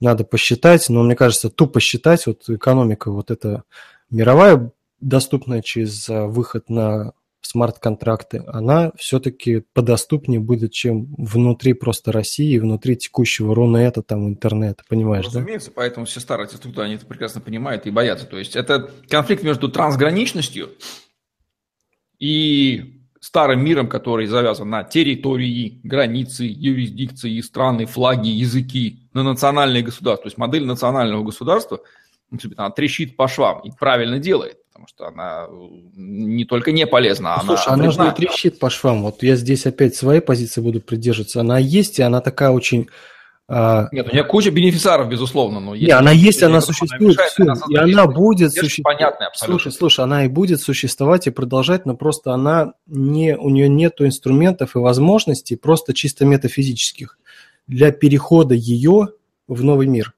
надо посчитать, но мне кажется, тупо считать, вот экономика вот эта мировая, доступная через а, выход на смарт-контракты, она все-таки подоступнее будет, чем внутри просто России, внутри текущего Рунета, там, интернета, понимаешь, Разумеется, да? поэтому все старые структуры, они это прекрасно понимают и боятся. То есть это конфликт между трансграничностью и старым миром, который завязан на территории, границы, юрисдикции, страны, флаги, языки, на национальное государство. То есть модель национального государства, она трещит по швам и правильно делает потому что она э, не только не полезна, ну, она Слушай, она же не трещит по швам. Вот я здесь опять своей позиции буду придерживаться. Она есть, и она такая очень... А, Нет, у нее куча бенефициаров, безусловно, но есть... Нет, она есть, она существует, она все, и она будет существовать. Слушай, слушай, она и будет существовать и продолжать, но просто она не, у нее нет инструментов и возможностей, просто чисто метафизических, для перехода ее в новый мир.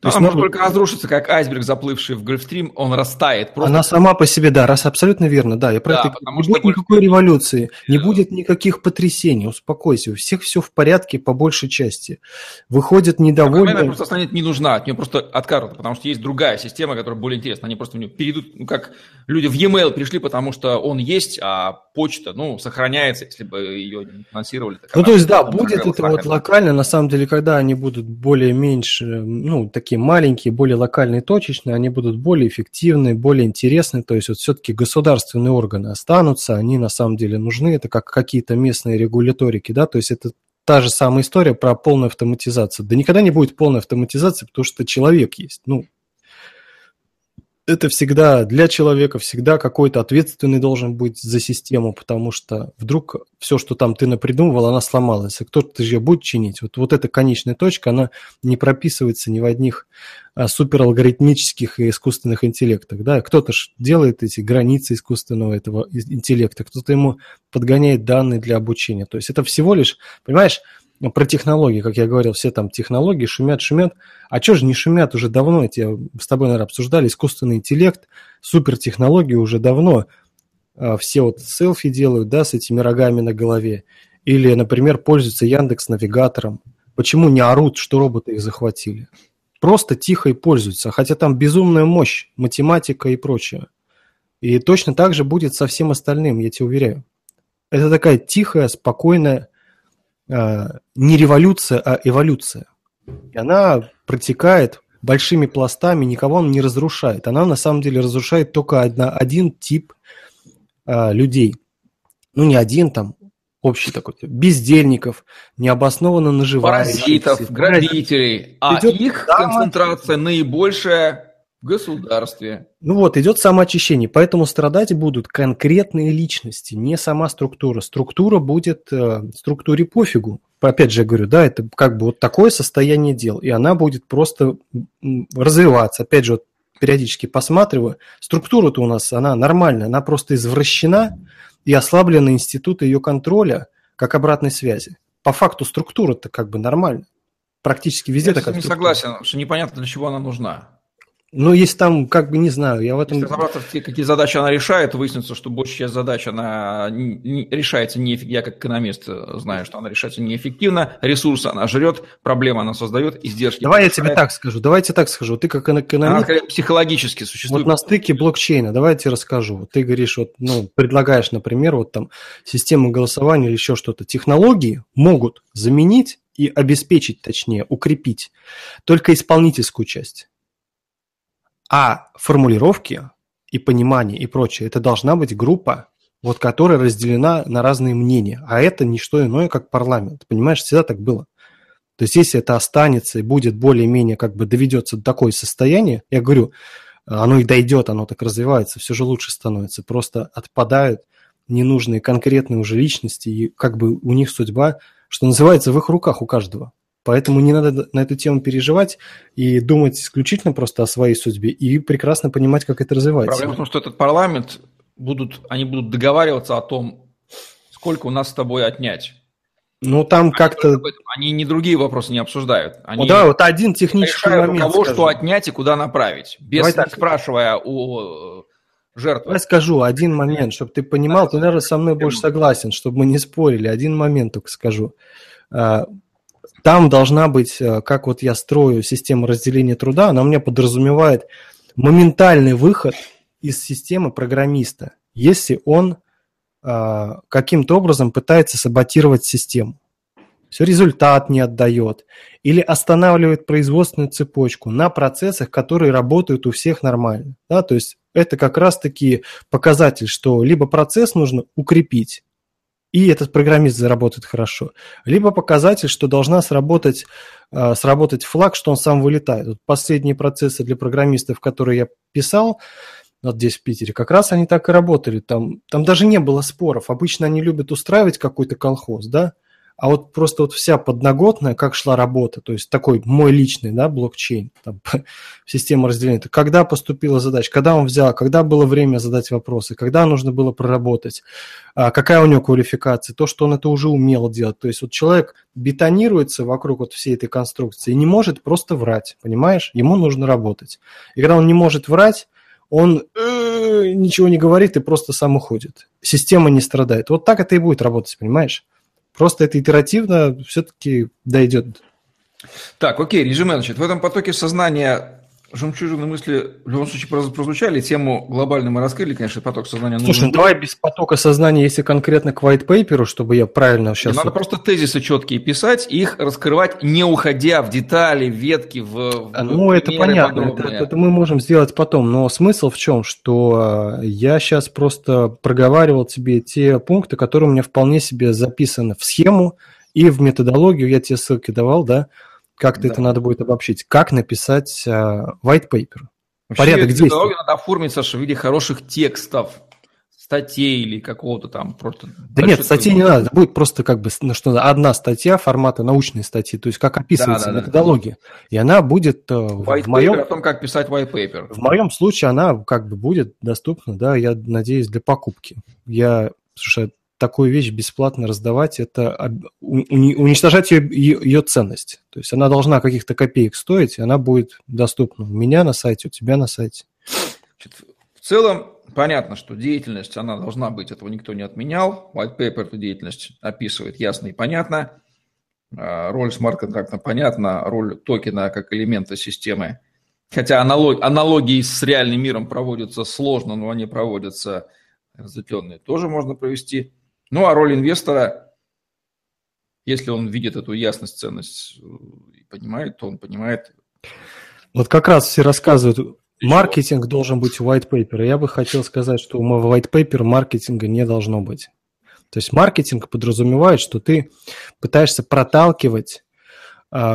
То есть, может только разрушиться, как айсберг, заплывший в Гольфстрим, он растает. Просто... Она сама по себе, да, раз абсолютно верно, да. Я про да, это... Не будет больше... никакой революции, не будет никаких потрясений, успокойся, у всех все в порядке по большей части. Выходят недовольные... Она просто станет не нужна, от нее просто откажут, потому что есть другая система, которая более интересна. Они просто в нее перейдут, ну как люди в e-mail пришли, потому что он есть, а почта, ну, сохраняется, если бы ее не финансировали. Ну, то есть, да, будет это вот локально, на самом деле, когда они будут более-меньше, ну, так такие маленькие, более локальные, точечные, они будут более эффективны, более интересны. То есть вот все-таки государственные органы останутся, они на самом деле нужны. Это как какие-то местные регуляторики, да, то есть это та же самая история про полную автоматизацию. Да никогда не будет полной автоматизации, потому что человек есть. Ну, это всегда для человека, всегда какой-то ответственный должен быть за систему, потому что вдруг все, что там ты напридумывал, она сломалась, и кто-то ее будет чинить. Вот, вот эта конечная точка, она не прописывается ни в одних а, супералгоритмических и искусственных интеллектах. Да? Кто-то же делает эти границы искусственного этого интеллекта, кто-то ему подгоняет данные для обучения. То есть это всего лишь, понимаешь, про технологии, как я говорил, все там технологии шумят, шумят. А что же не шумят уже давно? Эти, с тобой, наверное, обсуждали искусственный интеллект, супертехнологии уже давно. А, все вот селфи делают, да, с этими рогами на голове. Или, например, пользуются Яндекс навигатором. Почему не орут, что роботы их захватили? Просто тихо и пользуются, хотя там безумная мощь, математика и прочее. И точно так же будет со всем остальным, я тебе уверяю. Это такая тихая, спокойная не революция, а эволюция. И она протекает большими пластами, никого он не разрушает. Она на самом деле разрушает только одна, один тип а, людей. Ну, не один, там общий такой, бездельников, необоснованно наживающихся. Паразитов, грабителей, а идет их само... концентрация наибольшая государстве. Ну вот, идет самоочищение, поэтому страдать будут конкретные личности, не сама структура. Структура будет э, структуре пофигу. Опять же, я говорю, да, это как бы вот такое состояние дел, и она будет просто развиваться. Опять же, вот периодически посматриваю, структура-то у нас, она нормальная, она просто извращена, и ослаблены институты ее контроля как обратной связи. По факту структура-то как бы нормальная. Практически везде Я такая не структура. согласен, что непонятно, для чего она нужна. Ну, есть там, как бы, не знаю, я в этом... Если разобраться в те, какие задачи она решает, выяснится, что большая часть задач, она не, решается неэффективно. Я как экономист знаю, что она решается неэффективно, ресурсы она жрет, проблемы она создает, издержки... Давай я тебе так скажу, давайте так скажу. Ты как экономист... Она психологически существует. Вот на стыке блокчейна, давай я тебе расскажу. Ты говоришь, вот, ну, предлагаешь, например, вот там систему голосования или еще что-то. Технологии могут заменить и обеспечить, точнее, укрепить только исполнительскую часть. А формулировки и понимание и прочее, это должна быть группа, вот которая разделена на разные мнения. А это не что иное, как парламент. Понимаешь, всегда так было. То есть, если это останется и будет более-менее как бы доведется до такое состояние, я говорю, оно и дойдет, оно так развивается, все же лучше становится. Просто отпадают ненужные конкретные уже личности, и как бы у них судьба, что называется, в их руках у каждого. Поэтому не надо на эту тему переживать и думать исключительно просто о своей судьбе и прекрасно понимать, как это развивается. Проблема в том, что этот парламент будут, они будут договариваться о том, сколько у нас с тобой отнять. Ну, там как-то... Они не другие вопросы не обсуждают. Они ну, да, вот один технический момент. Кого скажу. что отнять и куда направить. Без Давай так. спрашивая у э, жертвы. Я скажу один момент, чтобы ты понимал, ты, наверное, со мной больше согласен, чтобы мы не спорили. Один момент только скажу. Там должна быть, э, как вот я строю систему разделения труда, она меня подразумевает моментальный выход из системы программиста, если он э, каким-то образом пытается саботировать систему. Все, результат не отдает. Или останавливает производственную цепочку на процессах, которые работают у всех нормально. Да? То есть это как раз-таки показатель, что либо процесс нужно укрепить, и этот программист заработает хорошо. Либо показатель, что должна сработать, э, сработать флаг, что он сам вылетает. Вот последние процессы для программистов, которые я писал, вот здесь в Питере, как раз они так и работали. Там, там даже не было споров. Обычно они любят устраивать какой-то колхоз, да, а вот просто вот вся подноготная, как шла работа, то есть такой мой личный, да, блокчейн, там, система разделения, когда поступила задача, когда он взял, когда было время задать вопросы, когда нужно было проработать, а, какая у него квалификация, то, что он это уже умел делать. То есть вот человек бетонируется вокруг вот всей этой конструкции и не может просто врать, понимаешь? Ему нужно работать. И когда он не может врать, он э, ничего не говорит и просто сам уходит. Система не страдает. Вот так это и будет работать, понимаешь? Просто это итеративно все-таки дойдет. Так, окей, режим значит, в этом потоке сознания жемчужины мысли в любом случае прозвучали. Тему глобально мы раскрыли, конечно, поток сознания. Слушай, ну давай без потока сознания, если конкретно к white paper, чтобы я правильно сейчас... Надо просто тезисы четкие писать, их раскрывать, не уходя в детали, в ветки, в, в Ну, это понятно, это, это мы можем сделать потом. Но смысл в чем, что э, я сейчас просто проговаривал тебе те пункты, которые у меня вполне себе записаны в схему и в методологию, я тебе ссылки давал, да, как-то да. это надо будет обобщить. Как написать uh, white paper? Вообще, Порядок действий. надо оформить, Саша, в виде хороших текстов, статей или какого-то там просто... Да нет, статей не надо, это будет просто как бы ну, что одна статья формата научной статьи, то есть как описывается да, да, методология. Да. И она будет white в моем... о том, как писать white paper. В моем случае она как бы будет доступна, да, я надеюсь, для покупки. Я, слушай, такую вещь бесплатно раздавать, это уничтожать ее, ее ценность. То есть она должна каких-то копеек стоить, и она будет доступна у меня на сайте, у тебя на сайте. В целом, понятно, что деятельность, она должна быть, этого никто не отменял. White paper эту деятельность описывает ясно и понятно. А, роль смарт-контракта понятна, роль токена как элемента системы. Хотя аналог, аналогии с реальным миром проводятся сложно, но они проводятся разветвленные, тоже можно провести. Ну, а роль инвестора, если он видит эту ясность, ценность и понимает, то он понимает. Вот как раз все рассказывают, маркетинг должен быть white paper. Я бы хотел сказать, что у white paper маркетинга не должно быть. То есть маркетинг подразумевает, что ты пытаешься проталкивать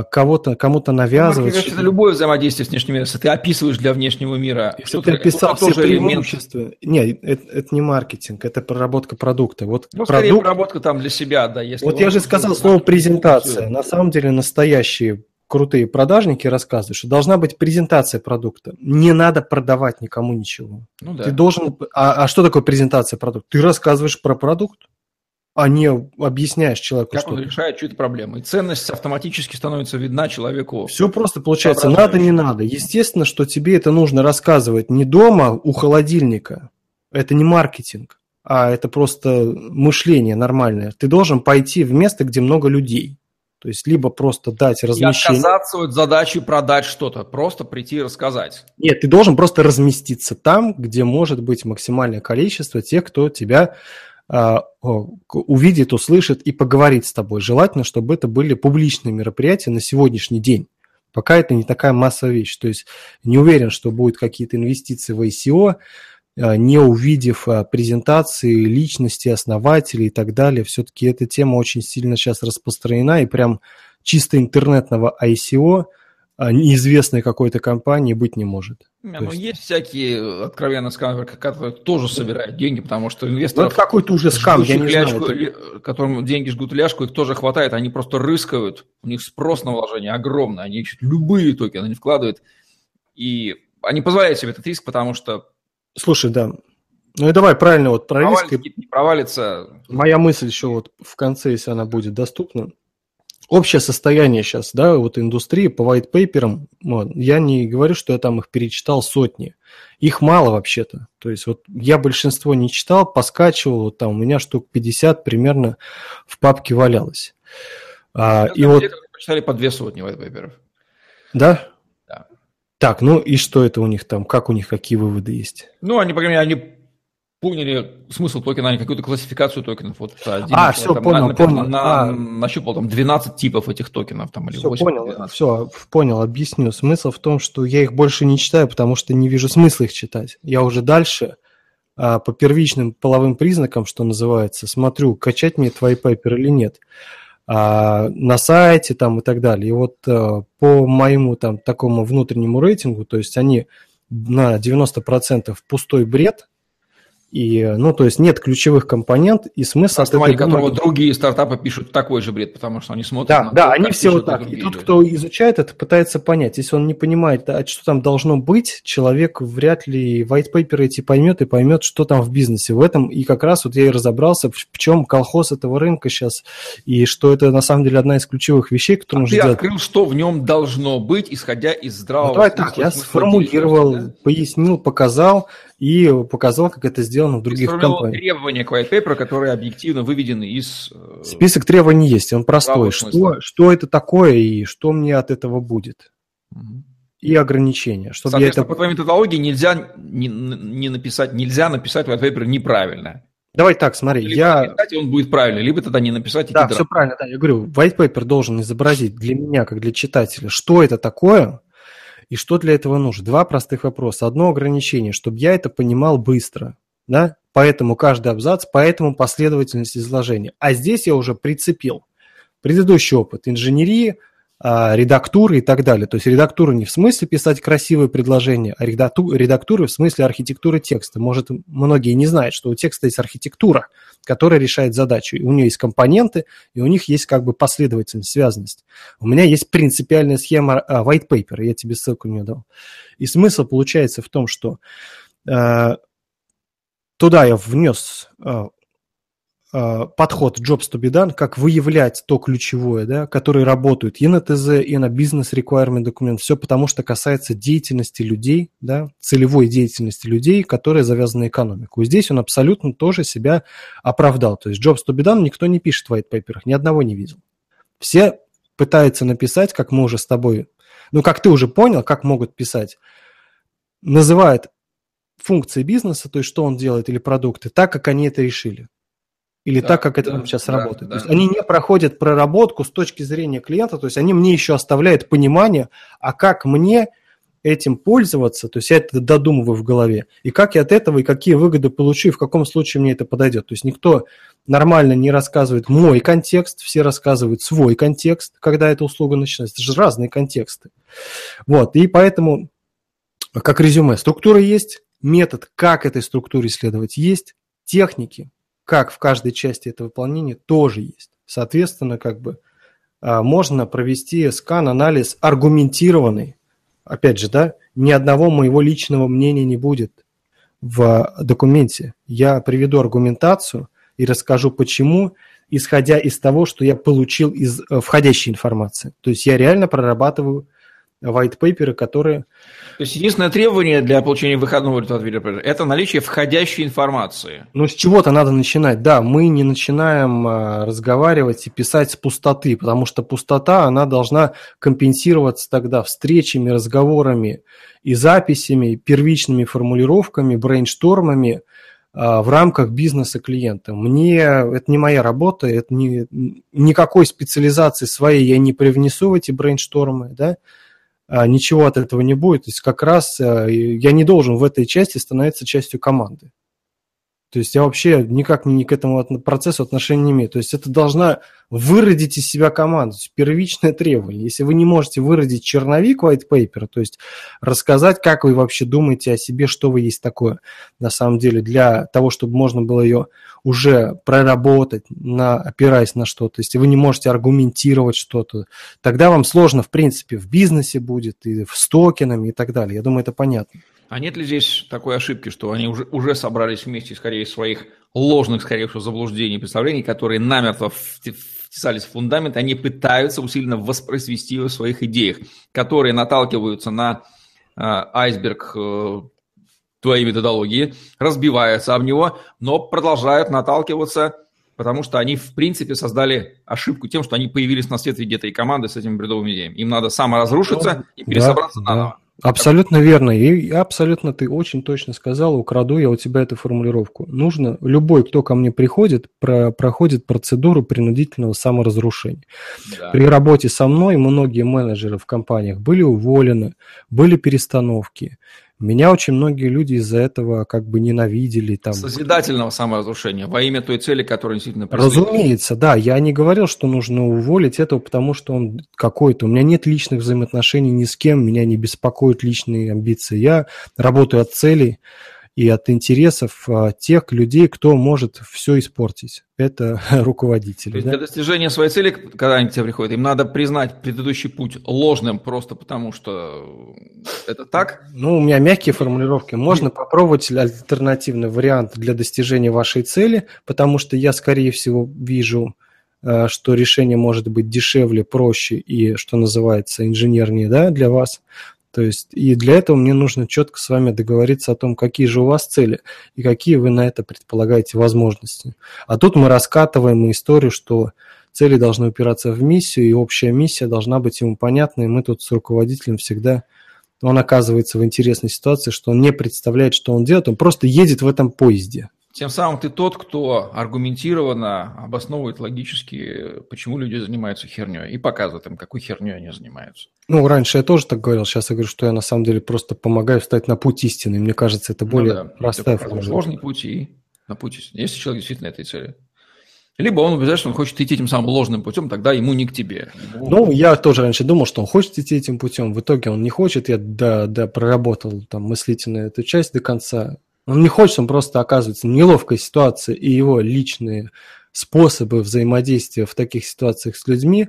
кого-то, кому-то навязывать. Мне это любое взаимодействие с внешним миром, если ты описываешь для внешнего мира. Если ты описал все преимущества. Элемент... Нет, это, это не маркетинг, это проработка продукта. Вот ну, продукт... проработка там для себя, да. Если вот я же сказал слово презентация. На самом деле настоящие крутые продажники рассказывают, что должна быть презентация продукта. Не надо продавать никому ничего. Ну, да. Ты должен... А, а что такое презентация продукта? Ты рассказываешь про продукт а не объясняешь человеку, как что... он решает чью-то проблему. И ценность автоматически становится видна человеку. Все просто получается, надо, не надо. Естественно, что тебе это нужно рассказывать не дома у холодильника. Это не маркетинг, а это просто мышление нормальное. Ты должен пойти в место, где много людей. То есть либо просто дать размещение. И отказаться от задачи продать что-то, просто прийти и рассказать. Нет, ты должен просто разместиться там, где может быть максимальное количество тех, кто тебя увидит, услышит и поговорит с тобой. Желательно, чтобы это были публичные мероприятия на сегодняшний день. Пока это не такая массовая вещь. То есть не уверен, что будут какие-то инвестиции в ICO, а, не увидев а, презентации личности, основателей и так далее. Все-таки эта тема очень сильно сейчас распространена, и прям чисто интернетного ICO – а, неизвестной какой-то компании быть не может. Не, ну, есть... есть всякие, откровенно скамеры, которые тоже собирают деньги, потому что инвесторы... Ну, какой-то уже скам, я не ляжку, знаю. Это... Которым деньги жгут ляжку, их тоже хватает, они просто рыскают, у них спрос на вложение огромный, они ищут любые токены, они вкладывают, и они позволяют себе этот риск, потому что... Слушай, да, ну и давай правильно вот про риск. Не провалится. Моя мысль еще вот в конце, если она будет доступна общее состояние сейчас, да, вот индустрии по white paper, вот, я не говорю, что я там их перечитал сотни. Их мало вообще-то. То есть вот я большинство не читал, поскачивал, вот там у меня штук 50 примерно в папке валялось. А, и вот... Почитали по две сотни white paper. Да? Да. Так, ну и что это у них там? Как у них, какие выводы есть? Ну, они, по крайней мере, они поняли смысл токена, а не какую-то классификацию токенов. Вот, Дима, а, все, там, понял, на, понял. На, а. Нащупал там 12 типов этих токенов. Там, или все, 8, понял, 12. все, понял, объясню. Смысл в том, что я их больше не читаю, потому что не вижу смысла их читать. Я уже дальше а, по первичным половым признакам, что называется, смотрю, качать мне твои пайперы или нет. А, на сайте там и так далее. И вот а, по моему там такому внутреннему рейтингу, то есть они на 90% пустой бред – и, ну, то есть нет ключевых компонент, и смысл... На основании которого бумаги... другие стартапы пишут такой же бред, потому что они смотрят... Да, на да, то, они все вот так. И тот, кто изучает это, пытается понять. Если он не понимает, а что там должно быть, человек вряд ли white paper эти поймет и поймет, что там в бизнесе. В этом и как раз вот я и разобрался, в чем колхоз этого рынка сейчас, и что это на самом деле одна из ключевых вещей, которую а нужно ты сделать. открыл, что в нем должно быть, исходя из здравого... Ну, давай так, я сформулировал, да? пояснил, показал, и показал, как это сделано в других компаниях. требования к white paper, которые объективно выведены из... Э, Список требований есть, он простой. Что, что это такое и что мне от этого будет? Угу. И ограничения. Чтобы Соответственно, я это... по твоей методологии нельзя не, не написать, нельзя написать white paper неправильно. Давай так, смотри, либо я... написать, он будет правильный, либо тогда не написать. И да, все правильно, да, я говорю, white paper должен изобразить для меня, как для читателя, что это такое, и что для этого нужно? Два простых вопроса. Одно ограничение, чтобы я это понимал быстро. Да? Поэтому каждый абзац, поэтому последовательность изложения. А здесь я уже прицепил предыдущий опыт инженерии, редактуры и так далее. То есть редактура не в смысле писать красивые предложения, а редактура в смысле архитектуры текста. Может, многие не знают, что у текста есть архитектура, которая решает задачу. И у нее есть компоненты, и у них есть как бы последовательность, связанность. У меня есть принципиальная схема а, white paper, я тебе ссылку не дал. И смысл получается в том, что э, туда я внес Э, подход Jobs to be done, как выявлять то ключевое, да, которые работают и на ТЗ, и на бизнес requirement документ, все потому что касается деятельности людей, да, целевой деятельности людей, которые завязаны на экономику. И здесь он абсолютно тоже себя оправдал. То есть Jobs to be done никто не пишет в white paper, ни одного не видел. Все пытаются написать, как мы уже с тобой, ну, как ты уже понял, как могут писать, называют функции бизнеса, то есть что он делает или продукты, так, как они это решили или да, так, как это да, сейчас да, работает. Да. То есть они не проходят проработку с точки зрения клиента, то есть они мне еще оставляют понимание, а как мне этим пользоваться, то есть я это додумываю в голове, и как я от этого, и какие выгоды получу, и в каком случае мне это подойдет. То есть никто нормально не рассказывает мой контекст, все рассказывают свой контекст, когда эта услуга начинается. Это же разные контексты. Вот, и поэтому, как резюме, структура есть, метод, как этой структуре следовать, есть, техники, как в каждой части это выполнения, тоже есть. Соответственно, как бы а, можно провести скан-анализ аргументированный, опять же, да, ни одного моего личного мнения не будет в документе. Я приведу аргументацию и расскажу, почему, исходя из того, что я получил из э, входящей информации. То есть я реально прорабатываю white paper, которые... То есть единственное требование для получения выходного результата – это наличие входящей информации. Ну, с чего-то надо начинать. Да, мы не начинаем а, разговаривать и писать с пустоты, потому что пустота, она должна компенсироваться тогда встречами, разговорами и записями, первичными формулировками, брейнштормами а, в рамках бизнеса клиента. Мне это не моя работа, это не, никакой специализации своей я не привнесу в эти брейнштормы, да, ничего от этого не будет. То есть как раз э, я не должен в этой части становиться частью команды. То есть я вообще никак ни к этому процессу отношения не имею. То есть это должна выродить из себя есть первичное требование. Если вы не можете выродить черновик white paper, то есть рассказать, как вы вообще думаете о себе, что вы есть такое на самом деле, для того, чтобы можно было ее уже проработать, на, опираясь на что-то. Если вы не можете аргументировать что-то, тогда вам сложно, в принципе, в бизнесе будет, и в стокинами и так далее. Я думаю, это понятно. А нет ли здесь такой ошибки, что они уже, уже собрались вместе, скорее, своих ложных, скорее всего, заблуждений и представлений, которые намертво втесались в фундамент, они пытаются усиленно воспроизвести в своих идеях, которые наталкиваются на э, айсберг э, твоей методологии, разбиваются об него, но продолжают наталкиваться, потому что они, в принципе, создали ошибку тем, что они появились на свет в виде этой команды с этими бредовыми идеями. Им надо саморазрушиться и пересобраться да, наново. Да. Абсолютно верно. И абсолютно ты очень точно сказал, украду я у тебя эту формулировку. Нужно, любой, кто ко мне приходит, про, проходит процедуру принудительного саморазрушения. Да. При работе со мной многие менеджеры в компаниях были уволены, были перестановки. Меня очень многие люди из-за этого как бы ненавидели. Там. Созидательного саморазрушения во имя той цели, которую действительно преследует. Разумеется, да. Я не говорил, что нужно уволить этого, потому что он какой-то. У меня нет личных взаимоотношений ни с кем, меня не беспокоят личные амбиции. Я работаю от целей и от интересов а, тех людей, кто может все испортить. Это руководители. То есть да? Для достижения своей цели, когда они к тебе приходят, им надо признать предыдущий путь ложным просто потому, что это так? Ну, у меня мягкие формулировки. Можно попробовать альтернативный вариант для достижения вашей цели, потому что я, скорее всего, вижу а, что решение может быть дешевле, проще и, что называется, инженернее да, для вас. То есть, и для этого мне нужно четко с вами договориться о том, какие же у вас цели и какие вы на это предполагаете возможности. А тут мы раскатываем историю, что цели должны упираться в миссию, и общая миссия должна быть ему понятна, и мы тут с руководителем всегда он оказывается в интересной ситуации, что он не представляет, что он делает, он просто едет в этом поезде. Тем самым ты тот, кто аргументированно обосновывает логически, почему люди занимаются херней, и показывает им, какой херней они занимаются. Ну, раньше я тоже так говорил, сейчас я говорю, что я на самом деле просто помогаю встать на путь истины. Мне кажется, это ну более ну, да. простая форма. Сложный путь и на путь истины. Если человек действительно этой цели. Либо он убеждает, что он хочет идти этим самым ложным путем, тогда ему не к тебе. Ну, я тоже раньше думал, что он хочет идти этим путем. В итоге он не хочет. Я да, да, проработал там мыслительно эту часть до конца. Он не хочет, он просто оказывается в неловкой ситуации, и его личные способы взаимодействия в таких ситуациях с людьми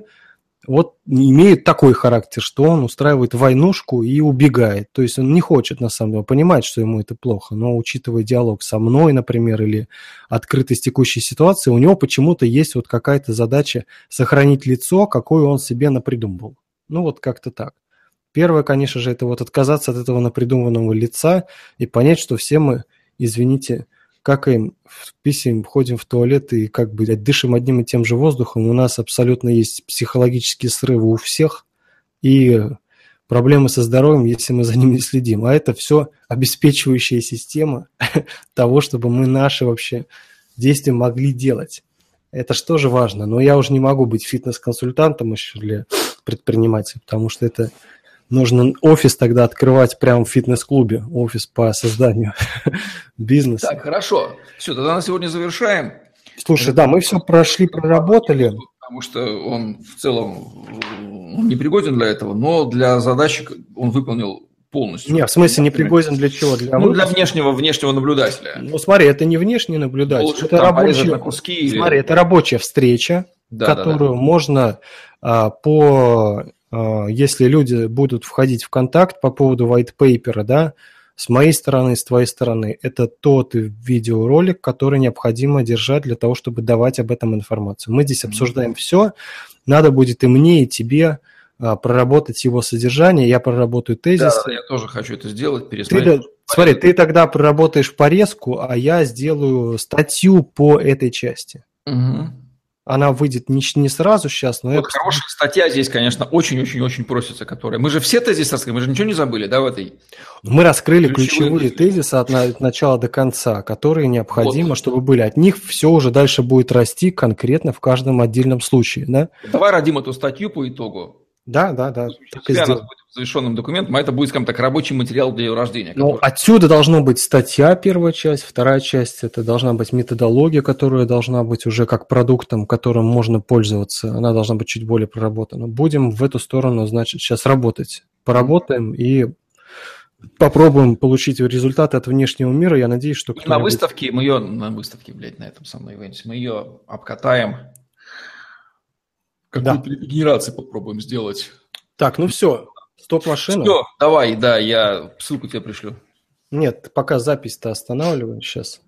вот имеют такой характер, что он устраивает войнушку и убегает. То есть он не хочет, на самом деле, понимать, что ему это плохо, но учитывая диалог со мной, например, или открытость текущей ситуации, у него почему-то есть вот какая-то задача сохранить лицо, какое он себе напридумывал. Ну вот как-то так. Первое, конечно же, это вот отказаться от этого напридуманного лица и понять, что все мы, извините, какаем, писем, ходим в туалет и как бы дышим одним и тем же воздухом. У нас абсолютно есть психологические срывы у всех и проблемы со здоровьем, если мы за ним не следим. А это все обеспечивающая система того, чтобы мы наши вообще действия могли делать. Это же важно. Но я уже не могу быть фитнес-консультантом еще для предпринимателя, потому что это Нужно офис тогда открывать прямо в фитнес-клубе, офис по созданию бизнеса. Так, хорошо. Все, тогда на сегодня завершаем. Слушай, да, мы все прошли, проработали. Потому что он в целом не пригоден для этого, но для задачи он выполнил полностью. Нет, в смысле не пригоден для чего? Для ну, для внешнего, внешнего наблюдателя. Ну, смотри, это не внешний наблюдатель. Лучше это рабочая, куски смотри, или... это рабочая встреча, да, которую да, да. можно а, по... А, если люди будут входить в контакт по поводу white paper, да, с моей стороны, с твоей стороны, это тот видеоролик, который необходимо держать для того, чтобы давать об этом информацию. Мы здесь обсуждаем mm-hmm. все. Надо будет и мне, и тебе а, проработать его содержание, я проработаю тезис. Да, я тоже хочу это сделать, пересмотреть. Ты, смотри, ты тогда проработаешь порезку, а я сделаю статью по этой части. Угу. Она выйдет не, не сразу сейчас, но... Вот я... хорошая статья здесь, конечно, очень-очень-очень просится, которая... Мы же все тезисы раскрыли, мы же ничего не забыли, да, в этой... Мы раскрыли ключевые, ключевые тезисы от, от начала до конца, которые необходимо, вот. чтобы были. От них все уже дальше будет расти конкретно в каждом отдельном случае, да? Давай родим эту статью по итогу, да, да, да. Так и будет завершенным документом, а это будет, скажем так, рабочий материал для ее рождения. Ну, который... отсюда должна быть статья, первая часть, вторая часть, это должна быть методология, которая должна быть уже как продуктом, которым можно пользоваться, она должна быть чуть более проработана. Будем в эту сторону, значит, сейчас работать. Поработаем и попробуем получить результаты от внешнего мира. Я надеюсь, что... на выставке, мы ее, на выставке, блядь, на этом самом ивенте, мы ее обкатаем, какую-то да. регенерацию попробуем сделать. Так, ну все, стоп-машина. Все, давай, да, я ссылку тебе пришлю. Нет, пока запись-то останавливаем сейчас.